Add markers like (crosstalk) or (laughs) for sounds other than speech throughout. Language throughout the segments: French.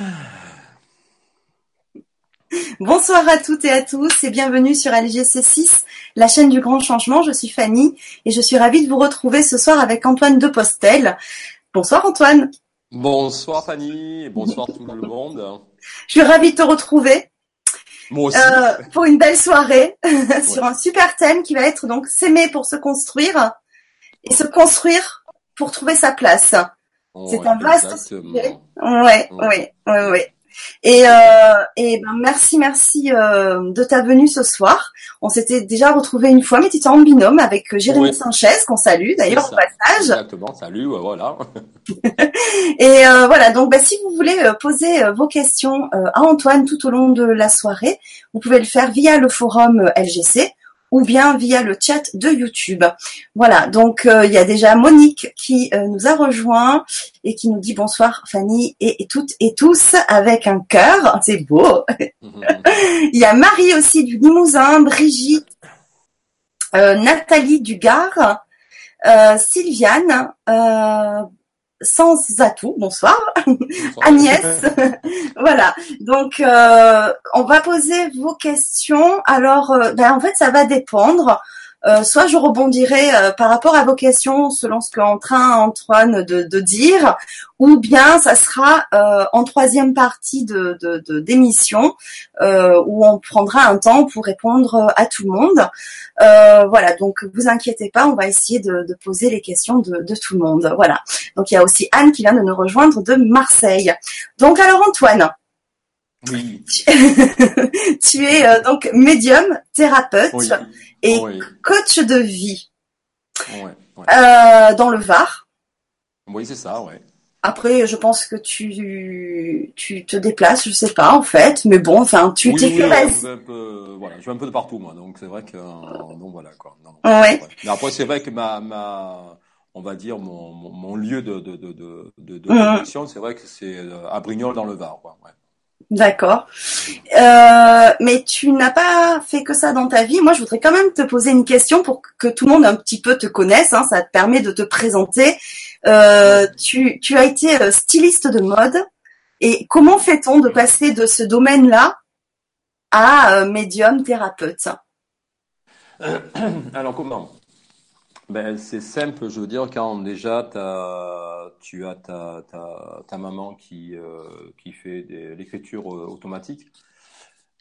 (sighs) Bonsoir à toutes et à tous et bienvenue sur LGC6, la chaîne du grand changement. Je suis Fanny et je suis ravie de vous retrouver ce soir avec Antoine de Postel. Bonsoir Antoine. Bonsoir Fanny et bonsoir tout le monde. Je suis ravie de te retrouver. Moi aussi. Euh, pour une belle soirée (laughs) sur un super thème qui va être donc s'aimer pour se construire et se construire pour trouver sa place. C'est Ouais, un vaste sujet. Ouais, Ouais. ouais, ouais, ouais. Et, euh, et ben merci, merci euh, de ta venue ce soir. On s'était déjà retrouvé une fois, mais tu étais en binôme avec euh, Jérémy Ouais. Sanchez, qu'on salue d'ailleurs C'est au passage. Exactement, salut, ouais, voilà. (laughs) Et euh, voilà, donc bah, si vous voulez euh, poser euh, vos questions à Antoine tout au long de la soirée, vous pouvez le faire via le forum LGC ou bien via le chat de YouTube. Voilà, donc euh, il y a déjà Monique qui euh, nous a rejoint et qui nous dit bonsoir Fanny et, et toutes et tous avec un cœur, (laughs) c'est beau. (laughs) Il y a Marie aussi du Limousin, Brigitte, euh, Nathalie du Gard, euh, Sylviane, euh, sans atout, bonsoir, (laughs) Agnès. (laughs) voilà, donc euh, on va poser vos questions. Alors, euh, ben, en fait, ça va dépendre. Euh, soit je rebondirai euh, par rapport à vos questions selon ce qu'est en train Antoine de, de dire, ou bien ça sera euh, en troisième partie de de- de- d'émission euh, où on prendra un temps pour répondre à tout le monde. Euh, voilà, donc vous inquiétez pas, on va essayer de, de poser les questions de, de tout le monde. Voilà. Donc il y a aussi Anne qui vient de nous rejoindre de Marseille. Donc alors Antoine, Oui, (laughs) tu, es euh, donc médium, thérapeute oui, et oui, coach de vie euh, dans le Var. Oui, c'est ça, ouais. Après, je pense que tu tu te déplaces, je sais pas en fait, mais bon, enfin, tu t'es peu, voilà, je vais un peu de partout, moi, donc c'est vrai que, euh, donc voilà, quoi. Non, non, Ouais. ouais. Mais après, c'est vrai que ma, ma, on va dire, mon, mon, mon lieu de, de, de, de, de, de connexion, c'est vrai que c'est euh, à Brignoles dans le Var, quoi, ouais. D'accord. Euh, mais tu n'as pas fait que ça dans ta vie. Moi, je voudrais quand même te poser une question pour que tout le monde un petit peu te connaisse. hein. Ça te permet de te présenter. Euh, tu, as été euh, styliste de mode. Et comment fait-on de passer de ce domaine-là à médium thérapeute? (clears throat) Alors comment? Ben, c'est simple, je veux dire, quand déjà t'as, tu as ta, ta, ta maman qui, euh, qui fait l'écriture euh, automatique,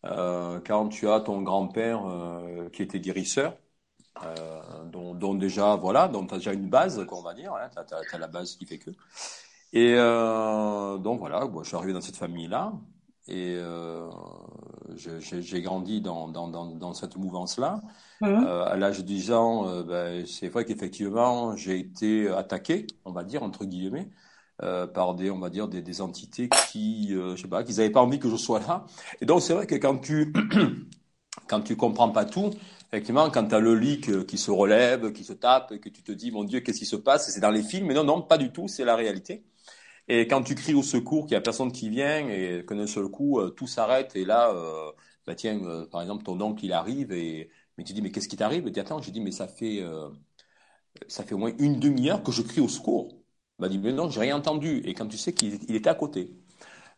euh, quand tu as ton grand-père euh, qui était guérisseur, euh, dont, dont déjà, voilà, donc tu as déjà une base, on va dire, hein, tu as, la base qui fait que. Et euh, donc voilà, je suis arrivé dans cette famille-là et euh, j'ai grandi dans, dans, dans, dans cette mouvance-là. Mhm. Euh, à l'âge de 10 ans, euh, ben, c'est vrai qu'effectivement, j'ai été attaqué, on va dire, entre guillemets, par des, on va dire, des, des entités qui, je sais pas, qui n'avaient pas envie que je sois là. Et donc, c'est vrai que quand tu, (coughs) quand tu comprends pas tout, effectivement, quand tu as le lit que- qui se relève, qui se tape, et que tu te dis, mon Dieu, qu'est-ce qui se passe? C'est dans les films, mais non, non, pas du tout, c'est la réalité. Et quand tu cries au secours, qu'il y a personne qui vient, et que d'un seul coup, euh, tout s'arrête, et là, euh, bah tiens, euh, par exemple, ton oncle, il arrive, et mais tu dis, mais qu'est-ce qui t'arrive? Et tu attends, j'ai dit, mais ça fait, euh, ça fait au moins une demi-heure que je crie au secours. Il m'a dit, mais non, j'ai rien entendu. Et quand tu sais qu'il il était à côté.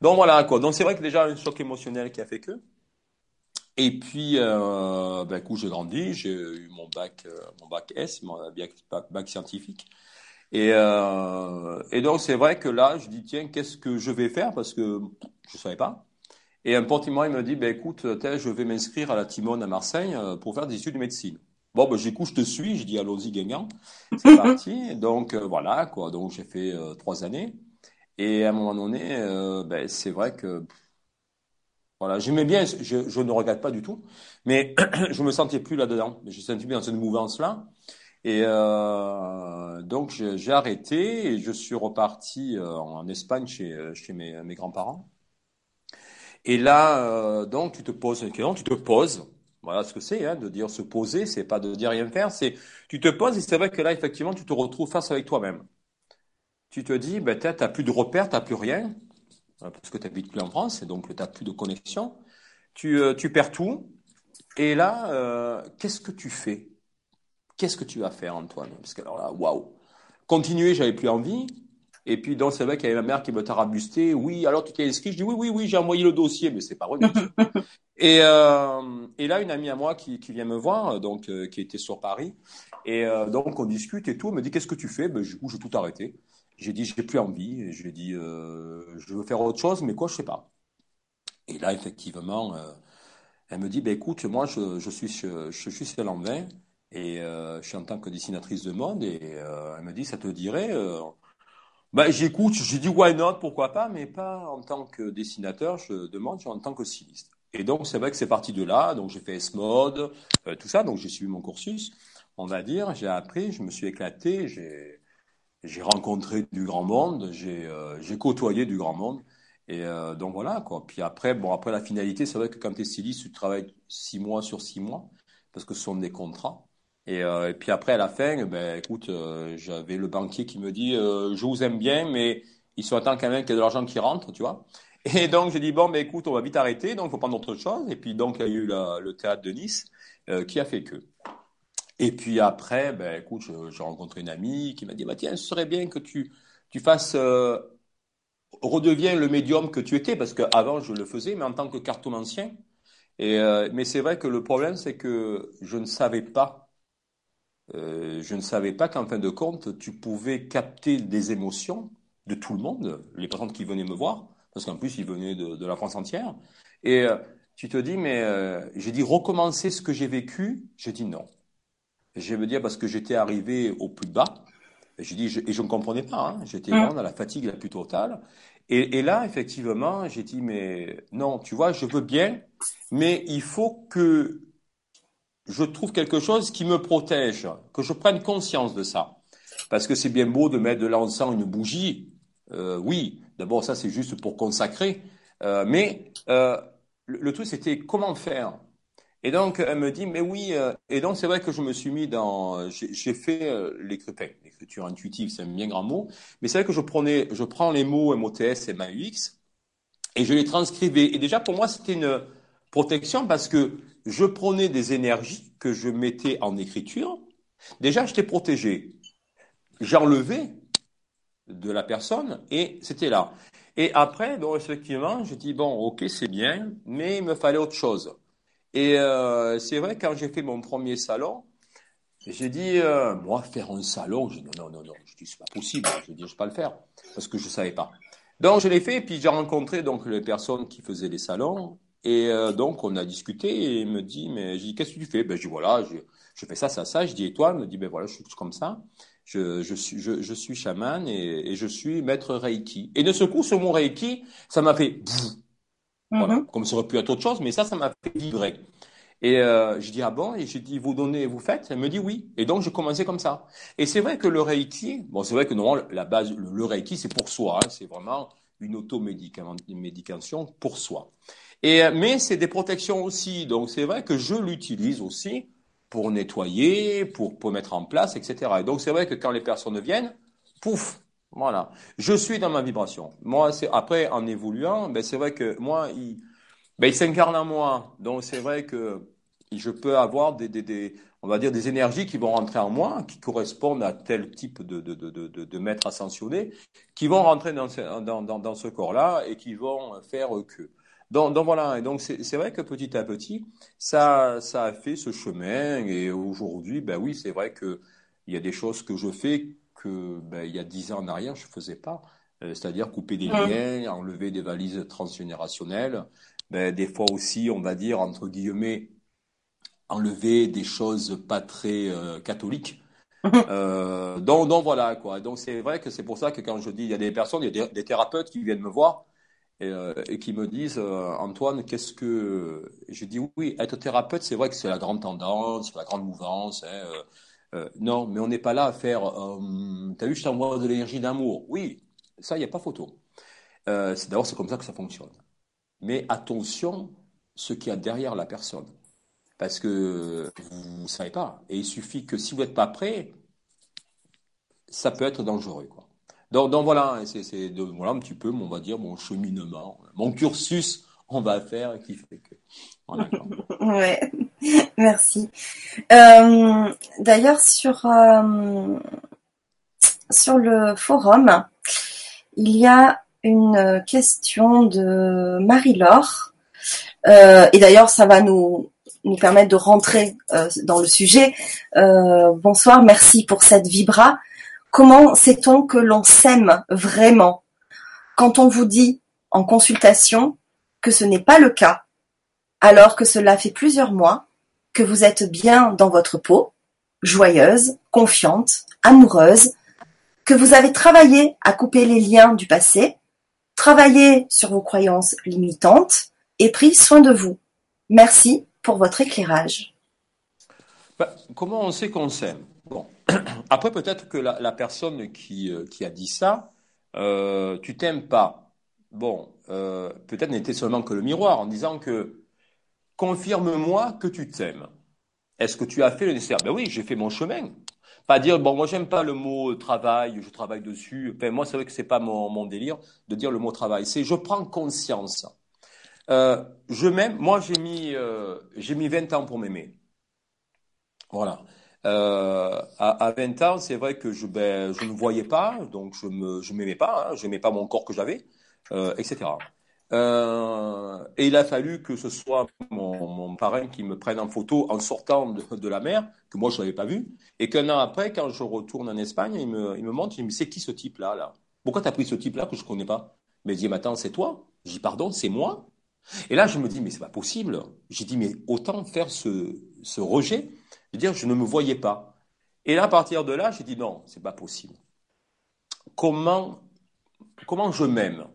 Donc voilà, quoi. Donc c'est vrai que déjà, un choc émotionnel qui a fait que. Et puis, euh, ben, coup, j'ai grandi, j'ai eu mon bac, mon bac S, mon bac scientifique. Et, euh, et donc, c'est vrai que là, je dis, tiens, qu'est-ce que je vais faire? Parce que je savais pas. Et un moi, il me dit, ben, écoute, je vais m'inscrire à la Timone à Marseille euh, pour faire des études de médecine. Bon, ben, j'écoute, je te suis, je dis, allons-y, Guingamp. C'est (laughs) parti. Donc, euh, voilà, quoi. Donc, j'ai fait euh, trois années. Et à un moment donné, euh, ben, c'est vrai que, voilà, j'aimais bien, je, je ne regrette pas du tout, mais (clears throat) je me sentais plus là-dedans. Je me sentais plus dans cette mouvance-là. Et euh, donc j'ai arrêté et je suis reparti euh, en Espagne chez, chez mes, mes grands-parents. Et là, euh, donc tu te poses une question, tu te poses. Voilà ce que c'est, hein, de dire se poser, c'est pas de dire rien faire, c'est tu te poses et c'est vrai que là effectivement tu te retrouves face avec toi-même. Tu te dis, ben t'as plus de repères, t'as plus rien, euh, parce que tu n'habites plus en France et donc t'as plus de connexion. Tu, euh, tu perds tout. Et là, euh, qu'est-ce que tu fais? Qu'est-ce que tu vas faire, Antoine? Parce que alors là, waouh Continuer, j'avais plus envie. Et puis, donc, c'est vrai qu'il y avait ma mère qui me tarabustait. Oui, alors tu t'es inscrit? Je dis oui, oui, oui, j'ai envoyé le dossier, mais c'est pas vrai. (laughs) et, euh, et là, une amie à moi qui, qui vient me voir, donc, euh, qui était sur Paris. Et euh, donc, on discute et tout. Elle me dit, qu'est-ce que tu fais? Ben, Du coup, j'ai tout arrêté. J'ai dit, j'ai plus envie. Et je lui ai dit, je veux faire autre chose, mais quoi, je sais pas. Et là, effectivement, elle me dit, ben, écoute, moi, je, je suis, je, je suis chez Lanvin et je suis en tant que dessinatrice de mode. Et elle me dit, ça te dirait bah, j'écoute, j'ai dit why not, pourquoi pas, mais pas en tant que dessinateur, je demande, en tant que styliste. Et donc, c'est vrai que c'est parti de là. Donc, j'ai fait S-Mode, euh, tout ça. Donc, j'ai suivi mon cursus, on va dire. J'ai appris, je me suis éclaté, j'ai, j'ai rencontré du grand monde, j'ai, euh, j'ai côtoyé du grand monde. Et euh, donc, voilà, quoi. Puis après, bon, après la finalité, c'est vrai que quand tu es styliste, tu travailles six mois sur six mois, parce que ce sont des contrats. Et, euh, et, puis après, à la fin, ben, écoute, euh, j'avais le banquier qui me dit, euh, je vous aime bien, mais il sont temps quand même qu'il y ait de l'argent qui rentre, tu vois. Et donc, j'ai dit, bon, ben, écoute, on va vite arrêter, donc il faut prendre autre chose. Et puis, donc, il y a eu le théâtre de Nice qui a fait que. Et puis après, ben, écoute, j'ai rencontré une amie qui m'a dit, bah, tiens, ce serait bien que tu, tu fasses, redeviens le médium que tu étais, parce qu'avant, je le faisais, mais en tant que cartomancien. Et, mais c'est vrai que le problème, c'est que je ne savais pas euh, je ne savais pas qu'en fin de compte, tu pouvais capter des émotions de tout le monde, les personnes qui venaient me voir, parce qu'en plus, ils venaient de, de, la France entière. Et euh, tu te dis, mais euh, j'ai dit recommencer ce que j'ai vécu. J'ai dit non. Je veux dire parce que j'étais arrivé au plus bas. J'ai dit, je, et je ne comprenais pas. Hein, j'étais vraiment dans la fatigue la plus totale. Et, et là, effectivement, j'ai dit, mais non, tu vois, je veux bien, mais il faut que je trouve quelque chose qui me protège, que je prenne conscience de ça. Parce que c'est bien beau de mettre de l'encens, une bougie. Euh, oui, d'abord ça c'est juste pour consacrer. Euh, mais euh, le, le, truc c'était comment faire. Et donc elle me dit mais oui. Euh, et donc c'est vrai que je me suis mis dans. J'ai fait euh, l'écriture intuitive, c'est un bien grand mot. Mais c'est vrai que je prenais, je prends les mots MOTS et MAUX et je les transcrivais. Et déjà pour moi c'était une protection parce que je prenais des énergies que je mettais en écriture. Déjà, j'étais protégé. J'enlevais de la personne et c'était là. Et après, donc effectivement, je dis bon, ok, c'est bien, mais il me fallait autre chose. Et euh, c'est vrai quand j'ai fait mon premier salon, j'ai dit euh, moi faire un salon, j'ai dit non non non, je dis c'est pas possible, je dis je vais pas le faire parce que je savais pas. Donc je l'ai fait et puis j'ai rencontré donc les personnes qui faisaient les salons et euh, donc, on a discuté et il me dit, mais j'ai dit, qu'est-ce que tu fais? Ben, je dis, voilà, je, je fais ça, ça, ça. Je dis, et toi? Il me dit, ben voilà, je suis comme ça. Je, je suis, je, je suis chaman et, et, je suis maître Reiki. Et de ce coup, ce mot Reiki, ça m'a fait, voilà, mm -hmm. comme ça aurait pu être autre chose, mais ça, ça m'a fait vibrer. Et euh, je dis ah bon? Et j'ai dit vous donnez vous faites? Elle me dit oui et donc je commençais comme ça et c'est vrai que le reiki bon c'est vrai que normalement la base le, le reiki c'est pour soi hein, c'est vraiment une automédication pour soi euh, mais c'est des protections aussi. Donc c'est vrai que je l'utilise aussi pour nettoyer, pour, mettre en place, etc. Et donc c'est vrai que quand les personnes viennent, pouf, voilà. Je suis dans ma vibration. Moi, c'est après en évoluant, ben c'est vrai que moi, il, ben il s'incarne en moi. Donc c'est vrai que je peux avoir des, on va dire des énergies qui vont rentrer en moi, qui correspondent à tel type de, de, de, de, maître ascensionné, qui vont rentrer dans ce corps-là et qui vont faire que. Donc, donc, voilà, et donc c'est vrai que petit à petit, ça, ça a fait ce chemin. Et aujourd'hui, ben oui, c'est vrai que il y a des choses que je fais que ben, il y a dix ans en arrière, je faisais pas. Euh, C'est-à-dire couper des liens, enlever des valises transgénérationnelles. Ben, des fois aussi, on va dire entre guillemets, enlever des choses pas très euh, catholiques. euh, donc, donc voilà quoi. Donc c'est vrai que c'est pour ça que quand je dis il y a des personnes, il y a des, des thérapeutes qui viennent me voir et, euh, qui me disent euh, Antoine, qu'est-ce que. je dis oui, être thérapeute, c'est vrai que c'est la grande tendance, la grande mouvance. Hein, euh, euh non, mais on n'est pas là à faire. T'as vu, je t'envoie de l'énergie d'amour. Oui, ça, il n'y a pas photo. c'est d'abord, c'est comme ça que ça fonctionne. Mais attention, ce qu'il y a derrière la personne. Parce que vous ne savez pas. Et il suffit que si vous n'êtes pas prêt, ça peut être dangereux. Quoi. Donc, voilà, c'est voilà un petit peu, on va dire, mon cheminement, mon cursus, on va faire, qui fait que. (laughs) Ouais, (laughs) merci. Euh, D'ailleurs, sur, euh, sur le forum, il y a une question de Marie-Laure. Euh, et d'ailleurs, ça va nous, permettre de rentrer dans le sujet. Bonsoir, merci pour cette vibra. Comment sait-on que l'on s'aime vraiment quand on vous dit en consultation que ce n'est pas le cas, alors que cela fait plusieurs mois que vous êtes bien dans votre peau, joyeuse, confiante, amoureuse, que vous avez travaillé à couper les liens du passé, travaillé sur vos croyances limitantes et pris soin de vous. Merci pour votre éclairage. Bah, comment on sait qu'on s'aime? (clears throat) après peut-être que la, personne qui, euh, qui, a dit ça, euh, tu t'aimes pas. Bon, euh, peut-être n'était seulement que le miroir en disant que confirme-moi que tu t'aimes. Est-ce que tu as fait le nécessaire? Ben oui, j'ai fait mon chemin. Pas dire, bon, moi, j'aime pas le mot travail, je travaille dessus. Moi, c'est vrai que c'est pas mon, mon, délire de dire le mot travail. C'est je prends conscience. Euh, je m'aime. Moi, j'ai mis, j'ai mis 20 ans pour m'aimer. Voilà. Euh, à, à, 20 ans, c'est vrai que je, ben, je ne voyais pas, donc je me, je m'aimais pas, hein, je n'aimais pas mon corps que j'avais, euh, etc. Euh, et il a fallu que ce soit mon, mon, parrain qui me prenne en photo en sortant de, de la mer, que moi je l'avais pas vu, et qu'un an après, quand je retourne en Espagne, il me, il me montre, il me dit, c'est qui ce type-là, là? Pourquoi t'as pris ce type-là que je connais pas? Mais il dit, mais attends, c'est toi? J'ai dit, pardon, c'est moi? Et là, je me dis, mais c'est pas possible. J'ai dit, mais autant faire ce, ce rejet, de dire, je ne me voyais pas. Et là, à partir de là, j'ai dit, non, c'est pas possible. Comment, comment je m'aime?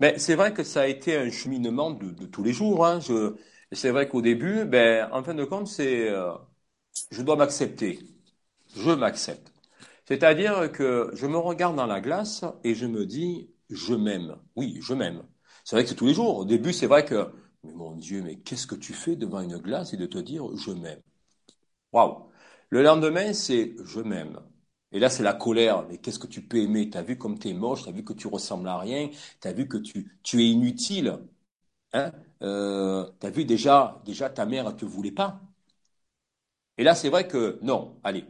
Ben, c'est vrai que ça a été un cheminement de, tous les jours. Hein. Je, c'est vrai qu'au début, ben, en fin de compte, c'est euh, je dois m'accepter. Je m'accepte. C'est-à-dire que je me regarde dans la glace et je me dis, je m'aime. Oui, je m'aime. C'est vrai que c'est tous les jours. Au début, c'est vrai que, mais mon Dieu, mais qu'est-ce que tu fais devant une glace et de te dire, je m'aime? Waouh. Le lendemain, c'est je m'aime. Et là, c'est la colère. Mais qu'est-ce que tu peux aimer? T'as vu comme t'es moche, t'as vu que tu ressembles à rien, t'as vu que tu, tu es inutile. Hein? Euh, t'as vu déjà, déjà ta mère ne te voulait pas. Et là, c'est vrai que non. Allez,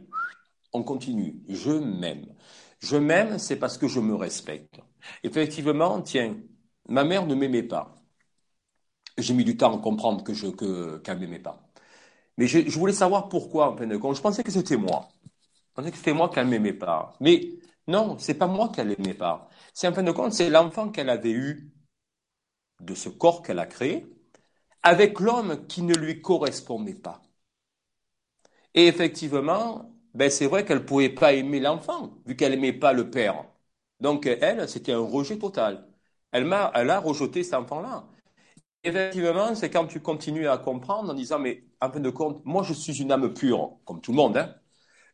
on continue. Je m'aime. Je m'aime, c'est parce que je me respecte. Effectivement, tiens, ma mère ne m'aimait pas. J'ai mis du temps à comprendre que je que qu'elle m'aimait pas. Mais je, je, voulais savoir pourquoi en fin de compte. Je pensais que c'était moi. On que c'était moi qu'elle m'aimait pas. Mais non, c'est pas moi qu'elle aimait pas. C'est en fin de compte, c'est l'enfant qu'elle avait eu de ce corps qu'elle a créé avec l'homme qui ne lui correspondait pas. Et effectivement, ben c'est vrai qu'elle pouvait pas aimer l'enfant vu qu'elle aimait pas le père. Donc elle, c'était un rejet total. Elle m'a, elle a rejeté cet enfant-là. Effectivement, c'est quand tu continues à comprendre en disant, mais en fin de compte, moi je suis une âme pure, comme tout le monde, hein.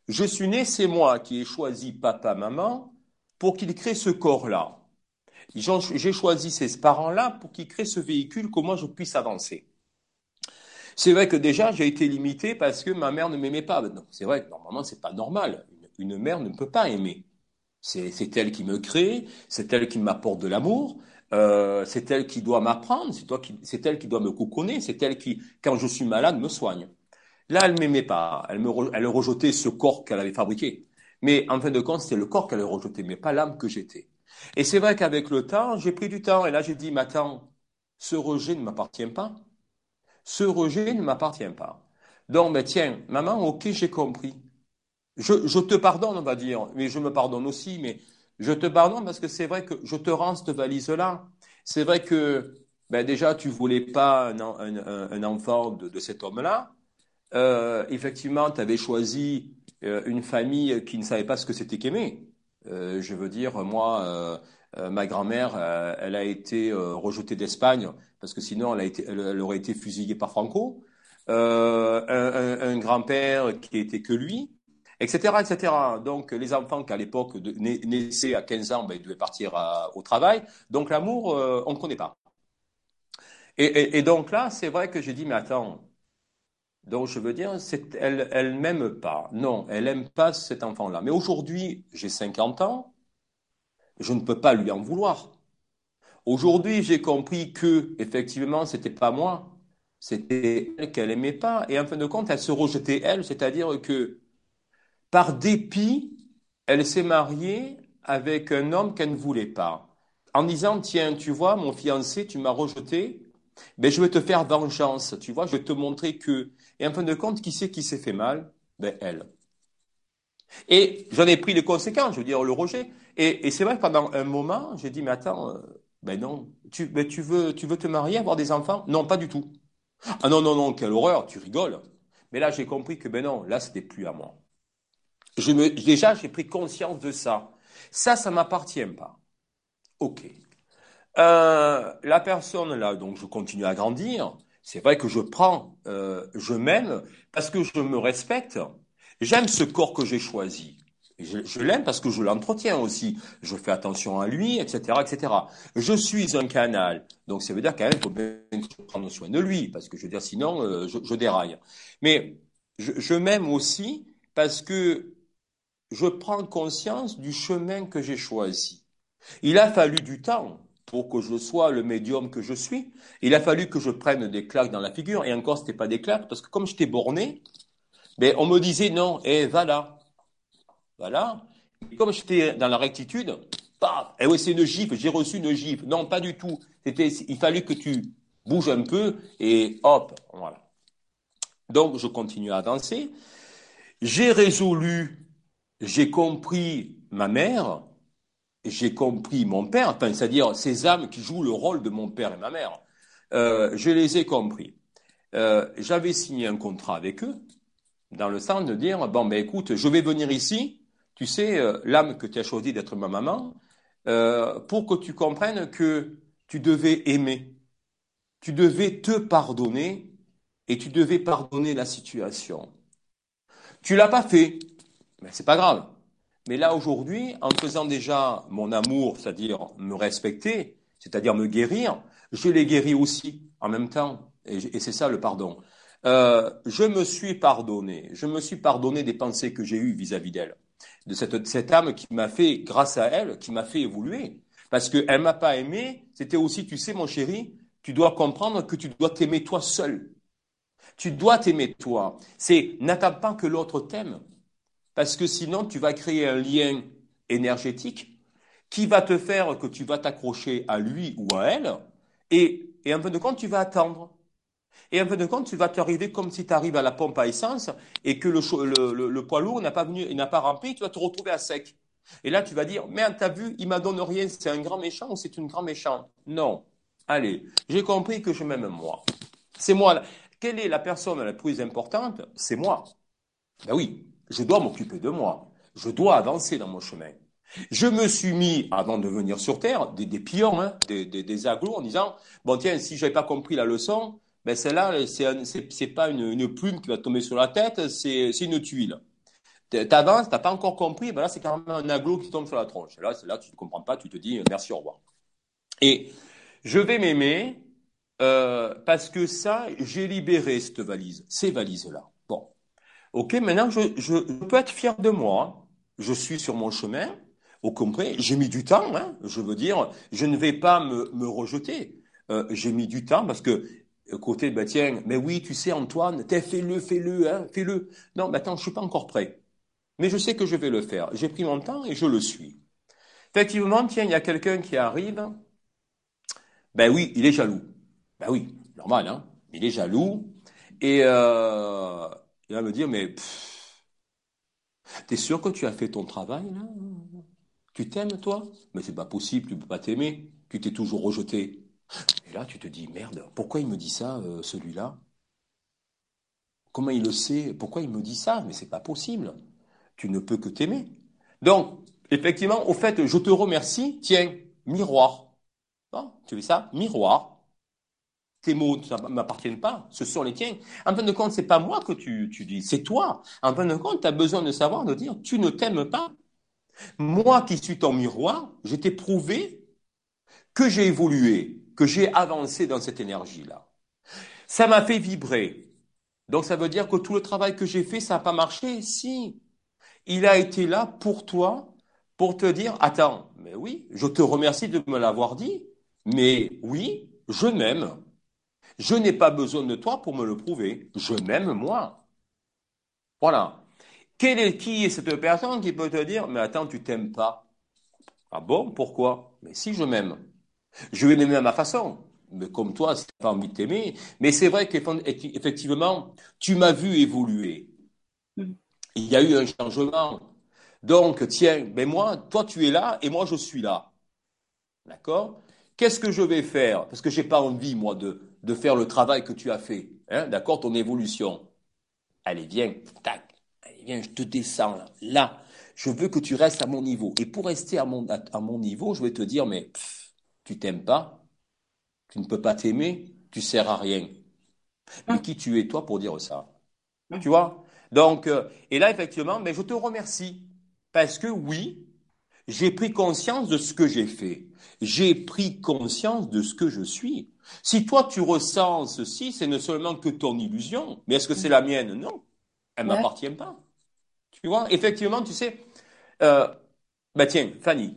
Je suis né, c'est moi qui ai choisi papa, maman pour qu'ils créent ce corps-là. J'ai choisi ces parents-là pour qu'ils créent ce véhicule, comment je puisse avancer. C'est vrai que déjà, j'ai été limité parce que ma mère ne m'aimait pas. C'est vrai que normalement, c'est pas normal. Une, mère ne peut pas aimer. C'est elle qui me crée, c'est elle qui m'apporte de l'amour, euh, c'est elle qui doit m'apprendre, c'est elle qui doit me couconner, c'est elle qui, quand je suis malade, me soigne. Là, elle m'aimait pas. Elle, me, elle rejetait ce corps qu'elle avait fabriqué. Mais en fin de compte, c'était le corps qu'elle rejetait, mais pas l'âme que j'étais. Et c'est vrai qu'avec le temps, j'ai pris du temps. Et là, j'ai dit, mais attends, ce rejet ne m'appartient pas. Ce rejet ne m'appartient pas. Donc, mais tiens, maman, ok, j'ai compris. Je, je, te pardonne, on va dire, mais je me pardonne aussi, mais je te pardonne parce que c'est vrai que je te rends cette valise-là. C'est vrai que ben déjà, tu voulais pas un, enfant de, cet homme-là. Euh, effectivement, tu avais choisi euh, une famille qui ne savait pas ce que c'était qu'aimer. Euh, je veux dire, moi, ma grand-mère, elle a été rejetée d'Espagne parce que sinon, elle, aurait été fusillée par Franco. un, un grand-père qui était que lui, etc., etc. Donc, les enfants qui à l'époque naissaient à 15 ans, ben, ils devaient partir au travail. Donc, l'amour, on ne connaît pas. Et, donc là, c'est vrai que j'ai dit, mais attends, donc, je veux dire, elle, elle m'aime pas. Non, elle aime pas cet enfant-là. Mais aujourd'hui, j'ai 50 ans, je ne peux pas lui en vouloir. Aujourd'hui, j'ai compris que, effectivement, c'était pas moi. C'était elle qu'elle aimait pas. Et en fin de compte, elle se rejetait elle, c'est-à-dire que, par dépit, elle s'est mariée avec un homme qu'elle ne voulait pas, en disant, tiens, tu vois, mon fiancé, tu m'as rejeté, ben, je vais te faire vengeance, tu vois, je vais te montrer que... Et en fin de compte, qui c'est qui s'est fait mal? Ben, elle. Et j'en ai pris les conséquences, je veux dire, le rejet. Et, c'est vrai que pendant un moment, j'ai dit, mais attends, euh, ben non, tu, ben tu veux te marier, avoir des enfants? Non, pas du tout. Ah non, non, non, quelle horreur, tu rigoles. Mais là, j'ai compris que, ben non, là, c'était plus à moi. Je déjà, j'ai pris conscience de ça. Ça, ça m'appartient pas. Ok. Euh, la personne là, donc je continue à grandir. C'est vrai que je prends, euh, je m'aime parce que je me respecte. J'aime ce corps que j'ai choisi. Je, l'aime parce que je l'entretiens aussi. Je fais attention à lui, etc., etc. Je suis un canal. Donc, ça veut dire quand même qu'il faut bien prendre soin de lui, parce que je veux dire, sinon, euh, je, déraille. Mais je, je m'aime aussi parce que je prends conscience du chemin que j'ai choisi. Il a fallu du temps pour que je sois le médium que je suis. Il a fallu que je prenne des claques dans la figure, et encore, c'était pas des claques, parce que comme j'étais borné, ben, on me disait non, et voilà. Voilà. Et comme j'étais dans la rectitude, paf, et eh oui, c'est une gifle, j'ai reçu une gifle. Non, pas du tout. C'était, il fallait que tu bouges un peu, et hop, voilà. Donc, je continue à danser. J'ai résolu, j'ai compris ma mère, j'ai compris mon père, c'est-à-dire ces âmes qui jouent le rôle de mon père et ma mère. Euh, je les ai compris. Euh, j'avais signé un contrat avec eux, dans le sens de dire bon ben écoute, je vais venir ici, tu sais, euh, l'âme que tu as choisi d'être ma maman, pour que tu comprennes que tu devais aimer, tu devais te pardonner et tu devais pardonner la situation. Tu l'as pas fait, mais c'est pas grave. Mais là, aujourd'hui, en faisant déjà mon amour, c'est-à-dire me respecter, c'est-à-dire me guérir, je l'ai guéri aussi en même temps. Et, c'est ça le pardon. Euh, je me suis pardonné. Je me suis pardonné des pensées que j'ai eues vis-à-vis d'elle. De cette, cette âme qui m'a fait, grâce à elle, qui m'a fait évoluer. Parce qu'elle m'a pas aimé. C'était aussi, tu sais, mon chéri, tu dois comprendre que tu dois t'aimer toi seul. Tu dois t'aimer toi. C'est n'attends pas que l'autre t'aime. Parce que sinon, tu vas créer un lien énergétique qui va te faire que tu vas t'accrocher à lui ou à elle, et, et en fin de compte, tu vas attendre. Et en fin de compte, tu vas t'arriver comme si tu arrives à la pompe à essence et que le, le, poids lourd n'a pas venu, n'a pas rempli, tu vas te retrouver à sec. Et là, tu vas dire, merde, t'as vu, il m'a donné rien, c'est un grand méchant ou c'est une grand méchante? Non. Allez, j'ai compris que je m'aime moi. C'est moi. Quelle est la personne la plus importante? C'est moi. Ben oui, je dois m'occuper de moi. Je dois avancer dans mon chemin. Je me suis mis, avant de venir sur Terre, des, pions, hein, des, des, en disant, bon tiens, si j'avais pas compris la leçon, ben celle-là, c'est, c'est, pas une, plume qui va tomber sur la tête, c'est, une tuile. T'avances, t'as pas encore compris, ben là c'est carrément un aglo qui tombe sur la tronche. Là, là tu ne comprends pas, tu te dis merci, au revoir. Et je vais m'aimer euh, parce que ça, j'ai libéré cette valise, ces valises-là. Ok, maintenant je, peux être fier de moi. Je suis sur mon chemin. Au compris, j'ai mis du temps. Hein, je veux dire, je ne vais pas me, rejeter. Euh, j'ai mis du temps parce que euh, côté, bah tiens, mais oui, tu sais Antoine, fais-le, fais-le, hein, fais-le. Non, maintenant je suis pas encore prêt. Mais je sais que je vais le faire. J'ai pris mon temps et je le suis. Effectivement, tiens, il y a quelqu'un qui arrive. Ben oui, il est jaloux. Ben oui, normal, hein. Il est jaloux. Et euh, il va me dire, mais t'es sûr que tu as fait ton travail là? Tu t'aimes toi? Mais c'est pas possible, tu peux pas t'aimer. Tu t'es toujours rejeté. Et là, tu te dis, merde, pourquoi il me dit ça, euh, celui-là? Comment il le sait? Pourquoi il me dit ça? Mais c'est pas possible. Tu ne peux que t'aimer. Donc, effectivement, au fait, je te remercie. Tiens, miroir. Tu fais ça? Miroir tes mots ne m'appartiennent pas, ce sont les tiens. En fin de compte, c'est pas moi que tu, dis, c'est toi. En fin de compte, tu as besoin de savoir, de dire, tu ne t'aimes pas. Moi qui suis ton miroir, je t'ai prouvé que j'ai évolué, que j'ai avancé dans cette énergie-là. Ça m'a fait vibrer. Donc ça veut dire que tout le travail que j'ai fait, ça n'a pas marché Si. Il a été là pour toi, pour te dire, attends, mais oui, je te remercie de me l'avoir dit, mais oui, je m'aime. Je n'ai pas besoin de toi pour me le prouver. Je m'aime moi. Voilà. Quelle est, qui est cette personne qui peut te dire, mais attends, tu t'aimes pas? Ah bon? Pourquoi? Mais si je m'aime, je vais m'aimer à ma façon. Mais comme toi, si tu n'as pas envie de t'aimer. Mais c'est vrai qu'effectivement, tu m'as vu évoluer. Il y a eu un changement. Donc, tiens, ben moi, toi tu es là et moi je suis là. D'accord? Qu'est-ce que je vais faire? Parce que j'ai pas envie, moi, de, de faire le travail que tu as fait. Hein, D'accord Ton évolution. Allez, viens. Tac. Allez, viens, je te descends là. Là. Je veux que tu restes à mon niveau. Et pour rester à mon, niveau, je vais te dire, mais tu t'aimes pas Tu ne peux pas t'aimer Tu sers à rien. Mais qui tu es, toi, pour dire ça? Tu vois? Donc, euh, et là, effectivement, mais je te remercie. Parce que oui, j'ai pris conscience de ce que j'ai fait. J'ai pris conscience de ce que je suis. Si toi tu ressens ceci, c'est ne seulement que ton illusion, mais est-ce que c'est la mienne? Non, elle ne m'appartient pas. Tu vois, effectivement, tu sais, euh, bah tiens, Fanny.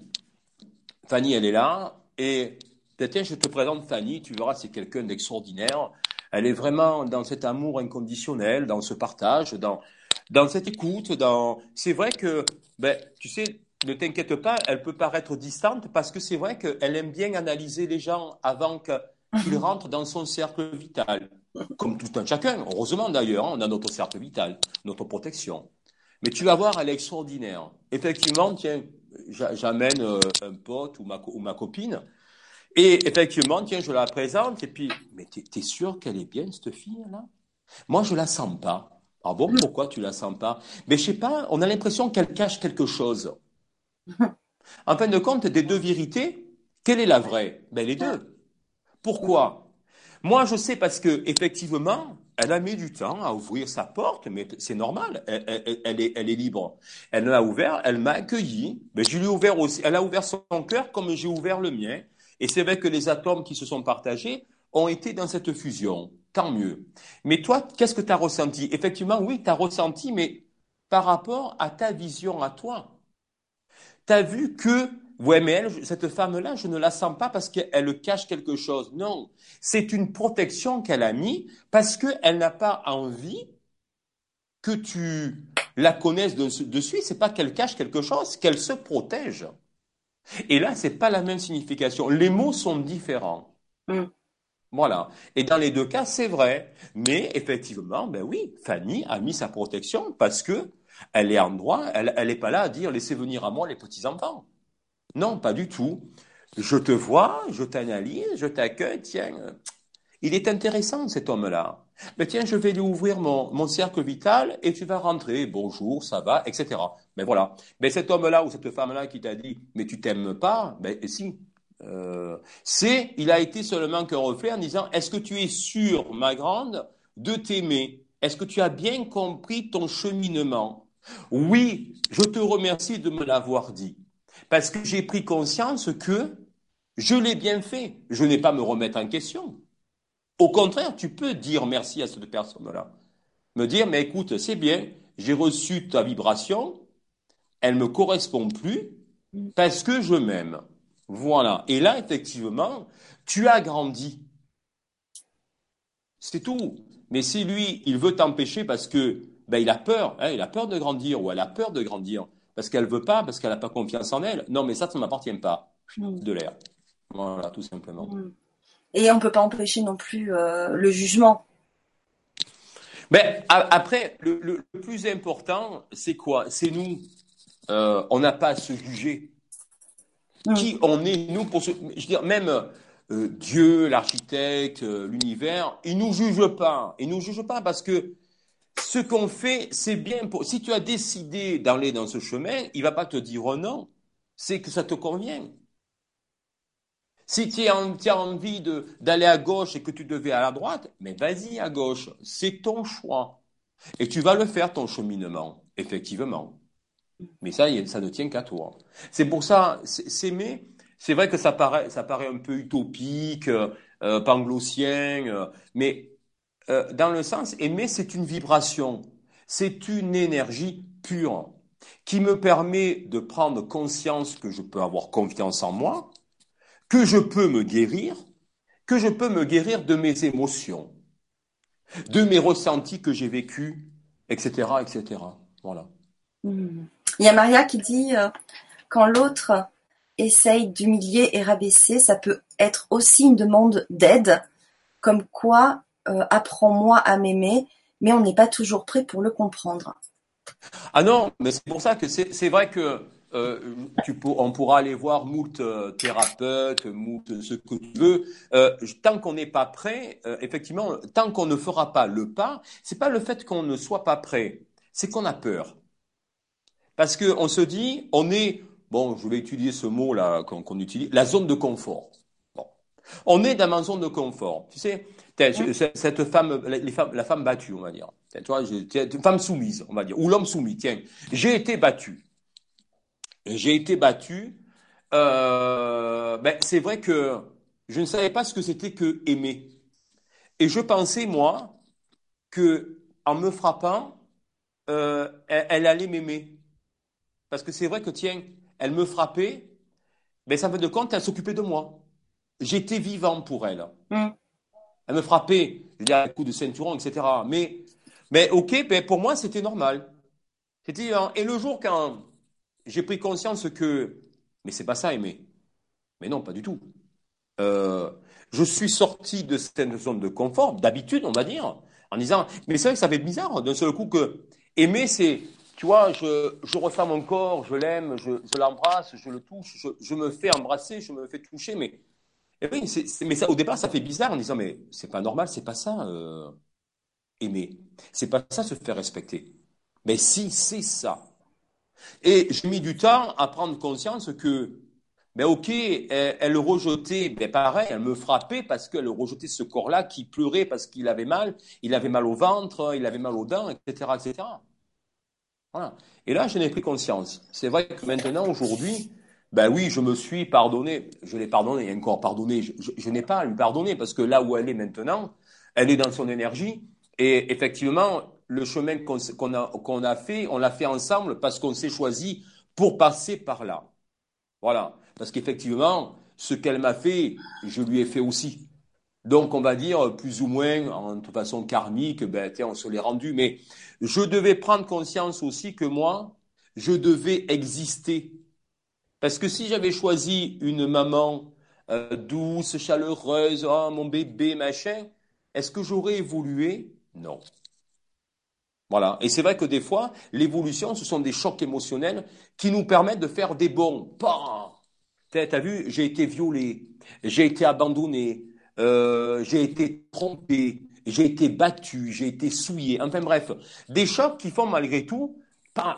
Fanny, elle est là, et bah, tiens, je te présente Fanny, tu verras, c'est quelqu'un d'extraordinaire. Elle est vraiment dans cet amour inconditionnel, dans ce partage, dans, dans cette écoute, dans. C'est vrai que, ben, tu sais, ne t'inquiète pas, elle peut paraître distante parce que c'est vrai qu'elle aime bien analyser les gens avant qu'ils rentrent dans son cercle vital. Comme tout un chacun, heureusement d'ailleurs, hein, on a notre cercle vital, notre protection. Mais tu vas voir, elle est extraordinaire. Effectivement, tiens, j'amène euh, un pote ou ma, ou ma copine, et effectivement, tiens, je la présente, et puis, mais t'es es sûr qu'elle est bien, cette fille-là? Moi, je la sens pas. Ah bon, pourquoi tu la sens pas? Mais je sais pas, on a l'impression qu'elle cache quelque chose. En fin de compte, des deux vérités, quelle est la vraie? Ben les deux. Pourquoi? Moi, je sais parce que effectivement, elle a mis du temps à ouvrir sa porte, mais c'est normal. Elle, est, elle est libre. Elle l'a ouvert, elle m'a accueilli. Mais je lui ai ouvert aussi. Elle a ouvert son cœur comme j'ai ouvert le mien. Et c'est vrai que les atomes qui se sont partagés ont été dans cette fusion. Tant mieux. Mais toi, qu'est-ce que tu as ressenti? Effectivement, oui, tu as ressenti, mais par rapport à ta vision à toi. Tu as vu que, ouais, mais elle, cette femme-là, je ne la sens pas parce qu'elle cache quelque chose. Non, c'est une protection qu'elle a mis parce qu'elle n'a pas envie que tu la connaisses de, de suite. C'est pas qu'elle cache quelque chose, qu'elle se protège. Et là, c'est pas la même signification. Les mots sont différents. Mm. Voilà. Et dans les deux cas, c'est vrai. Mais effectivement, ben oui, Fanny a mis sa protection parce que elle est en droit, elle n'est pas là à dire laissez venir à moi les petits-enfants. Non, pas du tout. Je te vois, je t'analyse, je t'accueille, tiens, il est intéressant cet homme-là. Mais tiens, je vais lui ouvrir mon, mon, cercle vital et tu vas rentrer, bonjour, ça va, etc. Mais voilà. Mais cet homme-là ou cette femme-là qui t'a dit, mais tu t'aimes pas, ben si. Euh, c'est, il a été seulement qu'un reflet en disant, est-ce que tu es sûr, ma grande, de t'aimer? Est-ce que tu as bien compris ton cheminement? Oui, je te remercie de me l'avoir dit, parce que j'ai pris conscience que je l'ai bien fait. Je n'ai pas à me remettre en question. Au contraire, tu peux dire merci à cette personne-là. Me dire, mais écoute, c'est bien, j'ai reçu ta vibration, elle me correspond plus parce que je m'aime. Voilà. Et là, effectivement, tu as grandi. C'est tout. Mais si lui, il veut t'empêcher parce que ben, il a peur, hein, il a peur de grandir ou elle a peur de grandir parce qu'elle veut pas, parce qu'elle n'a pas confiance en elle. Non, mais ça, ça ne m'appartient pas mm. de l'air. Voilà, tout simplement. Mm. Et on ne peut pas empêcher non plus euh, le jugement. Ben, après, le, plus important, c'est quoi? C'est nous. Euh, on n'a pas à se juger. Mm. Qui on est, nous, pour se. Je veux dire, même euh, Dieu, l'architecte, l'univers, il nous juge pas. Il nous juge pas parce que ce qu'on fait, c'est bien pour. Si tu as décidé d'aller dans ce chemin, il va pas te dire oh non, c'est que ça te convient. Si tu as, envie d'aller à gauche et que tu devais à la droite, mais vas-y à gauche, c'est ton choix. Et tu vas le faire, ton cheminement, effectivement. Mais ça, ça ne tient qu'à toi. C'est pour ça, s'aimer, c'est vrai que ça paraît, ça paraît un peu utopique, euh, panglossien, euh, mais euh, dans le sens, aimer, c'est une vibration, c'est une énergie pure qui me permet de prendre conscience que je peux avoir confiance en moi, que je peux me guérir, que je peux me guérir de mes émotions, de mes ressentis que j'ai vécus, etc., etc. Voilà. Hmm. Il y a Maria qui dit euh, quand l'autre essaye d'humilier et rabaisser, ça peut être aussi une demande d'aide, comme quoi apprends-moi à m'aimer, mais on n'est pas toujours prêt pour le comprendre. Ah non, mais c'est pour ça que c'est vrai que euh, tu on pourra aller voir moult euh, thérapeutes, moult ce que tu veux. Euh, tant qu'on n'est pas prêt, euh, effectivement, tant qu'on ne fera pas le pas, c'est pas le fait qu'on ne soit pas prêt, c'est qu'on a peur. Parce qu'on se dit, on est, bon, je vais utiliser ce mot-là qu'on utilise, la zone de confort. On est dans ma zone de confort. Tu sais, cette femme, les femmes, la femme battue, on va dire. Tu vois, une femme soumise, on va dire, ou l'homme soumis. Tiens, j'ai été battu. J'ai été battu. Euh, ben, c'est vrai que je ne savais pas ce que c'était que aimer. Et je pensais, moi, que en me frappant, euh, elle, allait m'aimer. Parce que c'est vrai que, tiens, elle me frappait, mais ça me fait de compte, elle s'occupait de moi. J'étais vivant pour elle. Mm. Elle me frappait, je veux dire, un coup de ceinturon, etc. Mais, mais ok, ben pour moi, c'était normal. C'était, et le jour quand j'ai pris conscience que, mais c'est pas ça aimer. Mais non, pas du tout. Euh, je suis sorti de cette zone de confort, d'habitude, on va dire, en disant, mais c'est vrai que ça fait bizarre d'un seul coup que aimer, c'est, tu vois, je, je reçois mon corps, je l'aime, je, je l'embrasse, je le touche, je, je, me fais embrasser, je me fais toucher, mais, et oui, mais au départ, ça fait bizarre en disant, mais c'est pas normal, c'est pas ça, euh, aimer. C'est pas ça se faire respecter. Mais si, c'est ça. Et j'ai mis du temps à prendre conscience que, ben ok, elle, rejetait, ben pareil, elle me frappait parce qu'elle rejetait ce corps-là qui pleurait parce qu'il avait mal, il avait mal au ventre, il avait mal aux dents, etc., etc. Voilà. Et là, j'en ai pris conscience. C'est vrai que maintenant, aujourd'hui, ben oui, je me suis pardonné, je l'ai pardonné, encore pardonné, je, n'ai pas à lui pardonner parce que là où elle est maintenant, elle est dans son énergie, et effectivement, le chemin qu'on a, a fait, on l'a fait ensemble parce qu'on s'est choisi pour passer par là. Voilà. Parce qu'effectivement, ce qu'elle m'a fait, je lui ai fait aussi. Donc, on va dire, plus ou moins, en toute façon karmique, ben, on se l'est rendu. Mais je devais prendre conscience aussi que moi, je devais exister. Parce que si j'avais choisi une maman euh, douce, chaleureuse, oh, mon bébé, machin, est-ce que j'aurais évolué? Non. Voilà. Et c'est vrai que des fois, l'évolution, ce sont des chocs émotionnels qui nous permettent de faire des bons. T'as vu, j'ai été violé, j'ai été abandonné, euh, j'ai été trompé, j'ai été battu, j'ai été souillé. Enfin bref, des chocs qui font malgré tout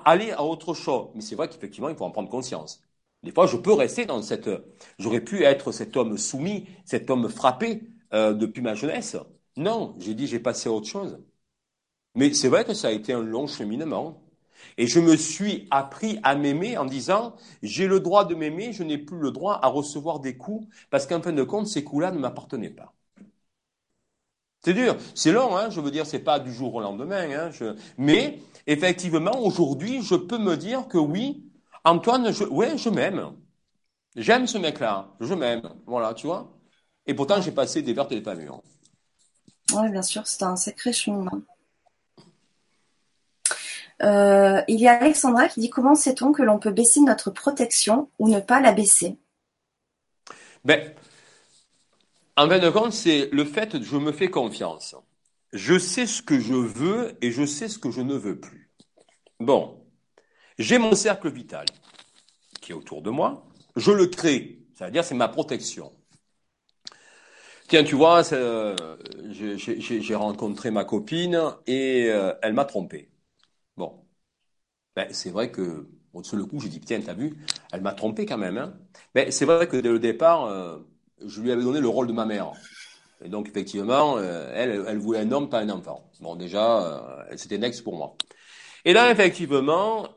aller à autre chose. Mais c'est vrai qu'effectivement, il faut en prendre conscience. Des fois, je peux rester dans cette. J'aurais pu être cet homme soumis, cet homme frappé euh, depuis ma jeunesse. Non, j'ai dit, j'ai passé à autre chose. Mais c'est vrai que ça a été un long cheminement. Et je me suis appris à m'aimer en disant, j'ai le droit de m'aimer, je n'ai plus le droit à recevoir des coups, parce qu'en fin de compte, ces coups-là ne m'appartenaient pas. C'est dur, c'est long, hein, je veux dire, c'est pas du jour au lendemain. Hein, Mais effectivement, aujourd'hui, je peux me dire que oui, Antoine, je... ouais, je m'aime. J'aime ce mec-là, je m'aime. Voilà, tu vois. Et pourtant, j'ai passé des vertes et des pas mûres. Oui, bien sûr, c'est un sacré chemin. Euh, il y a Alexandra qui dit comment sait-on que l'on peut baisser notre protection ou ne pas la baisser? Ben, En fin de compte, c'est le fait que je me fais confiance. Je sais ce que je veux et je sais ce que je ne veux plus. Bon, j'ai mon cercle vital qui est autour de moi. Je le crée, c'est-à-dire c'est ma protection. Tiens, tu vois, euh, j'ai rencontré ma copine et euh, elle m'a trompé. Bon. Ben, c'est vrai que, au dessus le coup, j'ai dit, tiens, t'as vu, elle m'a trompé quand même. Hein. Ben, c'est vrai que dès le départ, euh, je lui avais donné le rôle de ma mère. Et donc, effectivement, elle, elle voulait un homme, pas un enfant. Bon, déjà, c'était next pour moi. Et là, effectivement,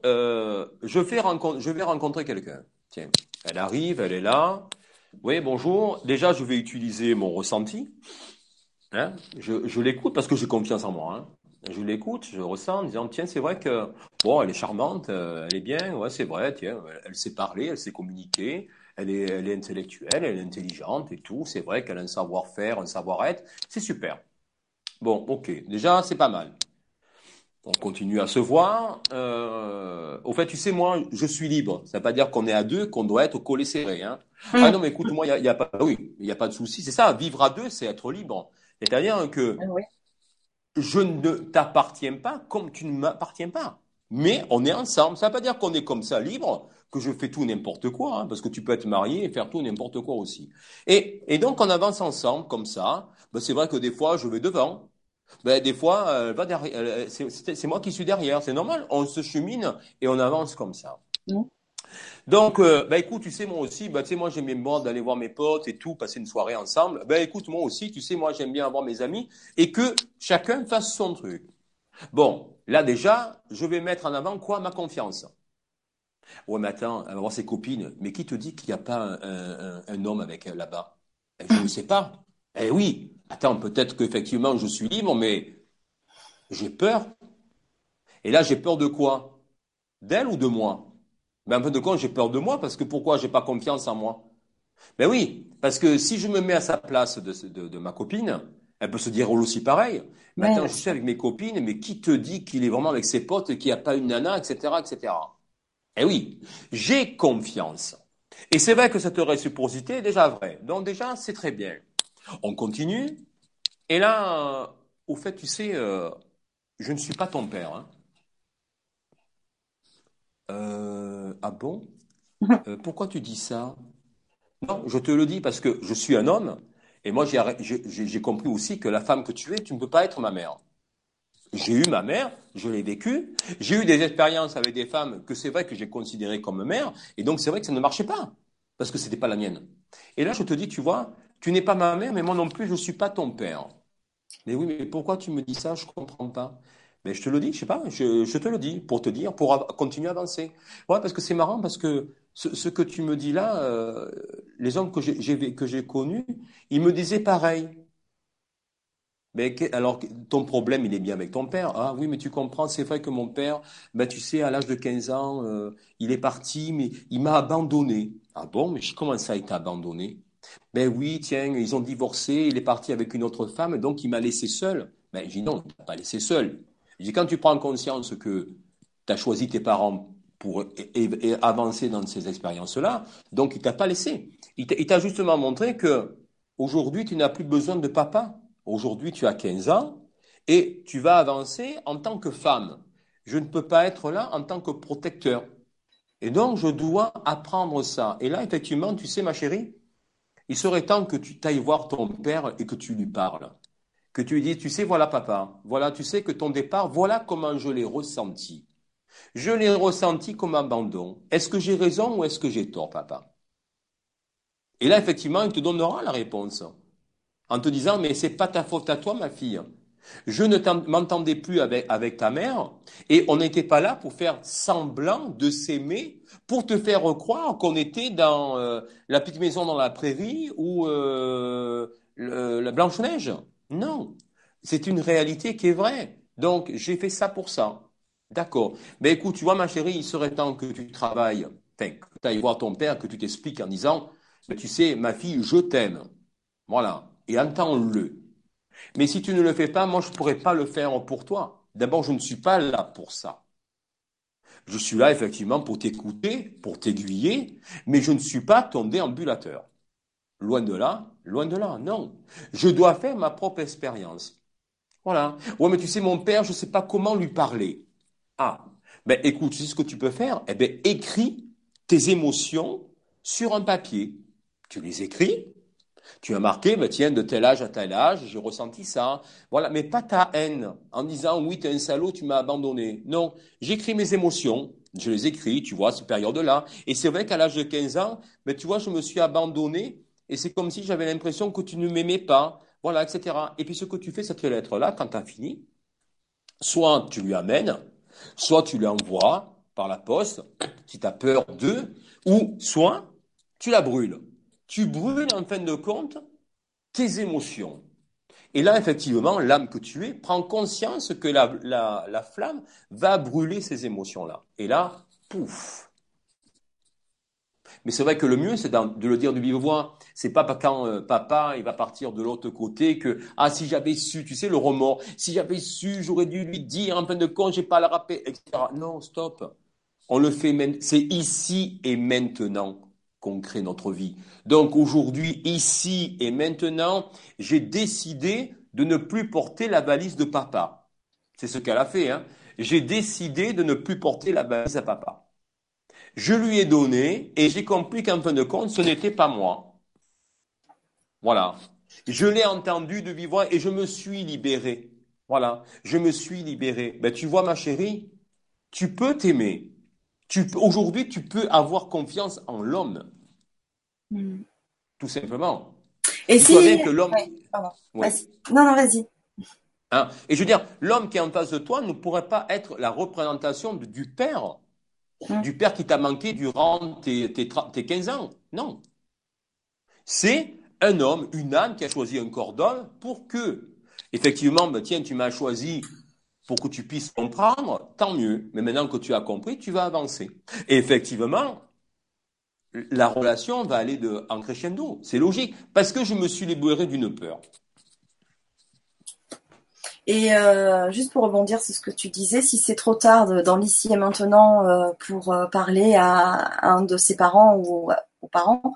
rencontre, je vais rencontrer quelqu'un. Tiens, elle arrive, elle est là. Oui, bonjour. Déjà, je vais utiliser mon ressenti. Hein je, l'écoute parce que j'ai confiance en moi. Hein je l'écoute, je ressens en disant tiens c'est vrai que bon elle est charmante, euh, elle est bien, ouais c'est vrai, tiens elle sait parler, elle sait communiquer, elle est intellectuelle, elle est intelligente et tout, c'est vrai qu'elle a un savoir-faire, un savoir-être, c'est super. Bon ok, déjà c'est pas mal. On continue à se voir. Euh, au fait, tu sais, moi, je suis libre. Ça ne veut pas dire qu'on est à deux, qu'on doit être collé serré. Hein. Hmm. Ah non, mais écoute, moi, il y a, y a, pas, oui, y a pas de souci. C'est ça, vivre à deux, c'est être libre. C'est-à-dire que ah je ne t'appartiens pas comme tu ne m'appartiens pas. Mais on est ensemble. Ça ne veut pas dire qu'on est comme ça libre, que je fais tout n'importe quoi, hein, parce que tu peux être marié et faire tout n'importe quoi aussi. Et, et donc on avance ensemble comme ça. Ben, c'est vrai que des fois je vais devant, ben, des fois, euh, va derrière, c'est moi qui suis derrière, c'est normal. On se chemine et on avance comme ça. Donc, euh, ben écoute, tu sais, moi aussi, ben, tu sais, moi j'aime bien d'aller voir mes potes et tout, passer une soirée ensemble. Ben écoute, moi aussi, tu sais, moi j'aime bien avoir mes amis et que chacun fasse son truc. Bon, là déjà, je vais mettre en avant quoi? Ma confiance. Ouais, mais attends, elle va voir ses copines. Mais qui te dit qu'il n'y a pas un, un homme avec elle là-bas? Eh, Je ne sais pas. Eh oui, attends, peut-être qu'effectivement je suis libre, mais j'ai peur. Et là, j'ai peur de quoi? D'elle ou de moi? Ben, un peu de quoi j'ai peur de moi, parce que pourquoi j'ai pas confiance en moi? Ben oui, parce que si je me mets à sa place de, ma copine, elle peut se dire aussi pareil. Mais attends, je suis avec mes copines, mais qui te dit qu'il est vraiment avec ses potes, qu'il n'y a pas une nana, etc., etc. Eh oui, j'ai confiance. Et c'est vrai que cette réciprocité est déjà vraie. Donc déjà, c'est très bien. On continue. Et là, euh, au fait, tu sais, euh, je ne suis pas ton père. Hein. Euh, ah bon? (laughs) Pourquoi tu dis ça? Non, je te le dis parce que je suis un homme. Et moi, j'ai compris aussi que la femme que tu es, tu ne peux pas être ma mère. J'ai eu ma mère, je l'ai vécue. J'ai eu des expériences avec des femmes que c'est vrai que j'ai considérées comme mère. Et donc, c'est vrai que ça ne marchait pas. Parce que ce n'était pas la mienne. Et là, je te dis, tu vois, tu n'es pas ma mère, mais moi non plus, je ne suis pas ton père. Mais oui, mais pourquoi tu me dis ça? Je ne comprends pas. Mais je te le dis, je sais pas, je, te le dis pour te dire, pour continuer à avancer. Ouais, parce que c'est marrant, parce que ce, que tu me dis là, euh, les hommes que j'ai que j'ai connus, ils me disaient pareil. Mais alors, ton problème, il est bien avec ton père. Ah oui, mais tu comprends, c'est vrai que mon père, ben, tu sais, à l'âge de 15 ans, euh, il est parti, mais il m'a abandonné. Ah bon, mais comment ça, il t'a abandonné? Ben oui, tiens, ils ont divorcé, il est parti avec une autre femme, donc il m'a laissé seul. Ben, je dis non, t'a pas laissé seul. Dis quand tu prends conscience que tu as choisi tes parents pour avancer dans ces expériences-là, donc il t'a pas laissé. Il t'a justement montré que aujourd'hui tu n'as plus besoin de papa. Aujourd'hui tu as 15 ans et tu vas avancer en tant que femme. Je ne peux pas être là en tant que protecteur. Et donc je dois apprendre ça. Et là effectivement, tu sais ma chérie, il serait temps que tu t'ailles voir ton père et que tu lui parles. Que tu lui dises, tu sais, voilà papa, voilà, tu sais que ton départ, voilà comment je l'ai ressenti. Je l'ai ressenti comme abandon. Est-ce que j'ai raison ou est-ce que j'ai tort, papa? Et là, effectivement, il te donnera la réponse. En te disant, mais c'est pas ta faute à toi, ma fille. Je ne m'entendais plus avec, ta mère et on n'était pas là pour faire semblant de s'aimer, pour te faire croire qu'on était dans euh, la petite maison dans la prairie ou euh, la Blanche-Neige. Non, c'est une réalité qui est vraie. Donc j'ai fait ça pour ça. D'accord. Mais écoute, tu vois ma chérie, il serait temps que tu travailles, que tu ailles voir ton père, que tu t'expliques en disant, tu sais, ma fille, je t'aime. Voilà. Et entends-le. Mais si tu ne le fais pas, moi, je ne pourrais pas le faire pour toi. D'abord, je ne suis pas là pour ça. Je suis là, effectivement, pour t'écouter, pour t'aiguiller, mais je ne suis pas ton déambulateur. Loin de là, loin de là, non. Je dois faire ma propre expérience. Voilà. Ouais, mais tu sais, mon père, je ne sais pas comment lui parler. Ah, ben écoute, tu sais ce que tu peux faire? Eh bien, écris tes émotions sur un papier. Tu les écris, tu as marqué, mais tiens, de tel âge à tel âge, j'ai ressenti ça. Voilà, mais pas ta haine, en disant, oui, tu es un salaud, tu m'as abandonné. Non, j'écris mes émotions, je les écris, tu vois, cette période-là. Et c'est vrai qu'à l'âge de 15 ans, mais tu vois, je me suis abandonné, et c'est comme si j'avais l'impression que tu ne m'aimais pas, voilà, etc. Et puis ce que tu fais, cette lettre-là, quand tu as fini, soit tu lui amènes, soit tu l'envoies par la poste, si tu as peur d'eux, ou soit tu la brûles tu brûles en fin de compte tes émotions. Et là, effectivement, l'âme que tu es prend conscience que la, la, flamme va brûler ces émotions-là. Et là, pouf. Mais c'est vrai que le mieux, c'est de le dire de vive voix. C'est pas quand euh, papa il va partir de l'autre côté que ah si j'avais su, tu sais le remords, si j'avais su, j'aurais dû lui dire en fin de compte, j'ai pas à le rappeler, etc. Non, stop. On le fait. C'est ici et maintenant qu'on crée notre vie. Donc aujourd'hui, ici et maintenant, j'ai décidé de ne plus porter la valise de papa. C'est ce qu'elle a fait. Hein. J'ai décidé de ne plus porter la valise à papa. Je lui ai donné et j'ai compris qu'en fin de compte, ce n'était pas moi. Voilà. Je l'ai entendu de vivre et je me suis libéré. Voilà. Je me suis libéré. Ben, tu vois, ma chérie, tu peux t'aimer. Tu, aujourd'hui, tu peux avoir confiance en l'homme. Hmm. Tout simplement. Et si. que l'homme. Non, non, vas-y. Hein? Et je veux dire, l'homme qui est en face de toi ne pourrait pas être la représentation du père Hein? du père qui t'a manqué durant tes, tes, tes 15 ans. Non. C'est un homme, une âme qui a choisi un cordon pour que, effectivement, ben, tiens, tu m'as choisi pour que tu puisses comprendre, tant mieux. Mais maintenant que tu as compris, tu vas avancer. Et effectivement, la relation va aller de, en crescendo. C'est logique. Parce que je me suis libéré d'une peur. Et euh, juste pour rebondir sur ce que tu disais, si c'est trop tard dans l'ici et maintenant euh, pour euh, parler à un de ses parents ou aux parents,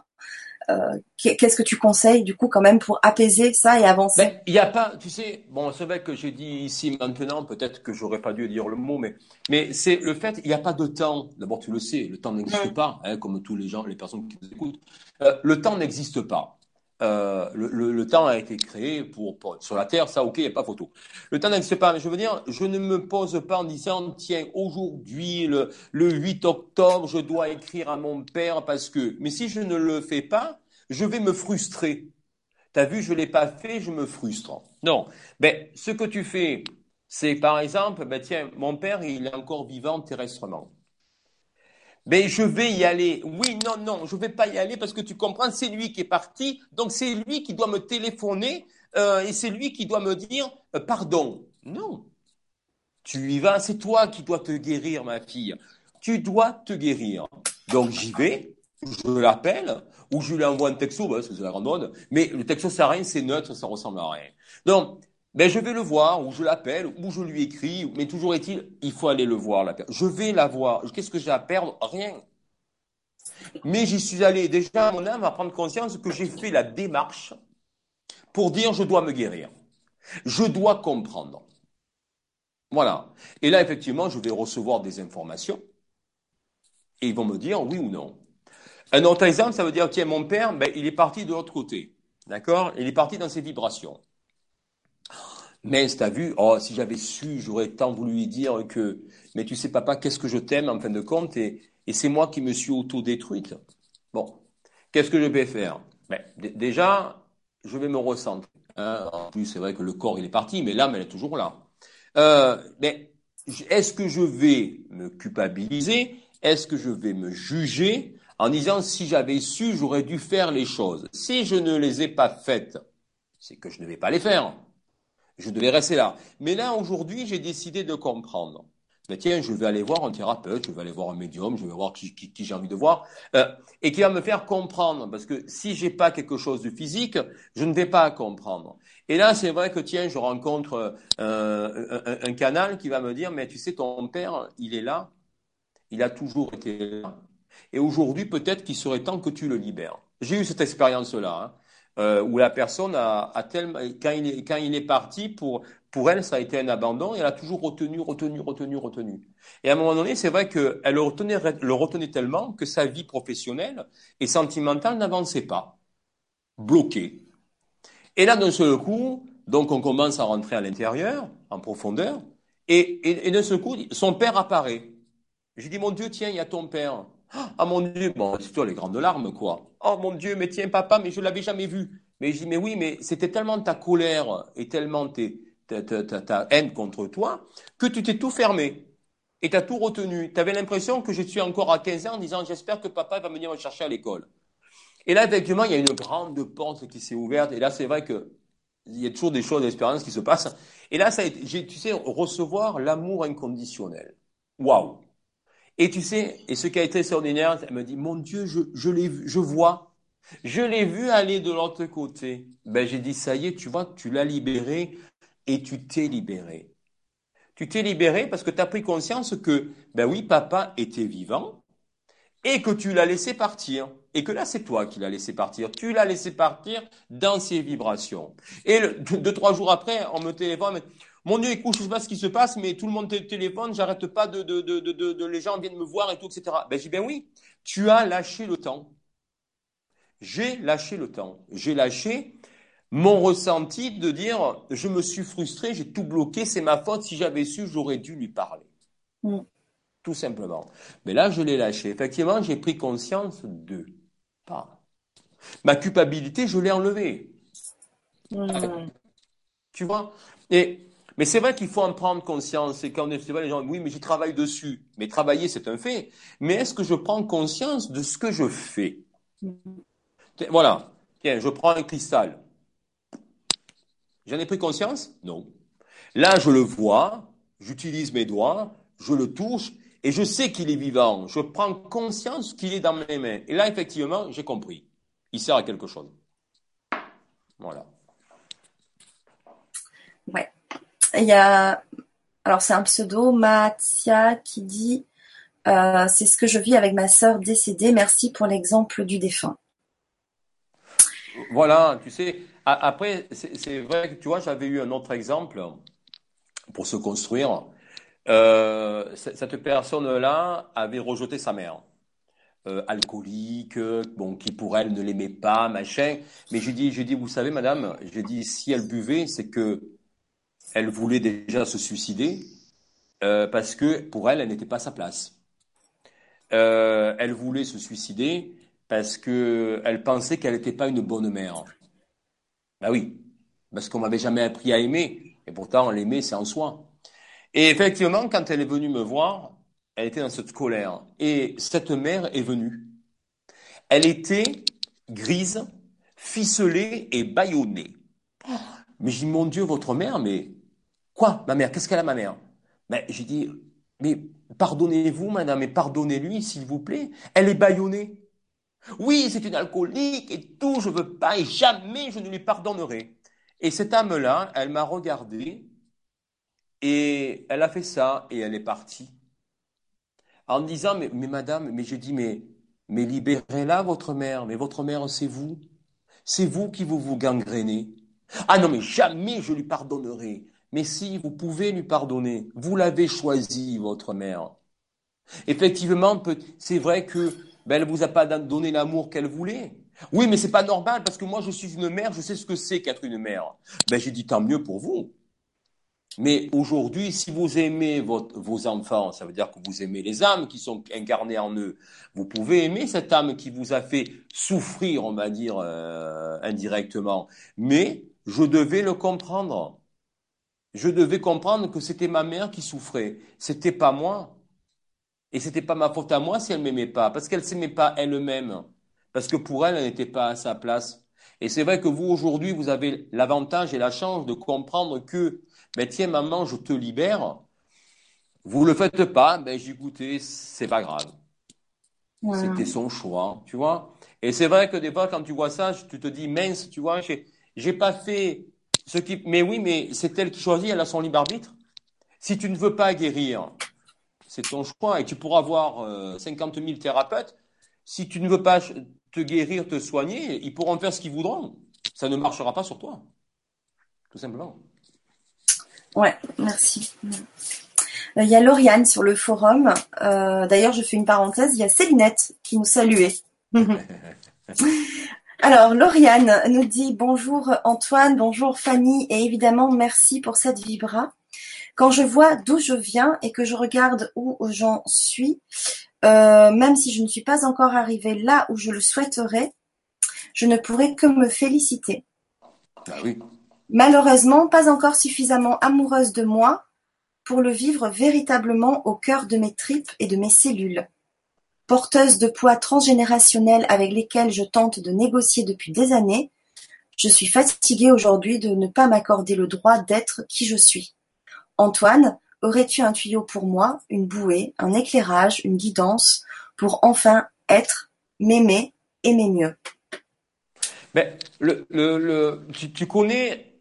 qu'est-ce que tu conseilles du coup quand même pour apaiser ça et avancer? Ben, Il n'y a pas, tu sais, bon, c'est vrai que j'ai dit ici maintenant, peut-être que j'aurais pas dû dire le mot, mais mais c'est le fait, il n'y a pas de temps. D'abord, tu le sais, le temps n'existe pas, hein, comme tous les gens, les personnes qui nous écoutent. le temps n'existe pas. Euh, le, temps a été créé pour, sur la Terre, ça ok, il n'y a pas photo. Le temps n'existe pas, mais je veux dire, je ne me pose pas en disant, tiens, aujourd'hui, le, le 8 octobre, je dois écrire à mon père parce que, mais si je ne le fais pas, je vais me frustrer. T'as vu, je l'ai pas fait, je me frustre. Non. Ben, ce que tu fais, c'est par exemple, ben tiens, mon père, il est encore vivant terrestrement. Mais je vais y aller. Oui, non, non, je vais pas y aller parce que tu comprends, c'est lui qui est parti, donc c'est lui qui doit me téléphoner euh, et c'est lui qui doit me dire euh, pardon. Non, tu y vas, c'est toi qui dois te guérir, ma fille. Tu dois te guérir. Donc j'y vais, je l'appelle ou je lui envoie un texto, que c'est la grande mode. Mais le texto à rien, c'est neutre, ça ressemble à rien. Donc ben je vais le voir, ou je l'appelle, ou je lui écris, mais toujours est-il, il faut aller le voir. La je vais la voir. Qu'est-ce que j'ai à perdre? Rien. Mais j'y suis allé. Déjà, mon âme va prendre conscience que j'ai fait la démarche pour dire je dois me guérir. Je dois comprendre. Voilà. Et là, effectivement, je vais recevoir des informations et ils vont me dire oui ou non. Un autre exemple, ça veut dire, tiens, mon père, ben, il est parti de l'autre côté. D'accord? Il est parti dans ses vibrations. Mais t'as vu, oh, si j'avais su, j'aurais tant voulu lui dire que, mais tu sais, papa, qu'est-ce que je t'aime en fin de compte, et, et c'est moi qui me suis auto-détruite. Bon, qu'est-ce que je vais faire? Ben, Déjà, je vais me recentrer. Hein. En plus, c'est vrai que le corps, il est parti, mais l'âme, elle est toujours là. Euh, mais est-ce que je vais me culpabiliser? Est-ce que je vais me juger? En disant si j'avais su, j'aurais dû faire les choses Si je ne les ai pas faites, c'est que je ne vais pas les faire. Je devais rester là. Mais là, aujourd'hui, j'ai décidé de comprendre. Tiens, je vais aller voir un thérapeute, je vais aller voir un médium, je vais voir qui, j'ai envie de voir, euh, et qui va me faire comprendre. Parce que si j'ai pas quelque chose de physique, je ne vais pas comprendre. Et là, c'est vrai que tiens, je rencontre euh, un, un, canal qui va me dire, mais tu sais, ton père, il est là, il a toujours été là, et aujourd'hui, peut-être qu'il serait temps que tu le libères. J'ai eu cette expérience-là. Hein euh, où la personne a, a tellement, quand il est, quand il est parti, pour, pour elle, ça a été un abandon, et elle a toujours retenu, retenu, retenu, retenu. Et à un moment donné, c'est vrai qu'elle le retenait, le retenait tellement que sa vie professionnelle et sentimentale n'avançait pas. Bloquée. Et là, d'un seul coup, donc on commence à rentrer à l'intérieur, en profondeur, et, et, et d'un seul coup, son père apparaît. J'ai dit, mon Dieu, tiens, il y a ton père. Ah mon Dieu, bon, c'est toi les grandes larmes, quoi. Oh mon Dieu, mais tiens, papa, mais je l'avais jamais vu. Mais je dis, mais oui, mais c'était tellement ta colère et tellement ta, ta, haine contre toi que tu t'es tout fermé et tu as tout retenu. Tu avais l'impression que je suis encore à 15 ans en disant, j'espère que papa va venir me chercher à l'école. Et là, effectivement, il y a une grande porte qui s'est ouverte. Et là, c'est vrai que il y a toujours des choses d'expérience qui se passent. Et là, ça tu sais, recevoir l'amour inconditionnel. Waouh! Et tu sais, et ce qui a été extraordinaire, elle me dit, mon Dieu, je, je l'ai vu, je vois. Je l'ai vu aller de l'autre côté. Ben, j'ai dit, ça y est, tu vois, tu l'as libéré et tu t'es libéré. Tu t'es libéré parce que tu as pris conscience que, ben oui, papa était vivant et que tu l'as laissé partir. Et que là, c'est toi qui l'as laissé partir. Tu l'as laissé partir dans ses vibrations. Et deux, trois jours après, on me téléphone, mon Dieu, écoute, je sais pas ce qui se passe, mais tout le monde téléphone, j'arrête pas de, de, de, de, de, les gens viennent me voir et tout, etc. Ben, j'ai dit, ben oui, tu as lâché le temps. J'ai lâché le temps. J'ai lâché mon ressenti de dire, je me suis frustré, j'ai tout bloqué, c'est ma faute. Si j'avais su, j'aurais dû lui parler. Mm. Tout simplement. Mais là, je l'ai lâché. Effectivement, j'ai pris conscience de pas. Ma culpabilité, je l'ai enlevée. Mm. Tu vois? Et mais c'est vrai qu'il faut en prendre conscience. Et quand on est les gens, oui, mais j'y travaille dessus. Mais travailler, c'est un fait. Mais est-ce que je prends conscience de ce que je fais? Voilà. Tiens, je prends un cristal. J'en ai pris conscience? Non. Là, je le vois, j'utilise mes doigts, je le touche et je sais qu'il est vivant. Je prends conscience qu'il est dans mes mains. Et là, effectivement, j'ai compris. Il sert à quelque chose. Voilà. Ouais. Il y a, alors c'est un pseudo, Mathia, qui dit euh, C'est ce que je vis avec ma sœur décédée. Merci pour l'exemple du défunt. Voilà, tu sais, après, c'est vrai que tu vois, j'avais eu un autre exemple pour se construire. Euh, cette personne-là avait rejeté sa mère. Euh, alcoolique, bon, qui pour elle ne l'aimait pas, machin. Mais j'ai dit, j'ai dit, vous savez, madame, j'ai dit, si elle buvait, c'est que elle voulait déjà se suicider euh, parce que pour elle, elle n'était pas à sa place. Euh, elle voulait se suicider parce que elle pensait qu'elle n'était pas une bonne mère. Ben oui, parce qu'on m'avait jamais appris à aimer, et pourtant l'aimer c'est en soi. Et effectivement, quand elle est venue me voir, elle était dans cette colère. Et cette mère est venue. Elle était grise, ficelée et bâillonnée. Mais j'ai dit, mon Dieu, votre mère, mais Quoi, ma mère Qu'est-ce qu'elle a, ma mère? Mais j'ai dit, mais pardonnez-vous, madame, et pardonnez-lui, s'il vous plaît. Elle est bâillonnée. Oui, c'est une alcoolique et tout, je veux pas, et jamais je ne lui pardonnerai. Et cette âme-là, elle m'a regardé, et elle a fait ça, et elle est partie. En me disant, mais, madame, mais j'ai dit, mais, mais libérez-la, votre mère, mais votre mère, c'est vous. C'est vous qui vous vous. Ah non, mais jamais je lui pardonnerai. Mais si vous pouvez lui pardonner, vous l'avez choisi, votre mère. Effectivement, c'est vrai que ben, elle vous a pas donné l'amour qu'elle voulait. Oui, mais c'est pas normal parce que moi je suis une mère, je sais ce que c'est qu'être une mère. Ben j'ai dit tant mieux pour vous. Mais aujourd'hui, si vous aimez vos enfants, ça veut dire que vous aimez les âmes qui sont incarnées en eux. Vous pouvez aimer cette âme qui vous a fait souffrir, on va dire euh, indirectement. Mais je devais le comprendre je devais comprendre que c'était ma mère qui souffrait, c'était pas moi. Et c'était pas ma faute à moi si elle m'aimait pas, parce qu'elle s'aimait pas elle-même, parce que pour elle, elle n'était pas à sa place. Et c'est vrai que vous aujourd'hui, vous avez l'avantage et la chance de comprendre que, ben tiens maman, je te libère. Vous le faites pas, ben j'ai goûté, c'est pas grave. C'était son choix, tu vois. Et c'est vrai que des fois, quand tu vois ça, tu te dis mince, tu vois, j'ai pas fait qui, mais oui, mais c'est elle qui choisit, elle a son libre arbitre. Si tu ne veux pas guérir, c'est ton choix et tu pourras avoir 50 euh, 000 thérapeutes. Si tu ne veux pas te guérir, te soigner, ils pourront faire ce qu'ils voudront. Ça ne marchera pas sur toi. Tout simplement. Ouais, merci. Euh, il y a Lauriane sur le forum. Euh, d'ailleurs, je fais une parenthèse. Il y a Célinette qui nous saluait. (laughs) Alors, Lauriane nous dit bonjour Antoine, bonjour Fanny et évidemment merci pour cette vibra. Quand je vois d'où je viens et que je regarde où j'en suis, euh, même si je ne suis pas encore arrivée là où je le souhaiterais, je ne pourrais que me féliciter. Ah oui. Malheureusement, pas encore suffisamment amoureuse de moi pour le vivre véritablement au cœur de mes tripes et de mes cellules. Porteuse de poids transgénérationnels avec lesquels je tente de négocier depuis des années, je suis fatiguée aujourd'hui de ne pas m'accorder le droit d'être qui je suis. Antoine, aurais-tu un tuyau pour moi, une bouée, un éclairage, une guidance, pour enfin être, m'aimer, aimer mieux? Mais tu, tu, connais,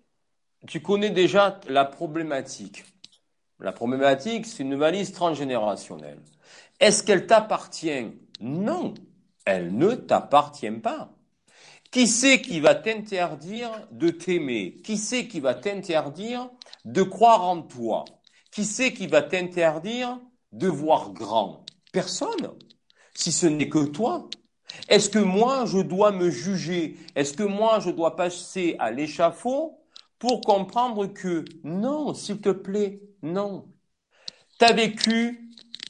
tu connais déjà la problématique. La problématique, c'est une valise transgénérationnelle. Est-ce qu'elle t'appartient? Non, elle ne t'appartient pas. Qui c'est qui va t'interdire de t'aimer? Qui c'est qui va t'interdire de croire en toi? Qui c'est qui va t'interdire de voir grand? Personne. Si ce n'est que toi. Est-ce que moi, je dois me juger? Est-ce que moi, je dois passer à l'échafaud pour comprendre que non, s'il te plaît, non. T'as vécu,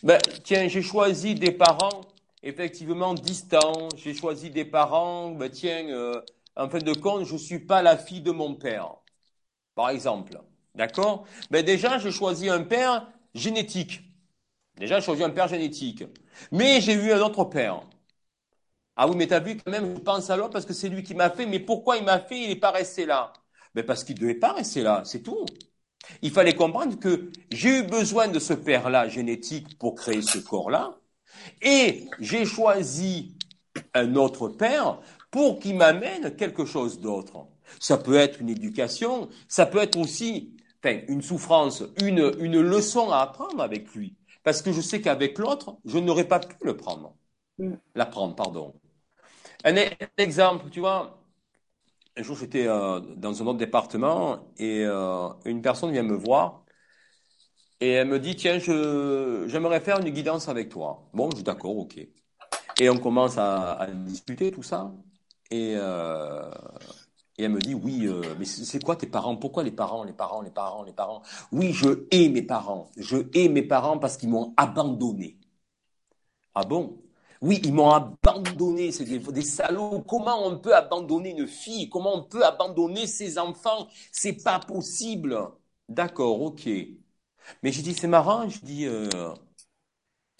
ben, tiens, j'ai choisi des parents effectivement distants, j'ai choisi des parents, ben, tiens, euh, en fin de compte, je suis pas la fille de mon père, par exemple. D'accord? Ben déjà, j'ai choisi un père génétique. Déjà, j'ai choisi un père génétique. Mais j'ai eu un autre père. Ah oui, mais t'as vu quand même, je pense à l'autre parce que c'est lui qui m'a fait. Mais pourquoi il m'a fait? Il n'est pas resté là. Ben parce qu'il ne devait pas rester là, c'est tout. Il fallait comprendre que j'ai eu besoin de ce père-là génétique pour créer ce corps-là, et j'ai choisi un autre père pour qu'il m'amène quelque chose d'autre. Ça peut être une éducation, ça peut être aussi enfin, une souffrance, une, une leçon à apprendre avec lui. Parce que je sais qu'avec l'autre, je n'aurais pas pu le prendre. Mm. L'apprendre, pardon. Un, exemple, tu vois, un jour j'étais euh, dans un autre département et euh, une personne vient me voir et elle me dit tiens je j'aimerais faire une guidance avec toi. Bon, je dis d'accord, ok. Et on commence à, discuter tout ça et euh, et elle me dit oui, mais c'est quoi tes parents? Pourquoi les parents, les parents, les parents, les parents? Oui, je hais mes parents. Je hais mes parents parce qu'ils m'ont abandonné. Ah bon? Oui, ils m'ont abandonné. C'est des, salauds. Comment on peut abandonner une fille? Comment on peut abandonner ses enfants? C'est pas possible. D'accord, ok. Mais j'ai dit c'est marrant. Je dis euh,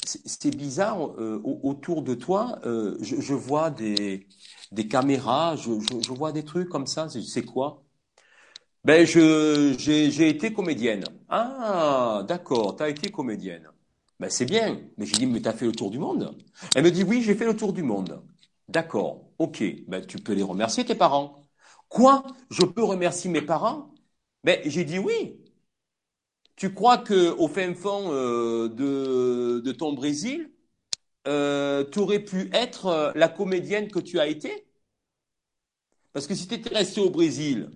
c'est bizarre. Euh, autour de toi, euh, je, vois des caméras, je, vois des trucs comme ça. C'est quoi? Ben, j'ai été comédienne. Ah, d'accord, t'as été comédienne. Ben, c'est bien. Mais j'ai dit, mais t'as fait le tour du monde Elle me dit, oui, j'ai fait le tour du monde. D'accord, ok. Ben, tu peux les remercier, tes parents. Quoi? Je peux remercier mes parents? Ben, j'ai dit oui. Tu crois que au fin fond euh, de, ton Brésil, euh, tu aurais pu être euh, la comédienne que tu as été? Parce que si tu étais resté au Brésil,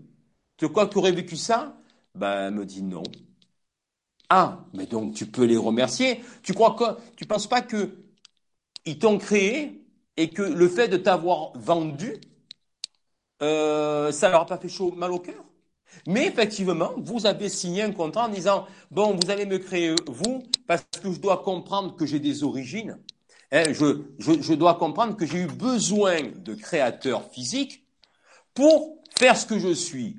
tu crois que tu aurais vécu ça? Ben, elle me dit non. Ah, mais donc tu peux les remercier. Tu crois que tu penses pas que ils t'ont créé et que le fait de t'avoir vendu, euh, ça leur a pas fait chaud mal au cœur? Mais effectivement, vous avez signé un contrat en disant bon, vous allez me créer vous parce que je dois comprendre que j'ai des origines Hein, je, je, je, dois comprendre que j'ai eu besoin de créateurs physiques pour faire ce que je suis.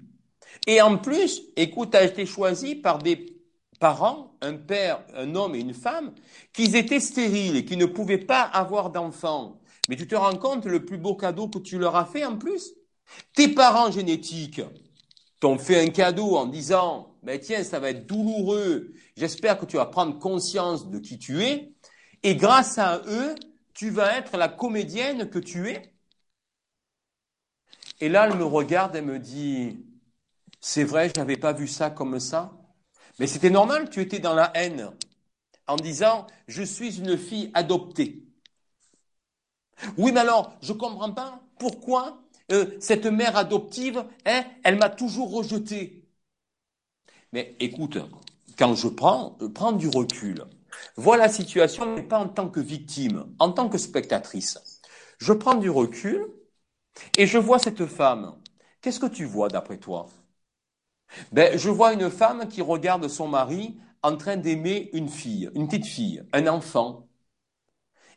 Et en plus, écoute, a été choisi par des parents, un père, un homme et une femme, qui étaient stériles et qui ne pouvaient pas avoir d'enfants. Mais tu te rends compte le plus beau cadeau que tu leur as fait en plus? Tes parents génétiques t'ont fait un cadeau en disant, ben tiens, ça va être douloureux, j'espère que tu vas prendre conscience de qui tu es, et grâce à eux, tu vas être la comédienne que tu es. Et là, elle me regarde et me dit, c'est vrai, je n'avais pas vu ça comme ça. Mais c'était normal, tu étais dans la haine, en disant, je suis une fille adoptée. Oui, mais alors, je ne comprends pas pourquoi euh, cette mère adoptive, hein, elle m'a toujours rejeté. Mais écoute, quand je prends, je prends du recul, vois la situation, mais pas en tant que victime, en tant que spectatrice. Je prends du recul et je vois cette femme. Qu'est-ce que tu vois d'après toi? Ben, Je vois une femme qui regarde son mari en train d'aimer une fille, une petite fille, un enfant.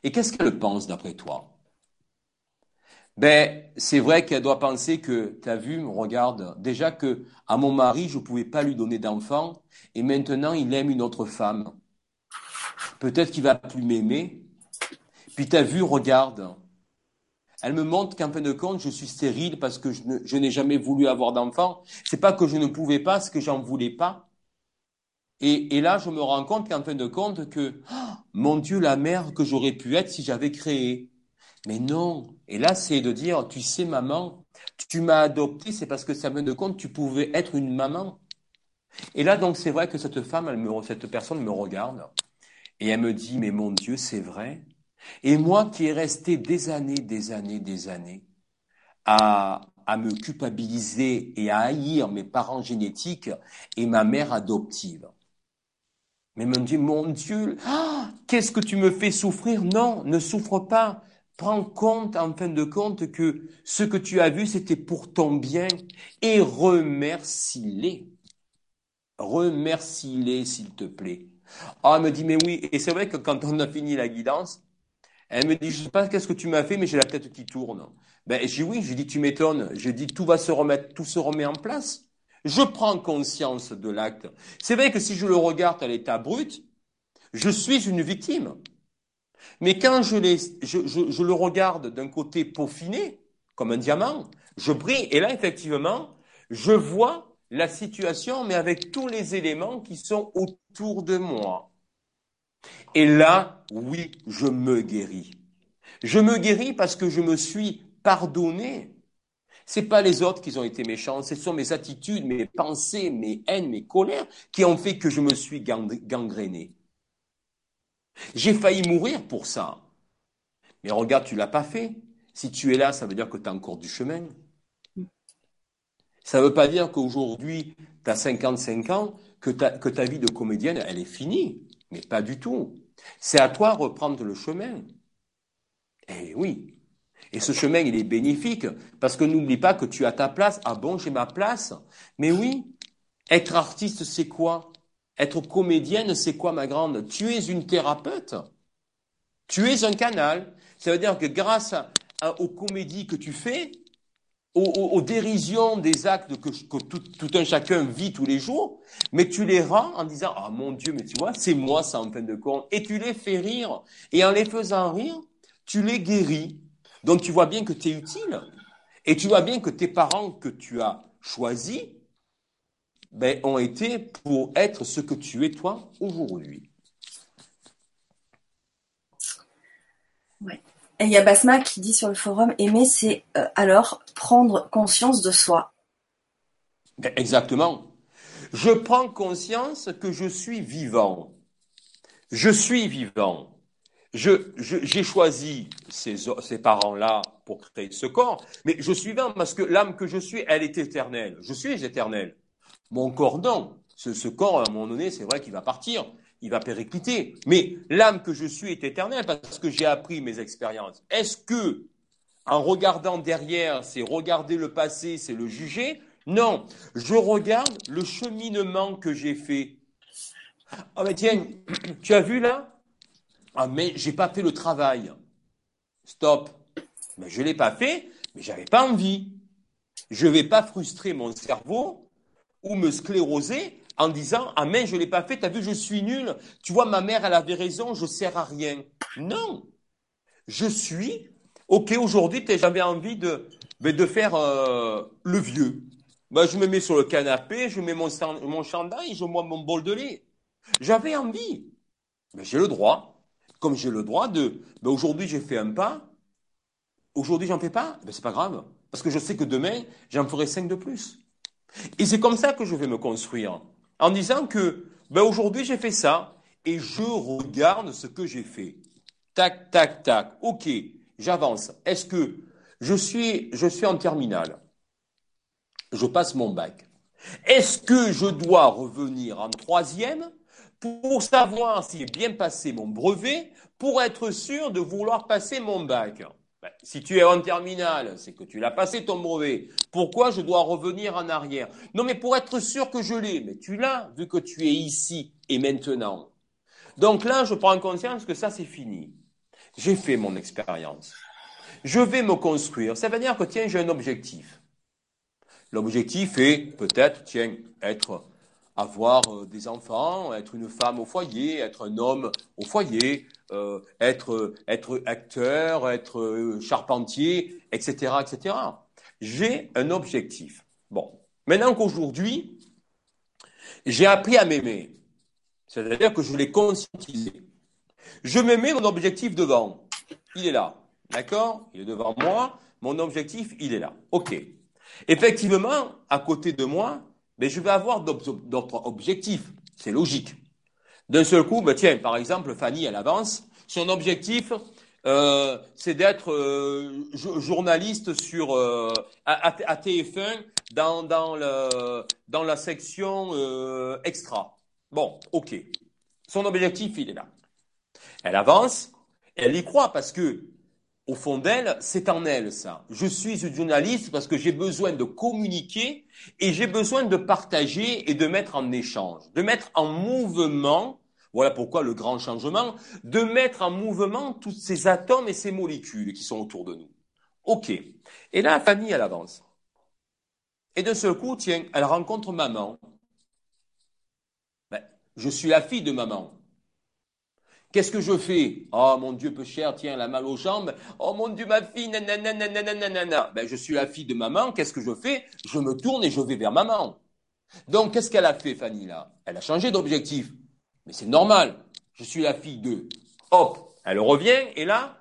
Et qu'est-ce qu'elle pense d'après toi? Ben, c'est vrai qu'elle doit penser que, tu as vu, regarde, déjà que à mon mari, je ne pouvais pas lui donner d'enfant, et maintenant il aime une autre femme. Peut-être qu'il va plus m'aimer. Puis tu as vu, regarde. Elle me montre qu'en fin de compte, je suis stérile parce que je n'ai jamais voulu avoir d'enfant. C'est pas que je ne pouvais pas, c'est que j'en voulais pas. Et, là, je me rends compte qu'en fin de compte, que, oh, mon Dieu, la mère que j'aurais pu être si j'avais créé. Mais non. Et là, c'est de dire, tu sais, maman, tu m'as adopté, c'est parce que ça me de compte, tu pouvais être une maman. Et là, donc, c'est vrai que cette femme, cette personne me regarde et elle me dit, mais mon Dieu, c'est vrai. Et moi qui ai resté des années, des années, des années à, à me culpabiliser et à haïr mes parents génétiques et ma mère adoptive. Mais me dit, mon Dieu, ah, qu'est-ce que tu me fais souffrir? Non, ne souffre pas. Prends compte, en fin de compte, que ce que tu as vu, c'était pour ton bien et remercie-les. Remercie-les, s'il te plaît. Ah, elle me dit, mais oui, et c'est vrai que quand on a fini la guidance, elle me dit, je sais pas qu'est-ce que tu m'as fait, mais j'ai la tête qui tourne. Ben, j'ai oui, j'ai dit, tu m'étonnes. J'ai dit, tout va se remettre, tout se remet en place. Je prends conscience de l'acte. C'est vrai que si je le regarde à l'état brut, je suis une victime. Mais quand je, je, je le regarde d'un côté peaufiné, comme un diamant, je brille. Et là, effectivement, je vois la situation, mais avec tous les éléments qui sont autour de moi. Et là, oui, je me guéris. Je me guéris parce que je me suis pardonné. C'est pas les autres qui ont été méchants, ce sont mes attitudes, mes pensées, mes haines, mes colères qui ont fait que je me suis gangréné. J'ai failli mourir pour ça. Mais regarde, tu l'as pas fait. Si tu es là, ça veut dire que tu as encore du chemin. Ça ne veut pas dire qu'aujourd'hui, tu as 55 ans, que ta, que ta vie de comédienne, elle est finie. Mais pas du tout. C'est à toi de reprendre le chemin. Eh oui. Et ce chemin, il est bénéfique, parce que n'oublie pas que tu as ta place. Ah bon, j'ai ma place Mais oui. Être artiste, c'est quoi? Être comédienne, c'est quoi, ma grande? Tu es une thérapeute. Tu es un canal. Ça veut dire que grâce aux comédies que tu fais, aux, dérisions des actes que, tout, un chacun vit tous les jours, mais tu les rends en disant ah mon Dieu mais tu vois c'est moi ça en fin de compte. Et tu les fais rire. Et en les faisant rire tu les guéris. Donc tu vois bien que tu es utile. Et tu vois bien que tes parents que tu as choisis ben, ont été pour être ce que tu es toi aujourd'hui. Ouais. Et il y a Basma qui dit sur le forum, aimer, c'est euh, alors prendre conscience de soi. Exactement. Je prends conscience que je suis vivant. Je suis vivant. J'ai choisi ces, ces parents-là pour créer ce corps, mais je suis vivant parce que l'âme que je suis, elle est éternelle. Je suis éternel. Mon corps, non. Ce, ce corps, à un moment donné, c'est vrai qu'il va partir il va péricliter. Mais l'âme que je suis est éternelle parce que j'ai appris mes expériences. Est-ce que, en regardant derrière, c'est regarder le passé, c'est le juger? Non, je regarde le cheminement que j'ai fait. Ah mais tiens, (clears throat) tu as vu là? Ah mais j'ai pas fait le travail. Stop. Mais je l'ai pas fait, mais j'avais pas envie. Je vais pas frustrer mon cerveau ou me scléroser en disant Amen, je l'ai pas fait, t'as vu, je suis nul. Tu vois, ma mère, elle avait raison, je sers à rien. Non. Je suis, ok, aujourd'hui, j'avais envie de, ben, faire euh, le vieux. Ben, je me mets sur le canapé, je mets mon, mon chandail, je bois mon bol de lait. J'avais envie. Mais j'ai le droit. Comme j'ai le droit de, ben, aujourd'hui, j'ai fait un pas. Aujourd'hui, j'en fais pas? Ben, c'est pas grave. Parce que je sais que demain, j'en ferai cinq de plus. Et c'est comme ça que je vais me construire en disant que ben aujourd'hui j'ai fait ça et je regarde ce que j'ai fait. Tac, tac, tac. Ok, j'avance. Est-ce que je suis, en terminale? Je passe mon bac. Est-ce que je dois revenir en troisième pour savoir si j'ai bien passé mon brevet pour être sûr de vouloir passer mon bac? Ben, si tu es en terminale, c'est que tu l'as passé ton brevet. Pourquoi je dois revenir en arrière? Non, mais pour être sûr que je l'ai. Mais tu l'as, vu que tu es ici et maintenant. Donc là, je prends conscience que ça, c'est fini. J'ai fait mon expérience. Je vais me construire. Ça veut dire que, tiens, j'ai un objectif. L'objectif est peut-être, tiens, être, avoir euh, des enfants, être une femme au foyer, être un homme au foyer, euh, être, être acteur, être euh, charpentier, etc., etc. J'ai un objectif. Bon, maintenant qu'aujourd'hui, j'ai appris à m'aimer. C'est-à-dire que je l'ai conscientisé. Je me mets mon objectif devant. Il est là. D'accord? Il est devant moi. Mon objectif, il est là. OK. Effectivement, à côté de moi, mais je vais avoir d'autres objectifs. C'est logique. D'un seul coup, ben tiens, par exemple, Fanny, elle avance. Son objectif, euh, c'est d'être euh, journaliste sur euh, à, TF1 dans dans le dans la section euh, extra. Bon, ok. Son objectif, il est là. Elle avance, elle y croit parce que au fond d'elle, c'est en elle ça. Je suis une journaliste parce que j'ai besoin de communiquer et j'ai besoin de partager et de mettre en échange, de mettre en mouvement voilà pourquoi le grand changement, de mettre en mouvement tous ces atomes et ces molécules qui sont autour de nous. OK. Et là, Fanny, elle avance. Et de ce coup, tiens, elle rencontre maman. Ben, je suis la fille de maman. Qu'est-ce que je fais? Oh mon Dieu, peu cher, tiens, la mal aux jambes. Oh mon Dieu, ma fille, nanana, nanana, Ben, je suis la fille de maman. Qu'est-ce que je fais? Je me tourne et je vais vers maman. Donc, qu'est-ce qu'elle a fait, Fanny, là? Elle a changé d'objectif. Mais c'est normal. Je suis la fille de. Hop, elle revient et là,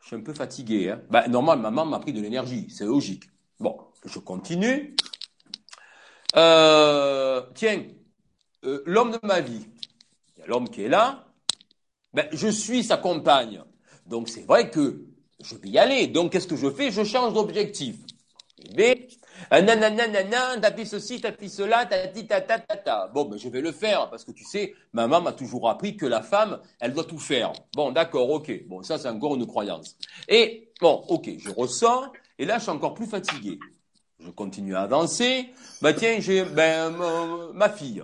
je suis un peu fatigué. Hein. Bah, normal, maman m'a pris de l'énergie, c'est logique. Bon, je continue. Euh, tiens, euh, l'homme de ma vie, a l'homme qui est là. Ben, je suis sa compagne. Donc c'est vrai que je vais y aller. Donc qu'est-ce que je fais? Je change d'objectif. B, nanana, t'appuies ceci, t'appuies cela, tati, tata, tata. Bon, ben, je vais le faire, parce que tu sais, maman m'a toujours appris que la femme, elle doit tout faire. Bon, d'accord, ok. Bon, ça, c'est encore une croyance. Et, bon, ok, je ressors, et là, je suis encore plus fatigué. Je continue à avancer. Ben, tiens, j'ai, ben, ma fille.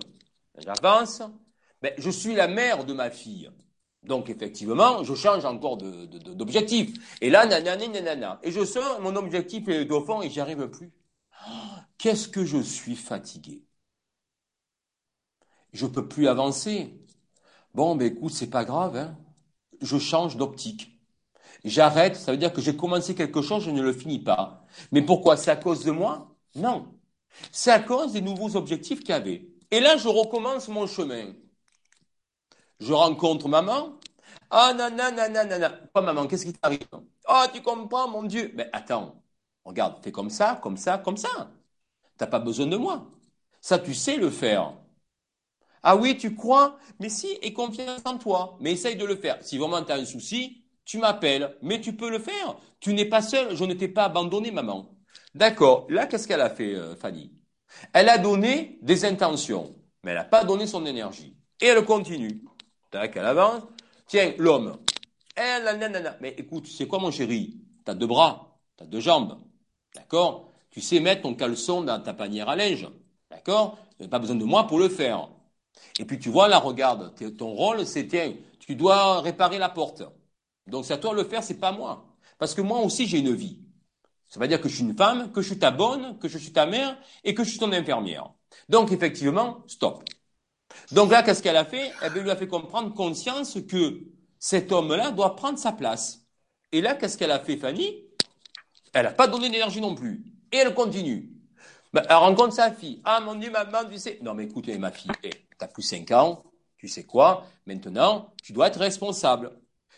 J'avance. Ben, je suis la mère de ma fille. Donc effectivement, je change encore d'objectif. Et là, nanana, nanana. Et je sens, mon objectif est au fond et j'y arrive plus. Qu'est-ce que je suis fatigué Je peux plus avancer. Bon, ben écoute, c'est pas grave. Hein. Je change d'optique. J'arrête, ça veut dire que j'ai commencé quelque chose, je ne le finis pas. Mais pourquoi C'est à cause de moi? Non. C'est à cause des nouveaux objectifs qu'il y avait. Et là, je recommence mon chemin. Je rencontre maman. Ah, nanana, nanana. Pas maman, qu'est-ce qui t'arrive? Ah, tu comprends, mon Dieu. Mais attends, regarde, fais comme ça, comme ça, comme ça. T'as pas besoin de moi. Ça, tu sais le faire. Ah oui, tu crois? Mais si, et confiance en toi. Mais essaye de le faire. Si vraiment tu as un souci, tu m'appelles. Mais tu peux le faire. Tu n'es pas seul. Je ne t'ai pas abandonné, maman. D'accord. Là, qu'est-ce qu'elle a fait, euh, Fanny? Elle a donné des intentions, mais elle n'a pas donné son énergie. Et elle continue. Tac, elle avance. Tiens, l'homme. Eh, Mais écoute, c'est quoi mon chéri? T'as deux bras, t'as deux jambes. D'accord? Tu sais mettre ton caleçon dans ta panière à linge. D'accord? Tu pas besoin de moi pour le faire. Et puis tu vois, là, regarde, ton rôle, c'est, tiens, tu dois réparer la porte. Donc c'est à toi de le faire, c'est pas moi. Parce que moi aussi, j'ai une vie. Ça veut dire que je suis une femme, que je suis ta bonne, que je suis ta mère et que je suis ton infirmière. Donc effectivement, stop. Donc là, qu'est-ce qu'elle a fait? Elle lui a fait comprendre conscience que cet homme-là doit prendre sa place. Et là, qu'est-ce qu'elle a fait, Fanny? Elle n'a pas donné d'énergie non plus. Et elle continue. Ben, elle rencontre sa fille. Ah, mon Dieu, maman, tu sais. Non, mais écoute, ma fille, tu as plus 5 ans, tu sais quoi? Maintenant, tu dois être responsable.